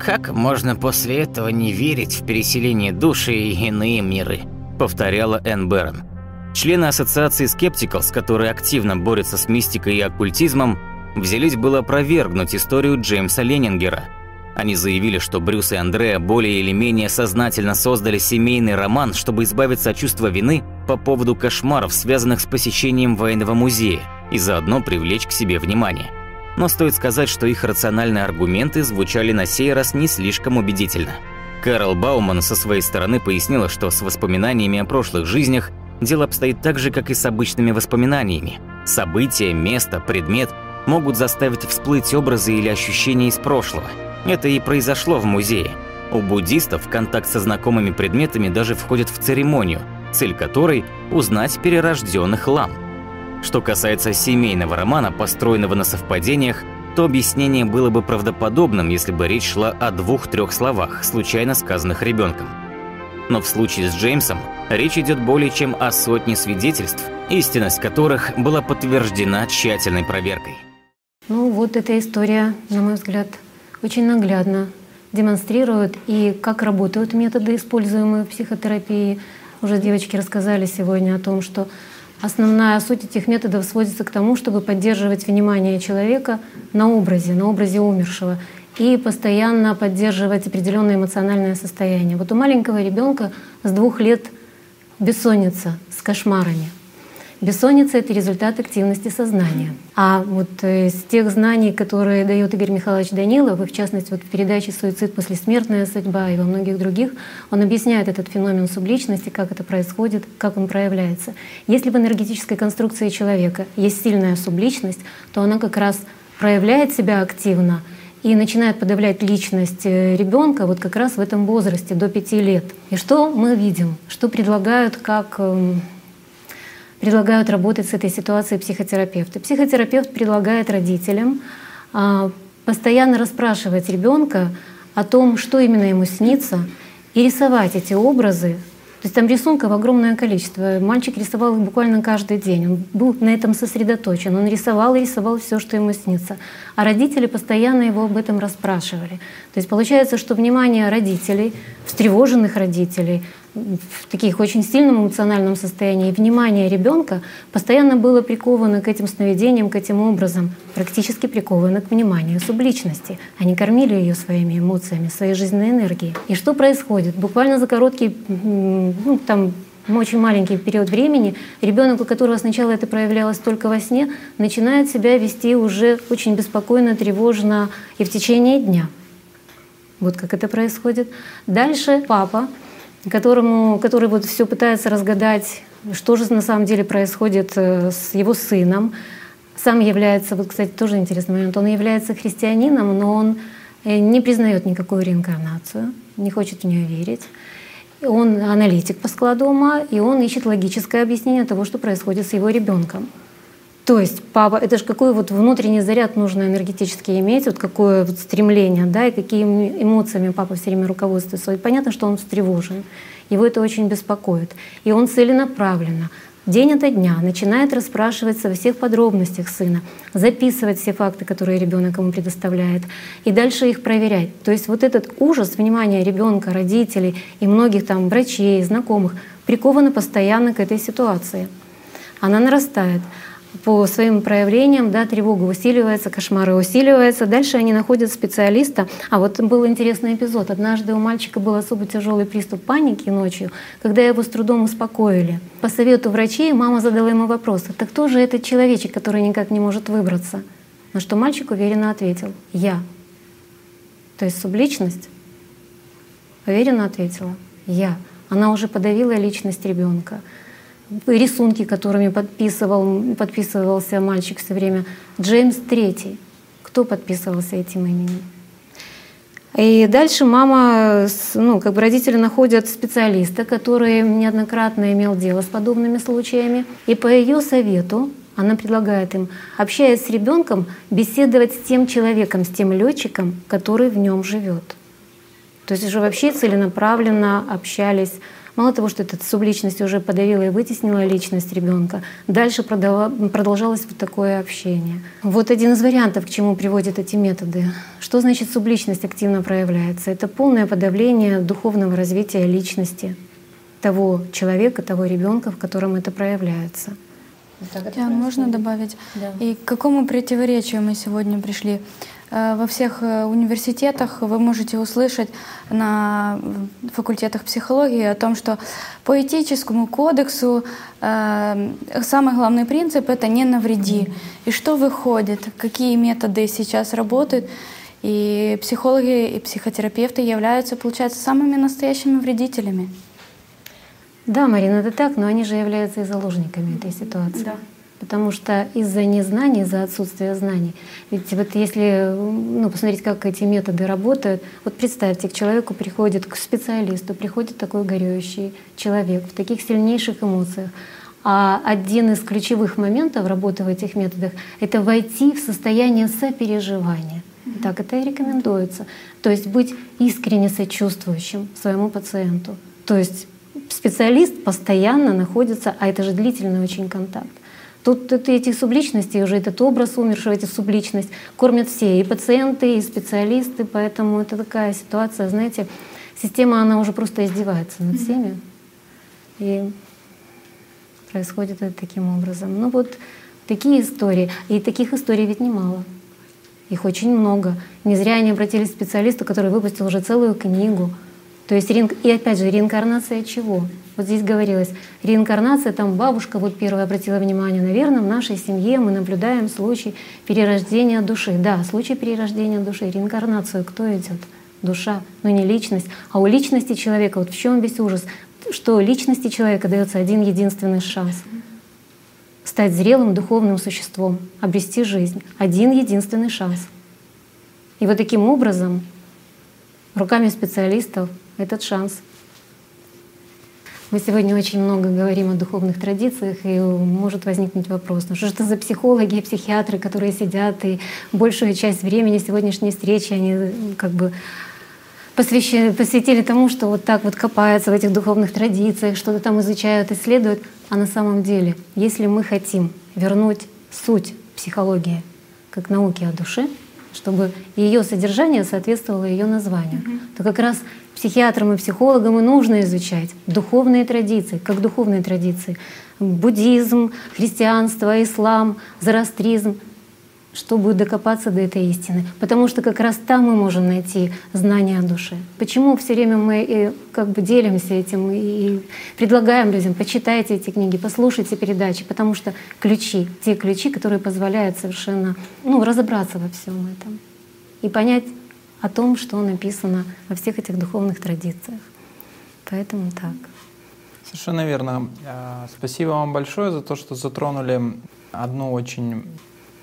S: Как можно после этого не верить в переселение души и иные миры?
R: Повторяла Энн Берн. Члены ассоциации Skepticals, которые активно борются с мистикой и оккультизмом, взялись было опровергнуть историю Джеймса Ленингера. Они заявили, что Брюс и Андреа более или менее сознательно создали семейный роман, чтобы избавиться от чувства вины по поводу кошмаров, связанных с посещением военного музея, и заодно привлечь к себе внимание но стоит сказать, что их рациональные аргументы звучали на сей раз не слишком убедительно. Карл Бауман со своей стороны пояснила, что с воспоминаниями о прошлых жизнях дело обстоит так же, как и с обычными воспоминаниями. События, место, предмет могут заставить всплыть образы или ощущения из прошлого. Это и произошло в музее. У буддистов контакт со знакомыми предметами даже входит в церемонию, цель которой – узнать перерожденных лам – что касается семейного романа, построенного на совпадениях, то объяснение было бы правдоподобным, если бы речь шла о двух-трех словах, случайно сказанных ребенком. Но в случае с Джеймсом речь идет более чем о сотне свидетельств, истинность которых была подтверждена тщательной проверкой.
A: Ну вот эта история, на мой взгляд, очень наглядно демонстрирует и как работают методы, используемые в психотерапии. Уже девочки рассказали сегодня о том, что Основная суть этих методов сводится к тому, чтобы поддерживать внимание человека на образе, на образе умершего и постоянно поддерживать определенное эмоциональное состояние. Вот у маленького ребенка с двух лет бессонница с кошмарами. Бессонница — это результат активности сознания. А вот э, из тех знаний, которые дает Игорь Михайлович Данилов, и в частности вот в передаче «Суицид. Послесмертная судьба» и во многих других, он объясняет этот феномен субличности, как это происходит, как он проявляется. Если в энергетической конструкции человека есть сильная субличность, то она как раз проявляет себя активно и начинает подавлять личность э, ребенка вот как раз в этом возрасте, до пяти лет. И что мы видим? Что предлагают как эм, предлагают работать с этой ситуацией психотерапевты. Психотерапевт предлагает родителям а, постоянно расспрашивать ребенка о том, что именно ему снится, и рисовать эти образы. То есть там рисунков огромное количество. Мальчик рисовал их буквально каждый день. Он был на этом сосредоточен. Он рисовал и рисовал все, что ему снится. А родители постоянно его об этом расспрашивали. То есть получается, что внимание родителей, встревоженных родителей, в таких очень сильном эмоциональном состоянии, внимание ребенка постоянно было приковано к этим сновидениям, к этим образам, практически приковано к вниманию субличности. Они кормили ее своими эмоциями, своей жизненной энергией. И что происходит? Буквально за короткий, ну, там, очень маленький период времени ребенок, у которого сначала это проявлялось только во сне, начинает себя вести уже очень беспокойно, тревожно и в течение дня. Вот как это происходит. Дальше папа которому, который вот все пытается разгадать, что же на самом деле происходит э, с его сыном. Сам является, вот, кстати, тоже интересный момент, он является христианином, но он э, не признает никакую реинкарнацию, не хочет в нее верить. Он аналитик по складу ума, и он ищет логическое объяснение того, что происходит с его ребенком. То есть папа, это же какой вот внутренний заряд нужно энергетически иметь, вот какое вот стремление, да, и какими эмоциями папа все время руководствуется. И понятно, что он встревожен, его это очень беспокоит. И он целенаправленно, день ото дня начинает расспрашиваться во всех подробностях сына, записывать все факты, которые ребенок ему предоставляет, и дальше их проверять. То есть вот этот ужас внимания ребенка, родителей и многих там врачей, знакомых приковано постоянно к этой ситуации. Она нарастает по своим проявлениям, да, тревога усиливается, кошмары усиливаются. Дальше они находят специалиста. А вот был интересный эпизод. Однажды у мальчика был особо тяжелый приступ паники ночью, когда его с трудом успокоили. По совету врачей мама задала ему вопрос, так кто же этот человечек, который никак не может выбраться? На что мальчик уверенно ответил «Я». То есть субличность уверенно ответила «Я». Она уже подавила личность ребенка рисунки, которыми подписывал, подписывался мальчик все время. Джеймс Третий. Кто подписывался этим именем? И дальше мама, ну, как бы родители находят специалиста, который неоднократно имел дело с подобными случаями. И по ее совету она предлагает им, общаясь с ребенком, беседовать с тем человеком, с тем летчиком, который в нем живет. То есть уже вообще целенаправленно общались Мало того, что эта субличность уже подавила и вытеснила личность ребенка, дальше продолжалось вот такое общение. Вот один из вариантов, к чему приводят эти методы. Что значит субличность активно проявляется? Это полное подавление духовного развития личности того человека, того ребенка, в котором это проявляется.
B: Да, можно добавить? Да. И к какому противоречию мы сегодня пришли? Э, во всех э, университетах вы можете услышать на факультетах психологии о том, что по этическому кодексу э, самый главный принцип это не навреди. И что выходит, какие методы сейчас работают. И психологи и психотерапевты являются, получается, самыми настоящими вредителями.
A: Да, Марина, это так, но они же являются и заложниками этой ситуации. Да. Потому что из-за незнаний, из-за отсутствия знаний. Ведь вот если ну, посмотреть, как эти методы работают, вот представьте, к человеку приходит, к специалисту приходит такой горюющий человек в таких сильнейших эмоциях. А один из ключевых моментов работы в этих методах — это войти в состояние сопереживания. Так это и рекомендуется. То есть быть искренне сочувствующим своему пациенту. То есть специалист постоянно находится, а это же длительный очень контакт. Тут эти субличности, уже этот образ умершего, эти субличность кормят все, и пациенты, и специалисты, поэтому это такая ситуация, знаете, система, она уже просто издевается над всеми. И происходит это таким образом. Ну вот такие истории. И таких историй ведь немало. Их очень много. Не зря они обратились к специалисту, который выпустил уже целую книгу То есть, и опять же, реинкарнация чего? Вот здесь говорилось, реинкарнация, там бабушка вот первая обратила внимание, наверное, в нашей семье мы наблюдаем случай перерождения души. Да, случай перерождения души, реинкарнацию кто идет? Душа, но не личность. А у личности человека, вот в чем весь ужас, что личности человека дается один единственный шанс стать зрелым духовным существом, обрести жизнь. Один единственный шанс. И вот таким образом, руками специалистов, этот шанс — мы сегодня очень много говорим о духовных традициях, и может возникнуть вопрос, ну что же это за психологи и психиатры, которые сидят и большую часть времени сегодняшней встречи они как бы посвящали, посвятили тому, что вот так вот копаются в этих духовных традициях, что-то там изучают, исследуют. А на самом деле, если мы хотим вернуть суть психологии как науки о душе, чтобы ее содержание соответствовало ее названию, mm-hmm. то как раз психиатрам и психологам и нужно изучать духовные традиции, как духовные традиции, буддизм, христианство, ислам, зороастризм, чтобы докопаться до этой истины. Потому что как раз там мы можем найти знания о душе. Почему все время мы и как бы делимся этим и предлагаем людям, почитайте эти книги, послушайте передачи, потому что ключи, те ключи, которые позволяют совершенно ну, разобраться во всем этом и понять о том, что написано во всех этих духовных традициях. Поэтому так.
C: Совершенно верно. А, спасибо вам большое за то, что затронули одну очень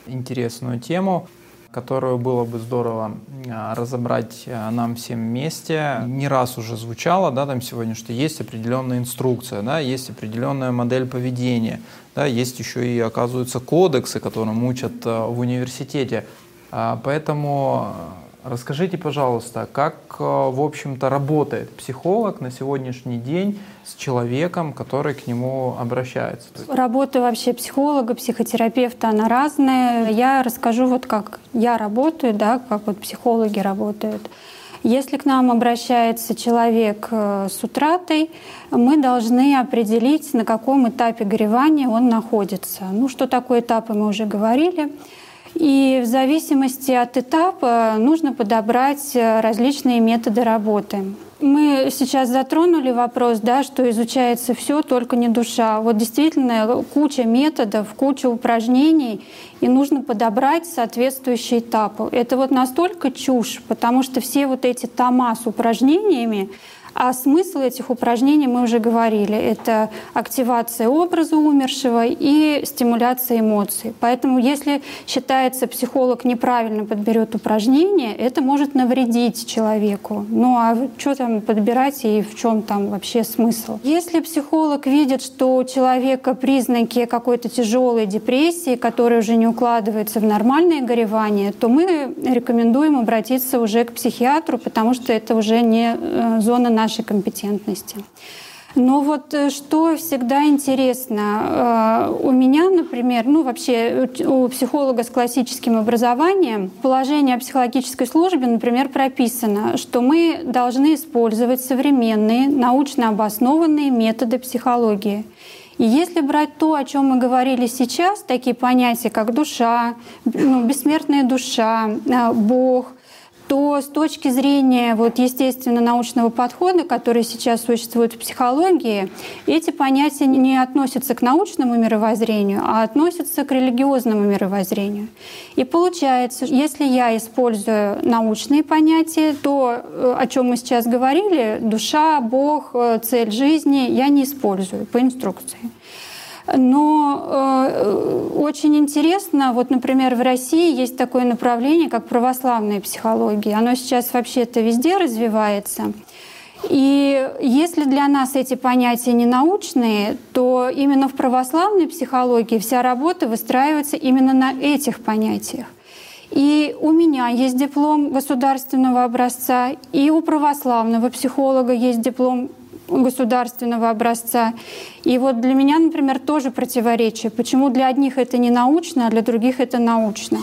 C: интересную тему, которую было бы здорово а, разобрать а, нам всем вместе. Не раз уже звучало, да, там сегодня, что есть определенная инструкция, да, есть определенная модель поведения, да, есть еще и, оказывается, кодексы, которым учат в университете. Поэтому Расскажите, пожалуйста, как, э, в общем-то, работает психолог на сегодняшний день с человеком, который к нему обращается?
D: Работа вообще психолога, психотерапевта, она разная. Я расскажу вот как я работаю, да, как вот психологи работают. Если к нам обращается человек э, с утратой, мы должны определить, на каком этапе горевания он находится. Ну, что такое этапы, мы уже говорили. И в зависимости от этапа нужно подобрать э, различные методы работы. Мы сейчас затронули вопрос, да, что изучается все, только не душа. Вот действительно куча методов, куча упражнений, и нужно подобрать соответствующий этап. Это вот настолько чушь, потому что все вот эти тома с упражнениями, а смысл этих упражнений мы уже говорили. Это активация образа умершего и стимуляция эмоций. Поэтому если считается психолог неправильно подберет упражнение, это может навредить человеку. Ну а что там подбирать и в чем там вообще смысл? Если психолог видит, что у человека признаки какой-то тяжелой депрессии, которая уже не укладывается в нормальное горевание, то мы рекомендуем обратиться уже к психиатру, потому что это уже не э, зона нашей компетентности. Но вот э, что всегда интересно, э, у меня, например, ну вообще у психолога с классическим образованием в положении о психологической службе, например, прописано, что мы должны использовать современные научно обоснованные методы психологии. И если брать то, о чем мы говорили сейчас, такие понятия, как душа, ну, бессмертная душа, э, Бог, то с точки зрения вот, естественно-научного подхода, который сейчас существует в психологии, эти понятия не относятся к научному мировоззрению, а относятся к религиозному мировоззрению. И получается, если я использую научные понятия, то, э, о чем мы сейчас говорили, душа, Бог, э, цель жизни, я не использую по инструкции. Но э, очень интересно, вот, например, в России есть такое направление, как православная психология. Оно сейчас вообще-то везде развивается. И если для нас эти понятия не научные, то именно в православной психологии вся работа выстраивается именно на этих понятиях. И у меня есть диплом государственного образца, и у православного психолога есть диплом государственного образца. И вот для меня, например, тоже противоречие. Почему для одних это не научно, а для других это научно?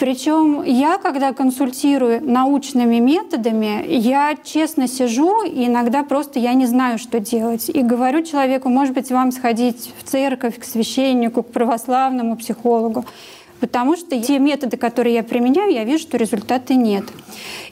D: Причем я, когда консультирую научными методами, я честно сижу, и иногда просто я не знаю, что делать. И говорю человеку, может быть, вам сходить в церковь, к священнику, к православному психологу. Потому что те методы, которые я применяю, я вижу, что результата нет.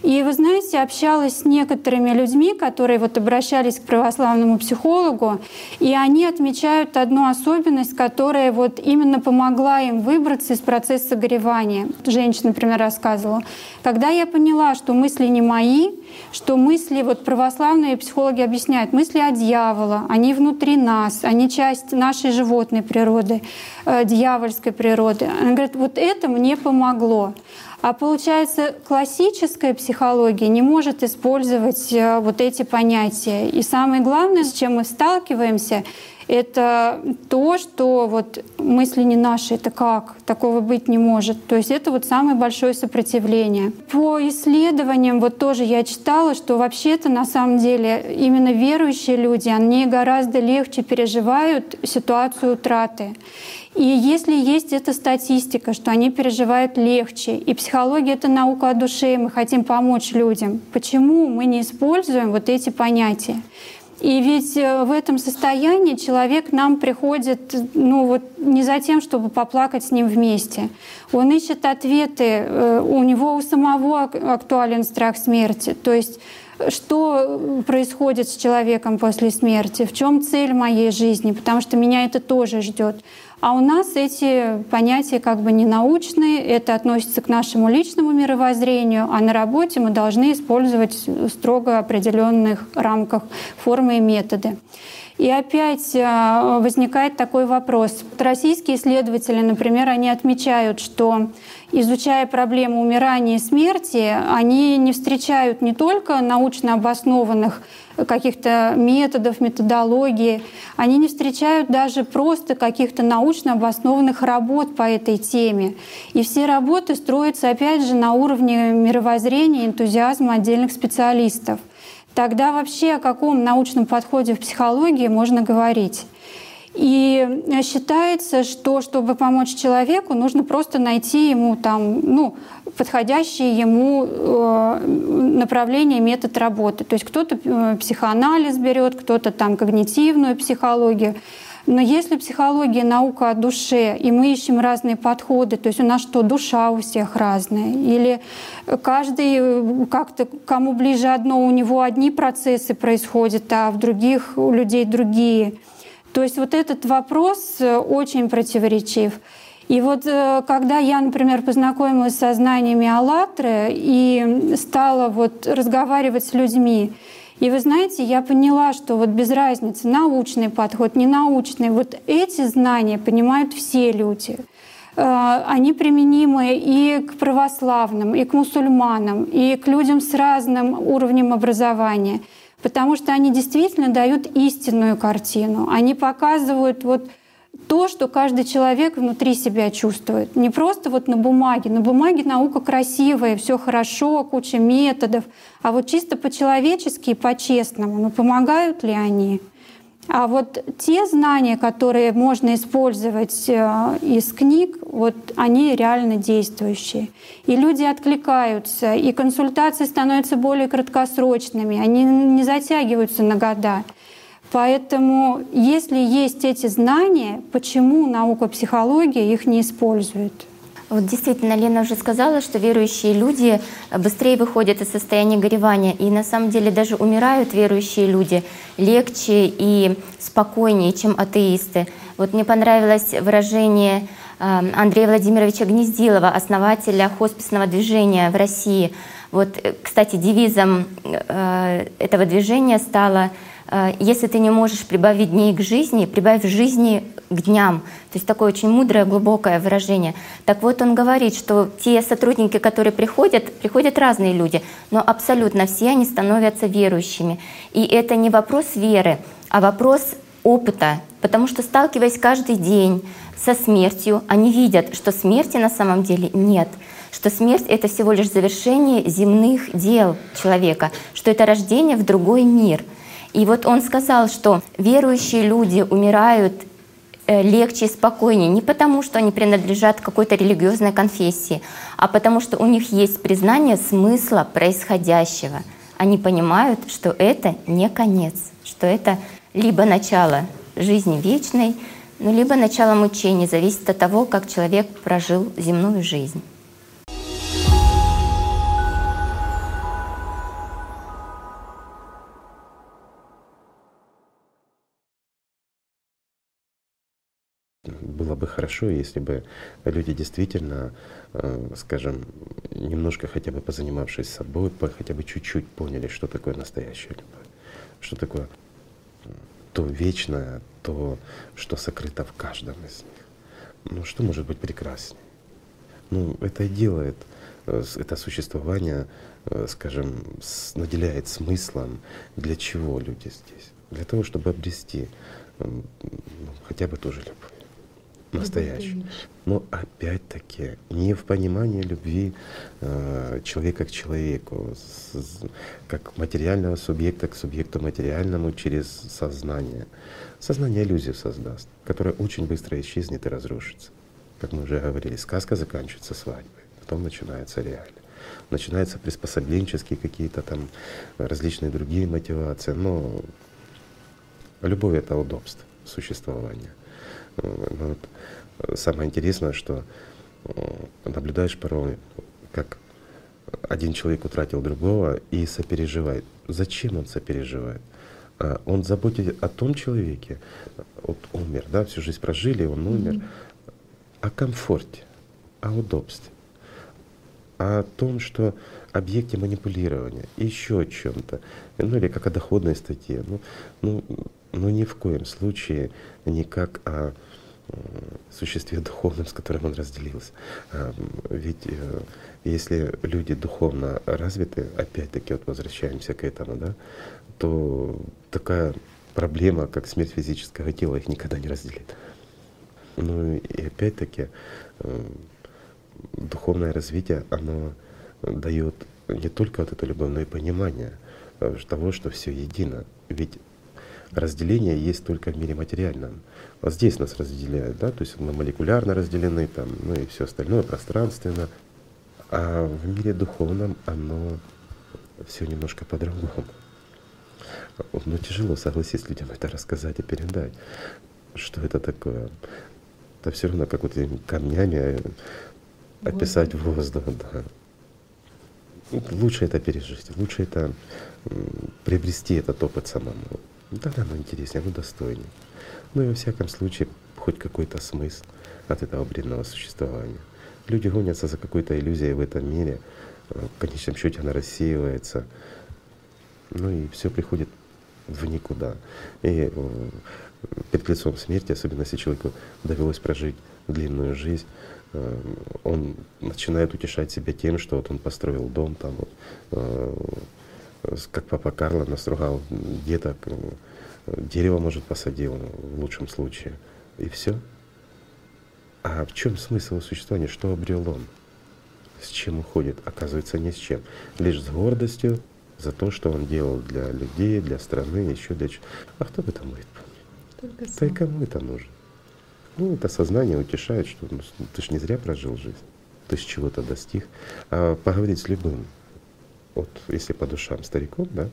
D: И вы знаете, общалась с некоторыми людьми, которые вот обращались к православному психологу, и они отмечают одну особенность, которая вот именно помогла им выбраться из процесса горевания. Женщина, например, рассказывала. Когда я поняла, что мысли не мои, что мысли, вот православные психологи объясняют, мысли о дьявола, они внутри нас, они часть нашей животной природы, э, дьявольской природы. Она говорит, вот это мне помогло. А получается, классическая психология не может использовать э, вот эти понятия. И самое главное, с чем мы сталкиваемся, это то, что вот мысли не наши, это как? Такого быть не может. То есть это вот самое большое сопротивление. По исследованиям вот тоже я читала, что вообще-то на самом деле именно верующие люди, они гораздо легче переживают ситуацию утраты. И если есть эта статистика, что они переживают легче, и психология — это наука о душе, и мы хотим помочь людям, почему мы не используем вот эти понятия? И ведь э, в этом состоянии человек нам приходит ну, вот не за тем, чтобы поплакать с ним вместе. Он ищет ответы, э, у него у самого актуален страх смерти. То есть что происходит с человеком после смерти, в чем цель моей жизни, потому что меня это тоже ждет. А у нас эти понятия как бы не научные, это относится к нашему личному мировоззрению, а на работе мы должны использовать строго определенных рамках формы и методы. И опять э, возникает такой вопрос. Российские исследователи, например, они отмечают, что изучая проблему умирания и смерти, они не встречают не только научно обоснованных каких-то методов, методологии, они не встречают даже просто каких-то научно обоснованных работ по этой теме. И все работы строятся, опять же, на уровне мировоззрения, энтузиазма отдельных специалистов — тогда вообще о каком научном подходе в психологии можно говорить? И считается, что чтобы помочь человеку, нужно просто найти ему там, ну, подходящее ему э, направление, метод работы. То есть кто-то э, психоанализ берет, кто-то там когнитивную психологию. Но если психология наука о душе, и мы ищем разные подходы, то есть у нас что, душа у всех разная, или каждый как-то, кому ближе одно, у него одни процессы происходят, а в других у людей другие. То есть вот этот вопрос э, очень противоречив. И вот э, когда я, например, познакомилась со знаниями «АЛЛАТРы» и стала вот разговаривать с людьми, и вы знаете, я поняла, что вот без разницы, научный подход, ненаучный, вот эти знания понимают все люди. Э, они применимы и к православным, и к мусульманам, и к людям с разным уровнем образования, потому что они действительно дают истинную картину. Они показывают вот то, что каждый человек внутри себя чувствует. Не просто вот на бумаге. На бумаге наука красивая, все хорошо, куча методов. А вот чисто по-человечески по-честному. Но помогают ли они? А вот те знания, которые можно использовать э, из книг, вот они реально действующие. И люди откликаются, и консультации становятся более краткосрочными, они не затягиваются на года. Поэтому, если есть эти знания, почему наука психологии их не использует?
E: Вот действительно, Лена уже сказала, что верующие люди быстрее выходят из состояния горевания. И на самом деле даже умирают верующие люди легче и спокойнее, чем атеисты. Вот мне понравилось выражение э, Андрея Владимировича Гнездилова, основателя хосписного движения в России. Вот, э, кстати, девизом э, этого движения стало если ты не можешь прибавить дней к жизни, прибавь жизни к дням. То есть такое очень мудрое, глубокое выражение. Так вот он говорит, что те сотрудники, которые приходят, приходят разные люди, но абсолютно все они становятся верующими. И это не вопрос веры, а вопрос опыта, потому что сталкиваясь каждый день со смертью, они видят, что смерти на самом деле нет, что смерть — это всего лишь завершение земных дел человека, что это рождение в другой мир — и вот он сказал, что верующие люди умирают э, легче и спокойнее не потому, что они принадлежат какой-то религиозной конфессии, а потому что у них есть признание смысла происходящего. Они понимают, что это не конец, что это либо начало жизни вечной, ну, либо начало мучений, зависит от того, как человек прожил земную жизнь.
N: Было бы хорошо, если бы люди действительно, э, скажем, немножко хотя бы позанимавшись собой, хотя бы чуть-чуть поняли, что такое настоящая любовь, что такое то вечное, то, что сокрыто в каждом из них. Ну что может быть прекраснее? Ну это и делает э, это существование, э, скажем, наделяет смыслом, для чего люди здесь? Для того, чтобы обрести ну, хотя бы тоже любовь настоящую. Но опять-таки не в понимании любви э, человека к человеку, с, как материального субъекта к субъекту материальному через сознание. Сознание иллюзию создаст, которая очень быстро исчезнет и разрушится. Как мы уже говорили, сказка заканчивается свадьбой, потом начинается реально. Начинаются приспособленческие какие-то там различные другие мотивации, но любовь — это удобство существования. Э, вот. Самое интересное, что наблюдаешь порой, как один человек утратил другого и сопереживает. Зачем он сопереживает? А, он заботится о том человеке, вот умер, да, всю жизнь прожили, он умер, mm-hmm. о комфорте, о удобстве, о том, что объекте манипулирования, еще о чем-то, ну или как о доходной статье. Ну, ну, ну ни в коем случае не как о существе духовном, с которым он разделился. А, ведь э, если люди духовно развиты, опять-таки вот возвращаемся к этому, да, то такая проблема, как смерть физического тела, их никогда не разделит. Ну и опять-таки э, духовное развитие, оно дает не только вот но и понимание э, того, что все едино. Ведь разделение есть только в мире материальном. Вот здесь нас разделяют, да, то есть мы молекулярно разделены, там, ну и все остальное пространственно. А в мире духовном оно все немножко по-другому. Ну, тяжело, согласись, людям это рассказать и передать. Что это такое? Это все равно как вот камнями описать воздух, да. Лучше это пережить, лучше это приобрести этот опыт самому. Ну, тогда оно интереснее, оно достойнее. Ну и во всяком случае, хоть какой-то смысл от этого бренного существования. Люди гонятся за какой-то иллюзией в этом мире, в конечном счете она рассеивается, ну и все приходит в никуда. И э, перед лицом смерти, особенно если человеку довелось прожить длинную жизнь, э, он начинает утешать себя тем, что вот он построил дом, там вот, э, как папа Карло настругал деток, дерево, может, посадил в лучшем случае, и все. А в чем смысл существования? Что обрел он? С чем уходит? Оказывается, ни с чем. Лишь с гордостью за то, что он делал для людей, для страны, еще для чего. А кто об этом будет помнить? Только да и кому это нужно? Ну, это сознание утешает, что ну, ты ж не зря прожил жизнь, ты с чего-то достиг. А поговорить с любым, вот если по душам стариком, да,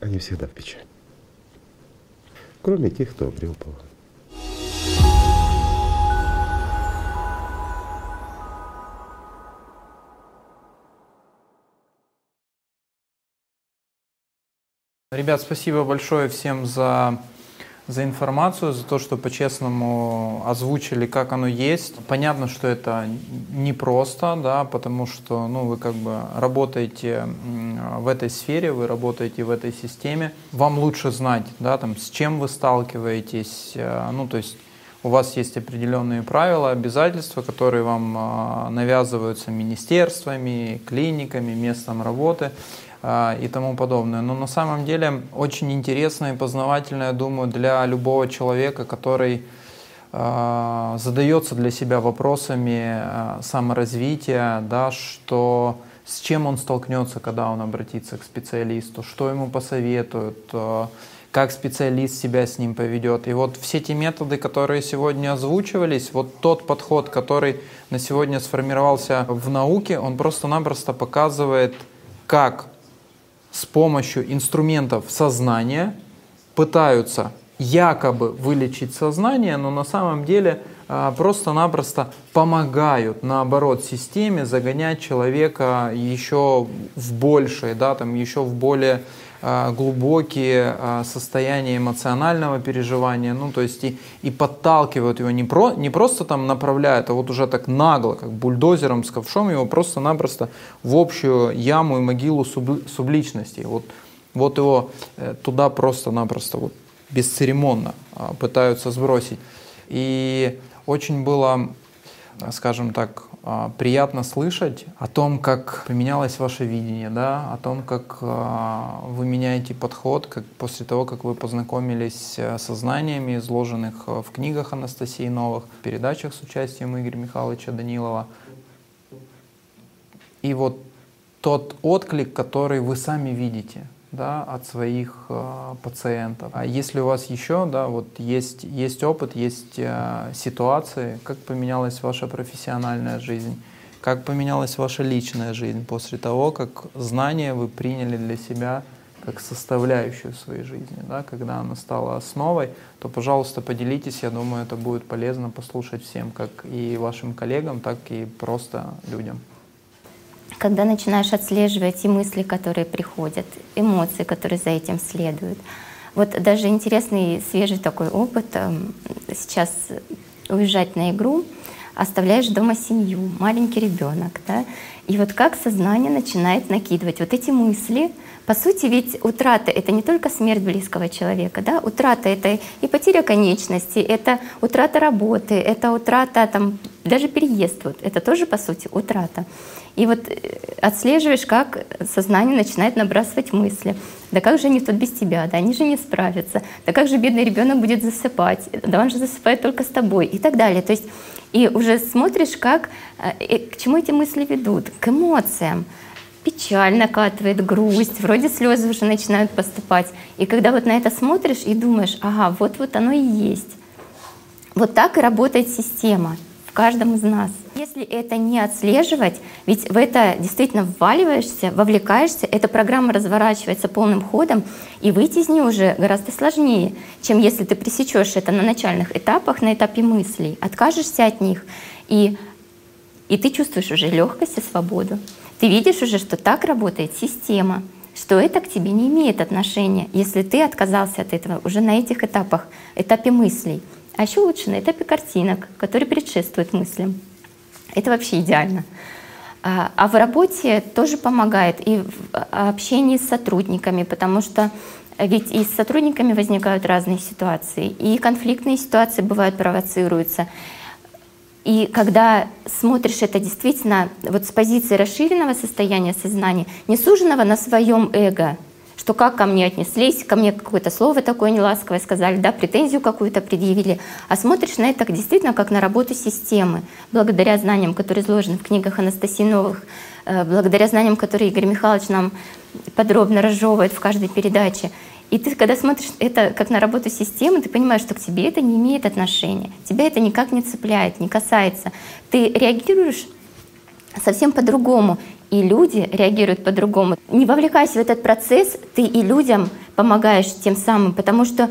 N: они всегда в печали. Кроме тех, кто обрел Бога.
C: Ребят, спасибо большое всем за за информацию, за то, что по-честному озвучили, как оно есть. Понятно, что это непросто, да, потому что ну, вы как бы работаете в этой сфере, вы работаете в этой системе. Вам лучше знать, да, там, с чем вы сталкиваетесь, э, ну, то есть у вас есть определенные правила, обязательства, которые вам э, навязываются министерствами, клиниками, местом работы. А, и тому подобное. Но на самом деле очень интересно и познавательно, я думаю, для любого человека, который а, задается для себя вопросами а, саморазвития, да, что с чем он столкнется, когда он обратится к специалисту, что ему посоветуют, как специалист себя с ним поведет. И вот все те методы, которые сегодня озвучивались, вот тот подход, который на сегодня сформировался в науке, он просто-напросто показывает, как с помощью инструментов сознания пытаются якобы вылечить сознание, но на самом деле а, просто-напросто помогают, наоборот, системе загонять человека еще в большее, да, там еще в более глубокие а, состояния эмоционального переживания, ну, то есть и, и подталкивают его, не, про, не просто там направляют, а вот уже так нагло, как бульдозером с ковшом его просто-напросто в общую яму и могилу суб, субличности. Вот, вот его э, туда просто-напросто вот бесцеремонно а, пытаются сбросить. И очень было, скажем так, а, приятно слышать о том, как поменялось ваше видение, да, о том, как а, вы меняете подход, как после того, как вы познакомились э, со знаниями, изложенных э, в книгах Анастасии Новых, в передачах с участием Игоря Михайловича Данилова. И вот тот отклик, который вы сами видите – да, от своих э, пациентов. А если у вас еще, да, вот есть, есть опыт, есть э, ситуации, как поменялась ваша профессиональная жизнь, как поменялась ваша личная жизнь после того, как знания вы приняли для себя как составляющую своей жизни, да, когда она стала основой, то, пожалуйста, поделитесь, я думаю, это будет полезно послушать всем, как и вашим коллегам, так и просто людям
E: когда начинаешь отслеживать и мысли, которые приходят, эмоции, которые за этим следуют. Вот даже интересный свежий такой опыт. Эм, сейчас уезжать на игру, оставляешь дома семью, маленький ребенок, да, и вот как сознание начинает накидывать вот эти мысли. По сути, ведь утрата — это не только смерть близкого человека, да, утрата — это и потеря конечности, это утрата работы, это утрата, там, даже переезд, вот, это тоже, по сути, утрата. И вот э, отслеживаешь, как сознание начинает набрасывать мысли. Да как же они тут без тебя? Да они же не справятся. Да как же бедный ребенок будет засыпать? Да он же засыпает только с тобой и так далее. То есть и уже смотришь, как, э, к чему эти мысли ведут, к эмоциям. Печаль накатывает, грусть, вроде слезы уже начинают поступать. И когда вот на это смотришь и думаешь, ага, вот-вот оно и есть. Вот так и работает система каждом из нас. Если это не отслеживать, ведь в это действительно вваливаешься, вовлекаешься, эта программа разворачивается полным ходом, и выйти из нее уже гораздо сложнее, чем если ты пресечешь это на начальных этапах, на этапе мыслей, откажешься от них, и, и ты чувствуешь уже легкость и свободу. Ты видишь уже, что так работает система, что это к тебе не имеет отношения, если ты отказался от этого уже на этих этапах, этапе мыслей. А еще лучше на этапе картинок, которые предшествуют мыслям. Это вообще идеально. А, а в работе тоже помогает и в общении с сотрудниками, потому что ведь и с сотрудниками возникают разные ситуации, и конфликтные ситуации бывают провоцируются. И когда смотришь это действительно вот с позиции расширенного состояния сознания, не суженного на своем эго, что как ко мне отнеслись, ко мне какое-то слово такое неласковое сказали, да, претензию какую-то предъявили, а смотришь на это действительно как на работу системы, благодаря знаниям, которые изложены в книгах Анастасии Новых, э, благодаря знаниям, которые Игорь Михайлович нам подробно разжевывает в каждой передаче. И ты, когда смотришь это как на работу системы, ты понимаешь, что к тебе это не имеет отношения, тебя это никак не цепляет, не касается. Ты реагируешь совсем по-другому и люди реагируют по-другому. Не вовлекайся в этот процесс, ты и людям помогаешь тем самым, потому что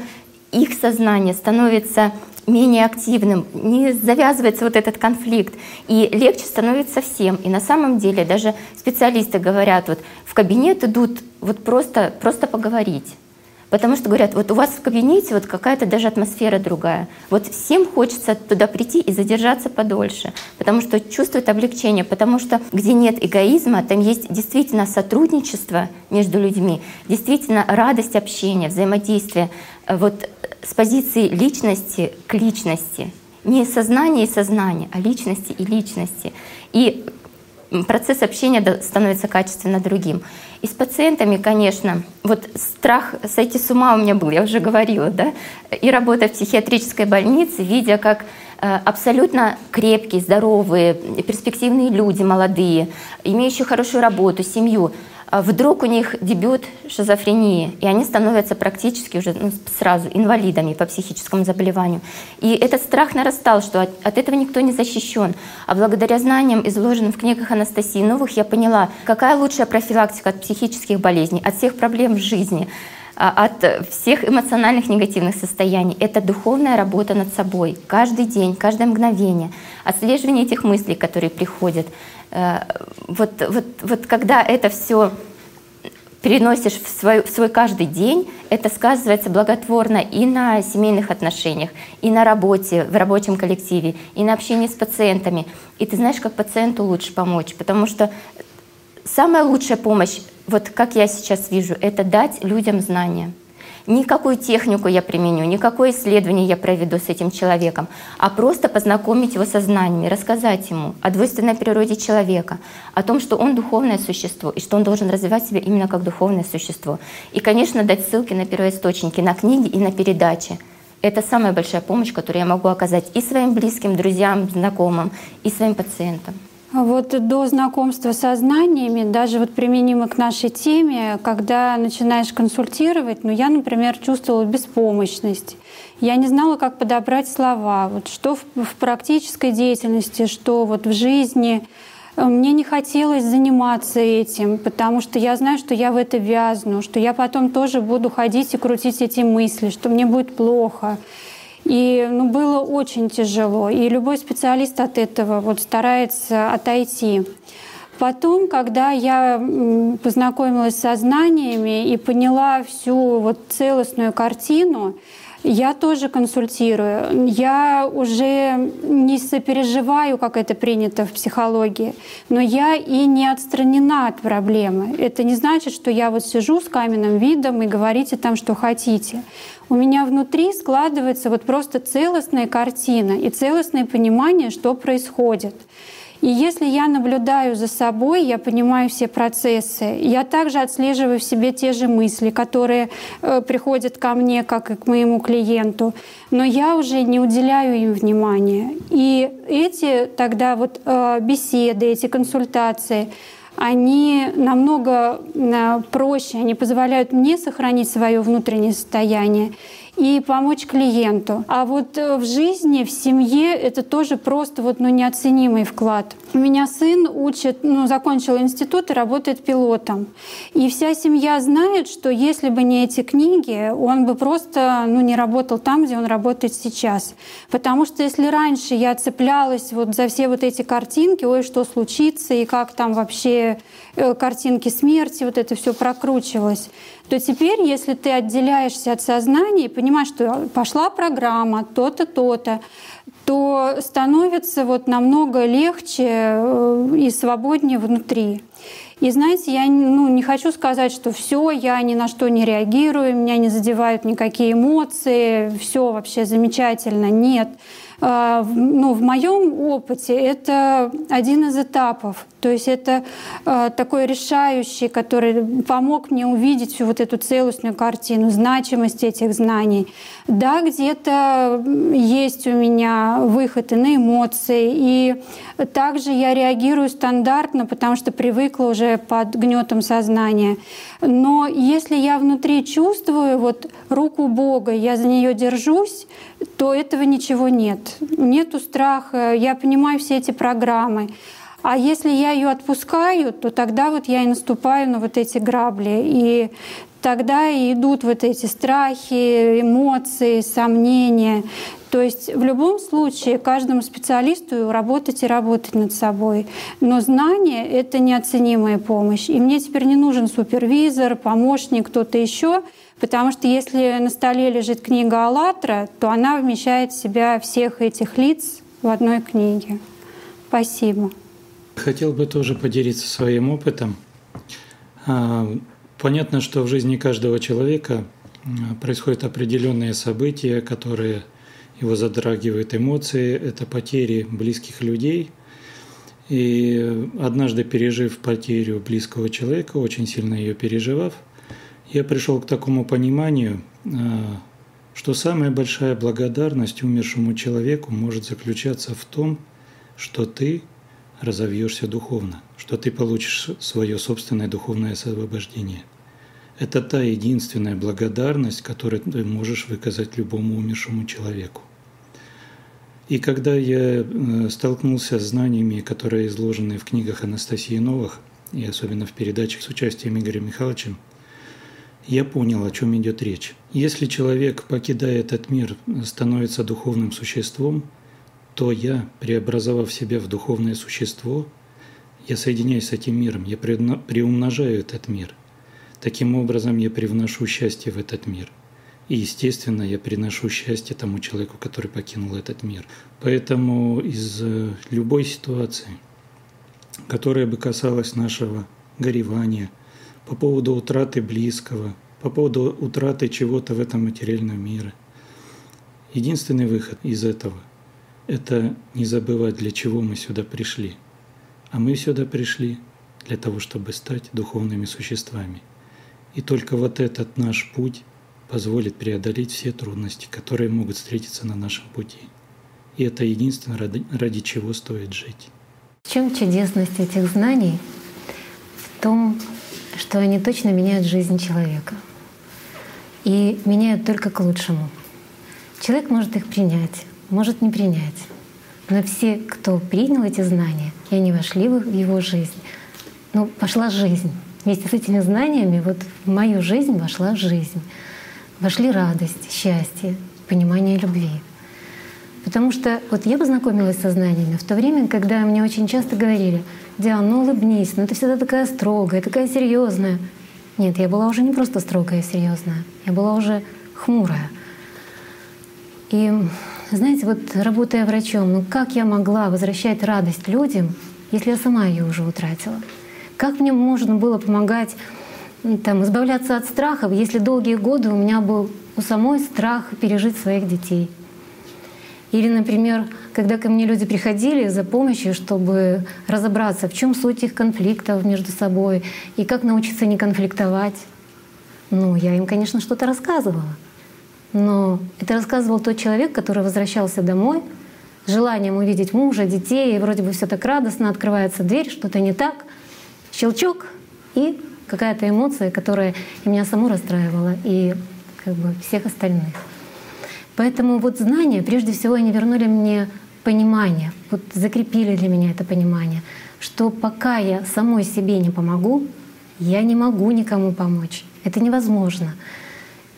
E: их сознание становится менее активным, не завязывается вот этот конфликт, и легче становится всем. И на самом деле даже специалисты говорят, вот в кабинет идут вот просто, просто поговорить. Потому что говорят, вот у вас в кабинете вот какая-то даже атмосфера другая. Вот всем хочется туда прийти и задержаться подольше, потому что чувствуют облегчение, потому что где нет эгоизма, там есть действительно сотрудничество между людьми, действительно радость общения, взаимодействия. Вот с позиции личности к личности. Не сознание и сознание, а личности и личности. И процесс общения становится качественно другим. И с пациентами, конечно, вот страх сойти с ума у меня был, я уже говорила, да, и работая в психиатрической больнице, видя, как э, абсолютно крепкие, здоровые, перспективные люди, молодые, имеющие хорошую работу, семью, вдруг у них дебют шизофрении, и они становятся практически уже ну, сразу инвалидами по психическому заболеванию. И этот страх нарастал, что от, от этого никто не защищен. А благодаря знаниям, изложенным в книгах Анастасии Новых, я поняла, какая лучшая профилактика от психических болезней, от всех проблем в жизни а, от всех эмоциональных негативных состояний. Это духовная работа над собой. Каждый день, каждое мгновение. Отслеживание этих мыслей, которые приходят. Э, вот, вот, вот когда это все переносишь в свой, в свой каждый день, это сказывается благотворно и на семейных отношениях, и на работе, в рабочем коллективе, и на общении с пациентами. И ты знаешь, как пациенту лучше помочь, потому что самая лучшая помощь, вот как я сейчас вижу, это дать людям знания – Никакую технику я применю, никакое исследование я проведу с этим человеком, а просто познакомить его со знаниями, рассказать ему о двойственной природе человека, о том, что он духовное существо и что он должен развивать себя именно как духовное существо. И, конечно, дать ссылки на первоисточники, на книги и на передачи. Это самая большая помощь, которую я могу оказать и своим близким, друзьям, знакомым, и своим пациентам.
D: Вот до знакомства со знаниями, даже вот применимо к нашей теме, когда начинаешь консультировать, ну я, например, чувствовала беспомощность. Я не знала, как подобрать слова, вот что в, в практической деятельности, что вот в жизни. Мне не хотелось заниматься этим, потому что я знаю, что я в это вязну, что я потом тоже буду ходить и крутить эти мысли, что мне будет плохо. И ну, было очень тяжело. И любой специалист от этого вот старается отойти. Потом, когда я познакомилась со знаниями и поняла всю вот целостную картину, я тоже консультирую. Я уже не сопереживаю, как это принято в психологии, но я и не отстранена от проблемы. Это не значит, что я вот сижу с каменным видом и говорите там, что хотите. У меня внутри складывается вот просто целостная картина и целостное понимание, что происходит. И если я наблюдаю за собой, я понимаю все процессы, я также отслеживаю в себе те же мысли, которые э, приходят ко мне, как и к моему клиенту, но я уже не уделяю им внимания. И эти тогда вот э, беседы, эти консультации, они намного э, проще, они позволяют мне сохранить свое внутреннее состояние и помочь клиенту. А вот э, в жизни, в семье это тоже просто вот, ну, неоценимый вклад. У меня сын учит, ну, закончил институт и работает пилотом. И вся семья знает, что если бы не эти книги, он бы просто ну, не работал там, где он работает сейчас. Потому что если раньше я цеплялась вот за все вот эти картинки, ой, что случится, и как там вообще э, картинки смерти, вот это все прокручивалось, то теперь, если ты отделяешься от сознания и понимаешь, что пошла программа, то-то, то-то, то становится вот намного легче э, и свободнее внутри. И знаете, я ну, не хочу сказать, что все, я ни на что не реагирую, меня не задевают никакие эмоции, все вообще замечательно. Нет. А, ну, в моем опыте это один из этапов. То есть это а, такой решающий, который помог мне увидеть всю вот эту целостную картину, значимость этих знаний. Да, где-то есть у меня выход и на эмоции, и также я реагирую стандартно, потому что привыкла уже под гнетом сознания. Но если я внутри чувствую вот руку Бога, я за нее держусь, то этого ничего нет. Нету страха, я понимаю все эти программы. А если я ее отпускаю, то тогда вот я и наступаю на вот эти грабли. И тогда и идут вот эти страхи, эмоции, сомнения. То есть в любом случае каждому специалисту работать и работать над собой. Но знание — это неоценимая помощь. И мне теперь не нужен супервизор, помощник, кто-то еще, потому что если на столе лежит книга «АЛЛАТРА», то она вмещает в себя всех этих лиц в одной книге. Спасибо.
J: Хотел бы тоже поделиться своим опытом. А, понятно, что в жизни каждого человека а, происходят определенные события, которые его затрагивают эмоции, это потери близких людей. И однажды пережив потерю близкого человека, очень сильно ее переживав, я пришел к такому пониманию, а, что самая большая благодарность умершему человеку может заключаться в том, что ты разовьешься духовно, что ты получишь свое собственное духовное освобождение. Это та единственная благодарность, которую ты можешь выказать любому умершему человеку. И когда я э, столкнулся с знаниями, которые изложены в книгах Анастасии Новых, и особенно в передачах с участием Игоря Михайловича, я понял, о чем идет речь. Если человек, покидая этот мир, становится духовным существом, то я, преобразовав себя в духовное существо, я соединяюсь с этим миром, я приумножаю этот мир. Таким образом, я привношу счастье в этот мир. И, естественно, я приношу счастье тому человеку, который покинул этот мир. Поэтому из э, любой ситуации, которая бы касалась нашего горевания, по поводу утраты близкого, по поводу утраты чего-то в этом материальном мире, единственный выход из этого – это не забывать, для чего мы сюда пришли. А мы сюда пришли для того, чтобы стать духовными существами. И только вот этот наш путь позволит преодолеть все трудности, которые могут встретиться на нашем пути. И это единственное, ради, ради чего стоит жить.
A: В чем чудесность этих знаний? В том, что они точно меняют жизнь человека. И меняют только к лучшему. Человек может их принять, может не принять. Но все, кто принял эти знания, и они вошли в его жизнь, ну, пошла жизнь. Вместе с этими знаниями вот в мою жизнь вошла жизнь. Вошли радость, счастье, понимание любви. Потому что вот я познакомилась со знаниями в то время, когда мне очень часто говорили, Диана, ну улыбнись, ну ты всегда такая строгая, такая серьезная. Нет, я была уже не просто строгая и серьезная, я была уже хмурая. И знаете, вот работая врачом, ну как я могла возвращать радость людям, если я сама ее уже утратила? Как мне можно было помогать там, избавляться от страхов, если долгие годы у меня был у самой страх пережить своих детей? Или, например, когда ко мне люди приходили за помощью, чтобы разобраться, в чем суть их конфликтов между собой и как научиться не конфликтовать. Ну, я им, конечно, что-то рассказывала. Но это рассказывал тот человек, который возвращался домой с желанием увидеть мужа, детей, и вроде бы все так радостно, открывается дверь, что-то не так, щелчок, и какая-то эмоция, которая и меня саму расстраивала, и как бы всех остальных. Поэтому вот знания, прежде всего, они вернули мне понимание, вот закрепили для меня это понимание, что пока я самой себе не помогу, я не могу никому помочь. Это невозможно.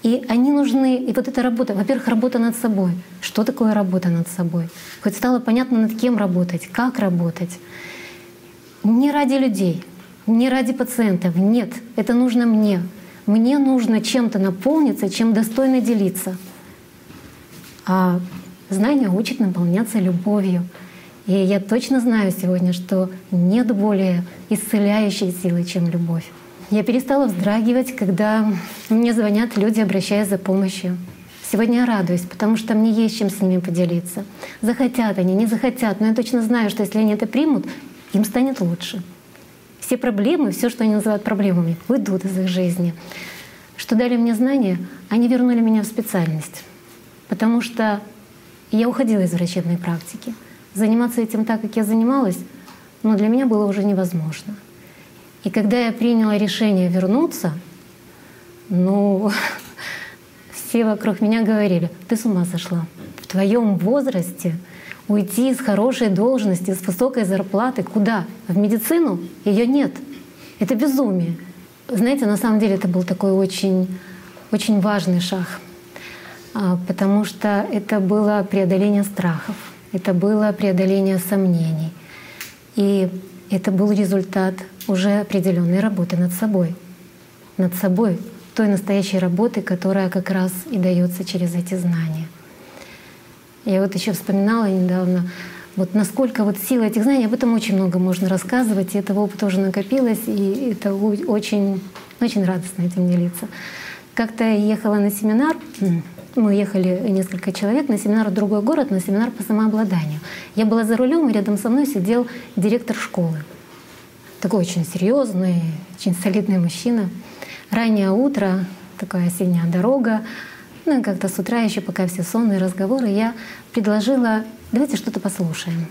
A: И они нужны, и вот эта работа, во-первых, работа над собой. Что такое работа над собой? Хоть стало понятно, над кем работать, как работать. Не ради людей, не ради пациентов. Нет, это нужно мне. Мне нужно чем-то наполниться, чем достойно делиться. А знание учит наполняться любовью. И я точно знаю сегодня, что нет более исцеляющей силы, чем любовь. Я перестала вздрагивать, когда мне звонят люди, обращаясь за помощью. Сегодня я радуюсь, потому что мне есть чем с ними поделиться. Захотят они, не захотят, но я точно знаю, что если они это примут, им станет лучше. Все проблемы, все, что они называют проблемами, уйдут из их жизни. Что дали мне знания, они вернули меня в специальность. Потому что я уходила из врачебной практики. Заниматься этим так, как я занималась, ну, для меня было уже невозможно. И когда я приняла решение вернуться, ну, все вокруг меня говорили, ты с ума сошла. В твоем возрасте уйти из хорошей должности, с высокой зарплаты куда? В медицину? Ее нет. Это безумие. Знаете, на самом деле это был такой очень, очень важный шаг, потому что это было преодоление страхов, это было преодоление сомнений. И это был результат уже определенной работы над собой. Над собой, той настоящей работы, которая как раз и дается через эти знания. Я вот еще вспоминала недавно, вот насколько вот сила этих знаний, об этом очень много можно рассказывать, и этого опыта уже накопилось, и это очень, очень радостно этим делиться. Как-то я ехала на семинар, мы ехали несколько человек на семинар в другой город, на семинар по самообладанию. Я была за рулем, и рядом со мной сидел директор школы. Такой очень серьезный, очень солидный мужчина. Раннее утро, такая осенняя дорога. Ну и как-то с утра еще, пока все сонные разговоры, я предложила, давайте что-то послушаем.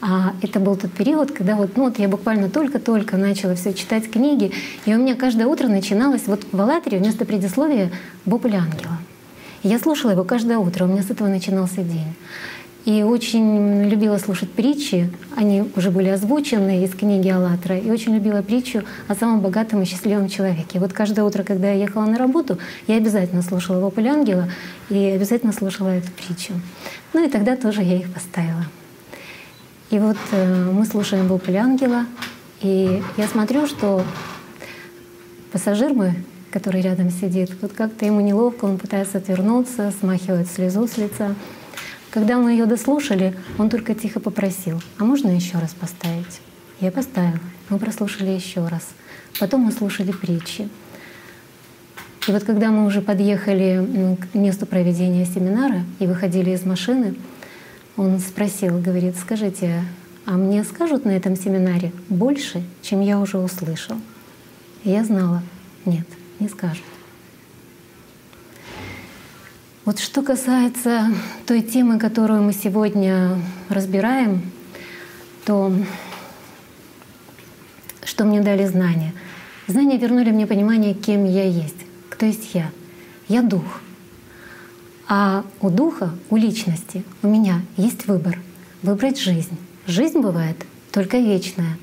A: А это был тот период, когда вот, ну, вот я буквально только-только начала все читать книги, и у меня каждое утро начиналось вот в «АЛЛАТРе» вместо предисловия «Боб или ангела». Я слушала его каждое утро, у меня с этого начинался день. и очень любила слушать притчи. Они уже были озвучены из книги «АЛЛАТРА». И очень любила притчу о самом богатом и счастливом человеке. Вот каждое утро, когда я ехала на работу, я обязательно слушала «Вопль ангела» и обязательно слушала эту притчу. Ну и тогда тоже я их поставила. И вот э, мы слушаем «Вопль ангела», и я смотрю, что пассажир мой, который рядом сидит, вот как-то ему неловко, он пытается отвернуться, смахивает слезу с лица. Когда мы ее дослушали, он только тихо попросил, а можно еще раз поставить? Я поставила. Мы прослушали еще раз. Потом мы слушали притчи. И вот когда мы уже подъехали к месту проведения семинара и выходили из машины, он спросил, говорит, скажите, а мне скажут на этом семинаре больше, чем я уже услышал? И я знала, нет, не скажут. Вот что касается той темы, которую мы сегодня разбираем, то что мне дали знания? Знания вернули мне понимание, кем я есть, кто есть я. Я дух. А у духа, у личности, у меня есть выбор — выбрать жизнь. Жизнь бывает только вечная.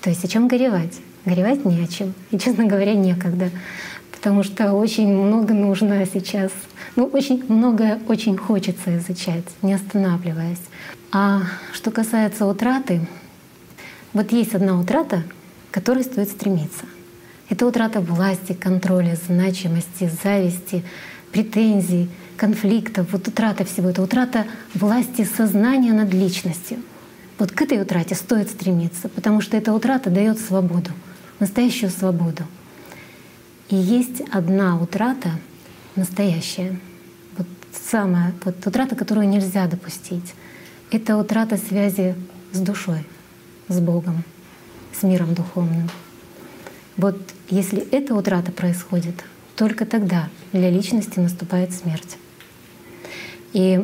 A: То есть о чем горевать? Горевать не о чем. И, честно говоря, некогда потому что очень много нужно сейчас, ну, очень многое очень хочется изучать, не останавливаясь. А что касается утраты, вот есть одна утрата, к которой стоит стремиться. Это утрата власти, контроля, значимости, зависти, претензий, конфликтов. Вот утрата всего это утрата власти сознания над личностью. Вот к этой утрате стоит стремиться, потому что эта утрата дает свободу, настоящую свободу. И есть одна утрата настоящая, вот самая вот утрата, которую нельзя допустить. Это утрата связи с душой, с Богом, с миром духовным. Вот если эта утрата происходит, только тогда для личности наступает смерть. И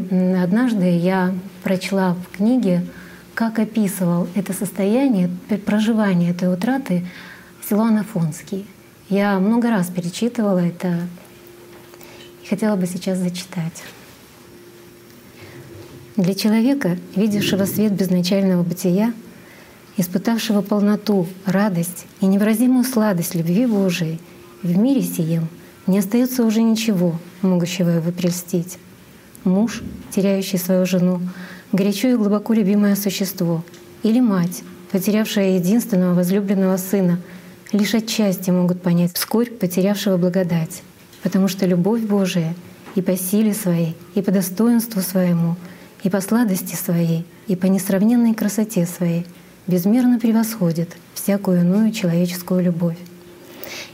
A: однажды я прочла в книге, как описывал это состояние, проживание этой утраты Силуан Афонский. Я много раз перечитывала это и хотела бы сейчас зачитать. Для человека, видевшего свет безначального бытия, испытавшего полноту, радость и невыразимую сладость любви Божией, в мире сием не остается уже ничего, могущего его прельстить. Муж, теряющий свою жену, горячо и глубоко любимое существо, или мать, потерявшая единственного возлюбленного сына — лишь отчасти могут понять скорбь потерявшего благодать, потому что любовь Божия и по силе своей, и по достоинству своему, и по сладости своей, и по несравненной красоте своей безмерно превосходит всякую иную человеческую любовь.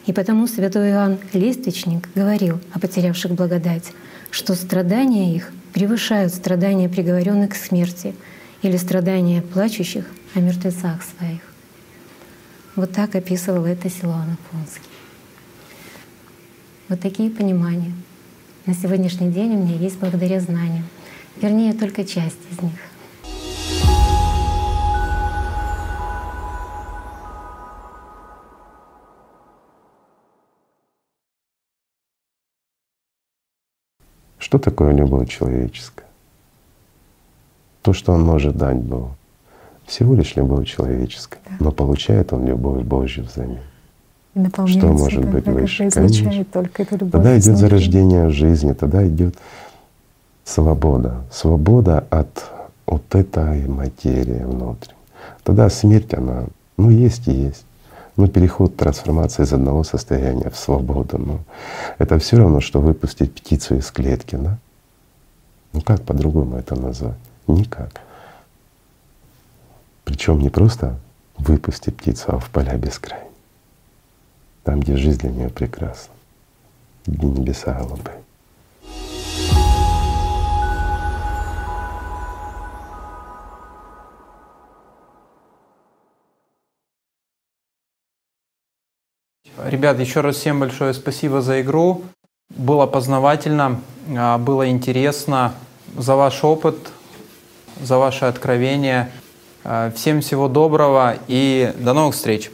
A: И потому святой Иоанн Лествичник говорил о потерявших благодать, что страдания их превышают страдания приговоренных к смерти или страдания плачущих о мертвецах своих. Вот так описывал это Силуан Афонский. Вот такие понимания. На сегодняшний день у меня есть благодаря знаниям. Вернее, только часть из них.
N: Что такое любовь человеческая? То, что он может дать Богу всего лишь любовь человеческая, да. но получает он любовь Божью взамен. Что может быть выше? Конечно. Только эту любовь тогда идет зарождение жизни, тогда идет свобода. Свобода от вот этой материи внутренней. Тогда смерть, она, ну есть и есть. Ну, переход, трансформация из одного состояния в свободу. Ну, это все равно, что выпустить птицу из клетки, да? Ну как по-другому это назвать? Никак. Причем не просто выпустить птицу, а в поля бескрайние. Там, где жизнь для нее прекрасна, где небеса голубые.
C: Ребят, еще раз всем большое спасибо за игру. Было познавательно, а, было интересно за ваш опыт, за ваше откровение. Э, всем всего доброго и до новых встреч!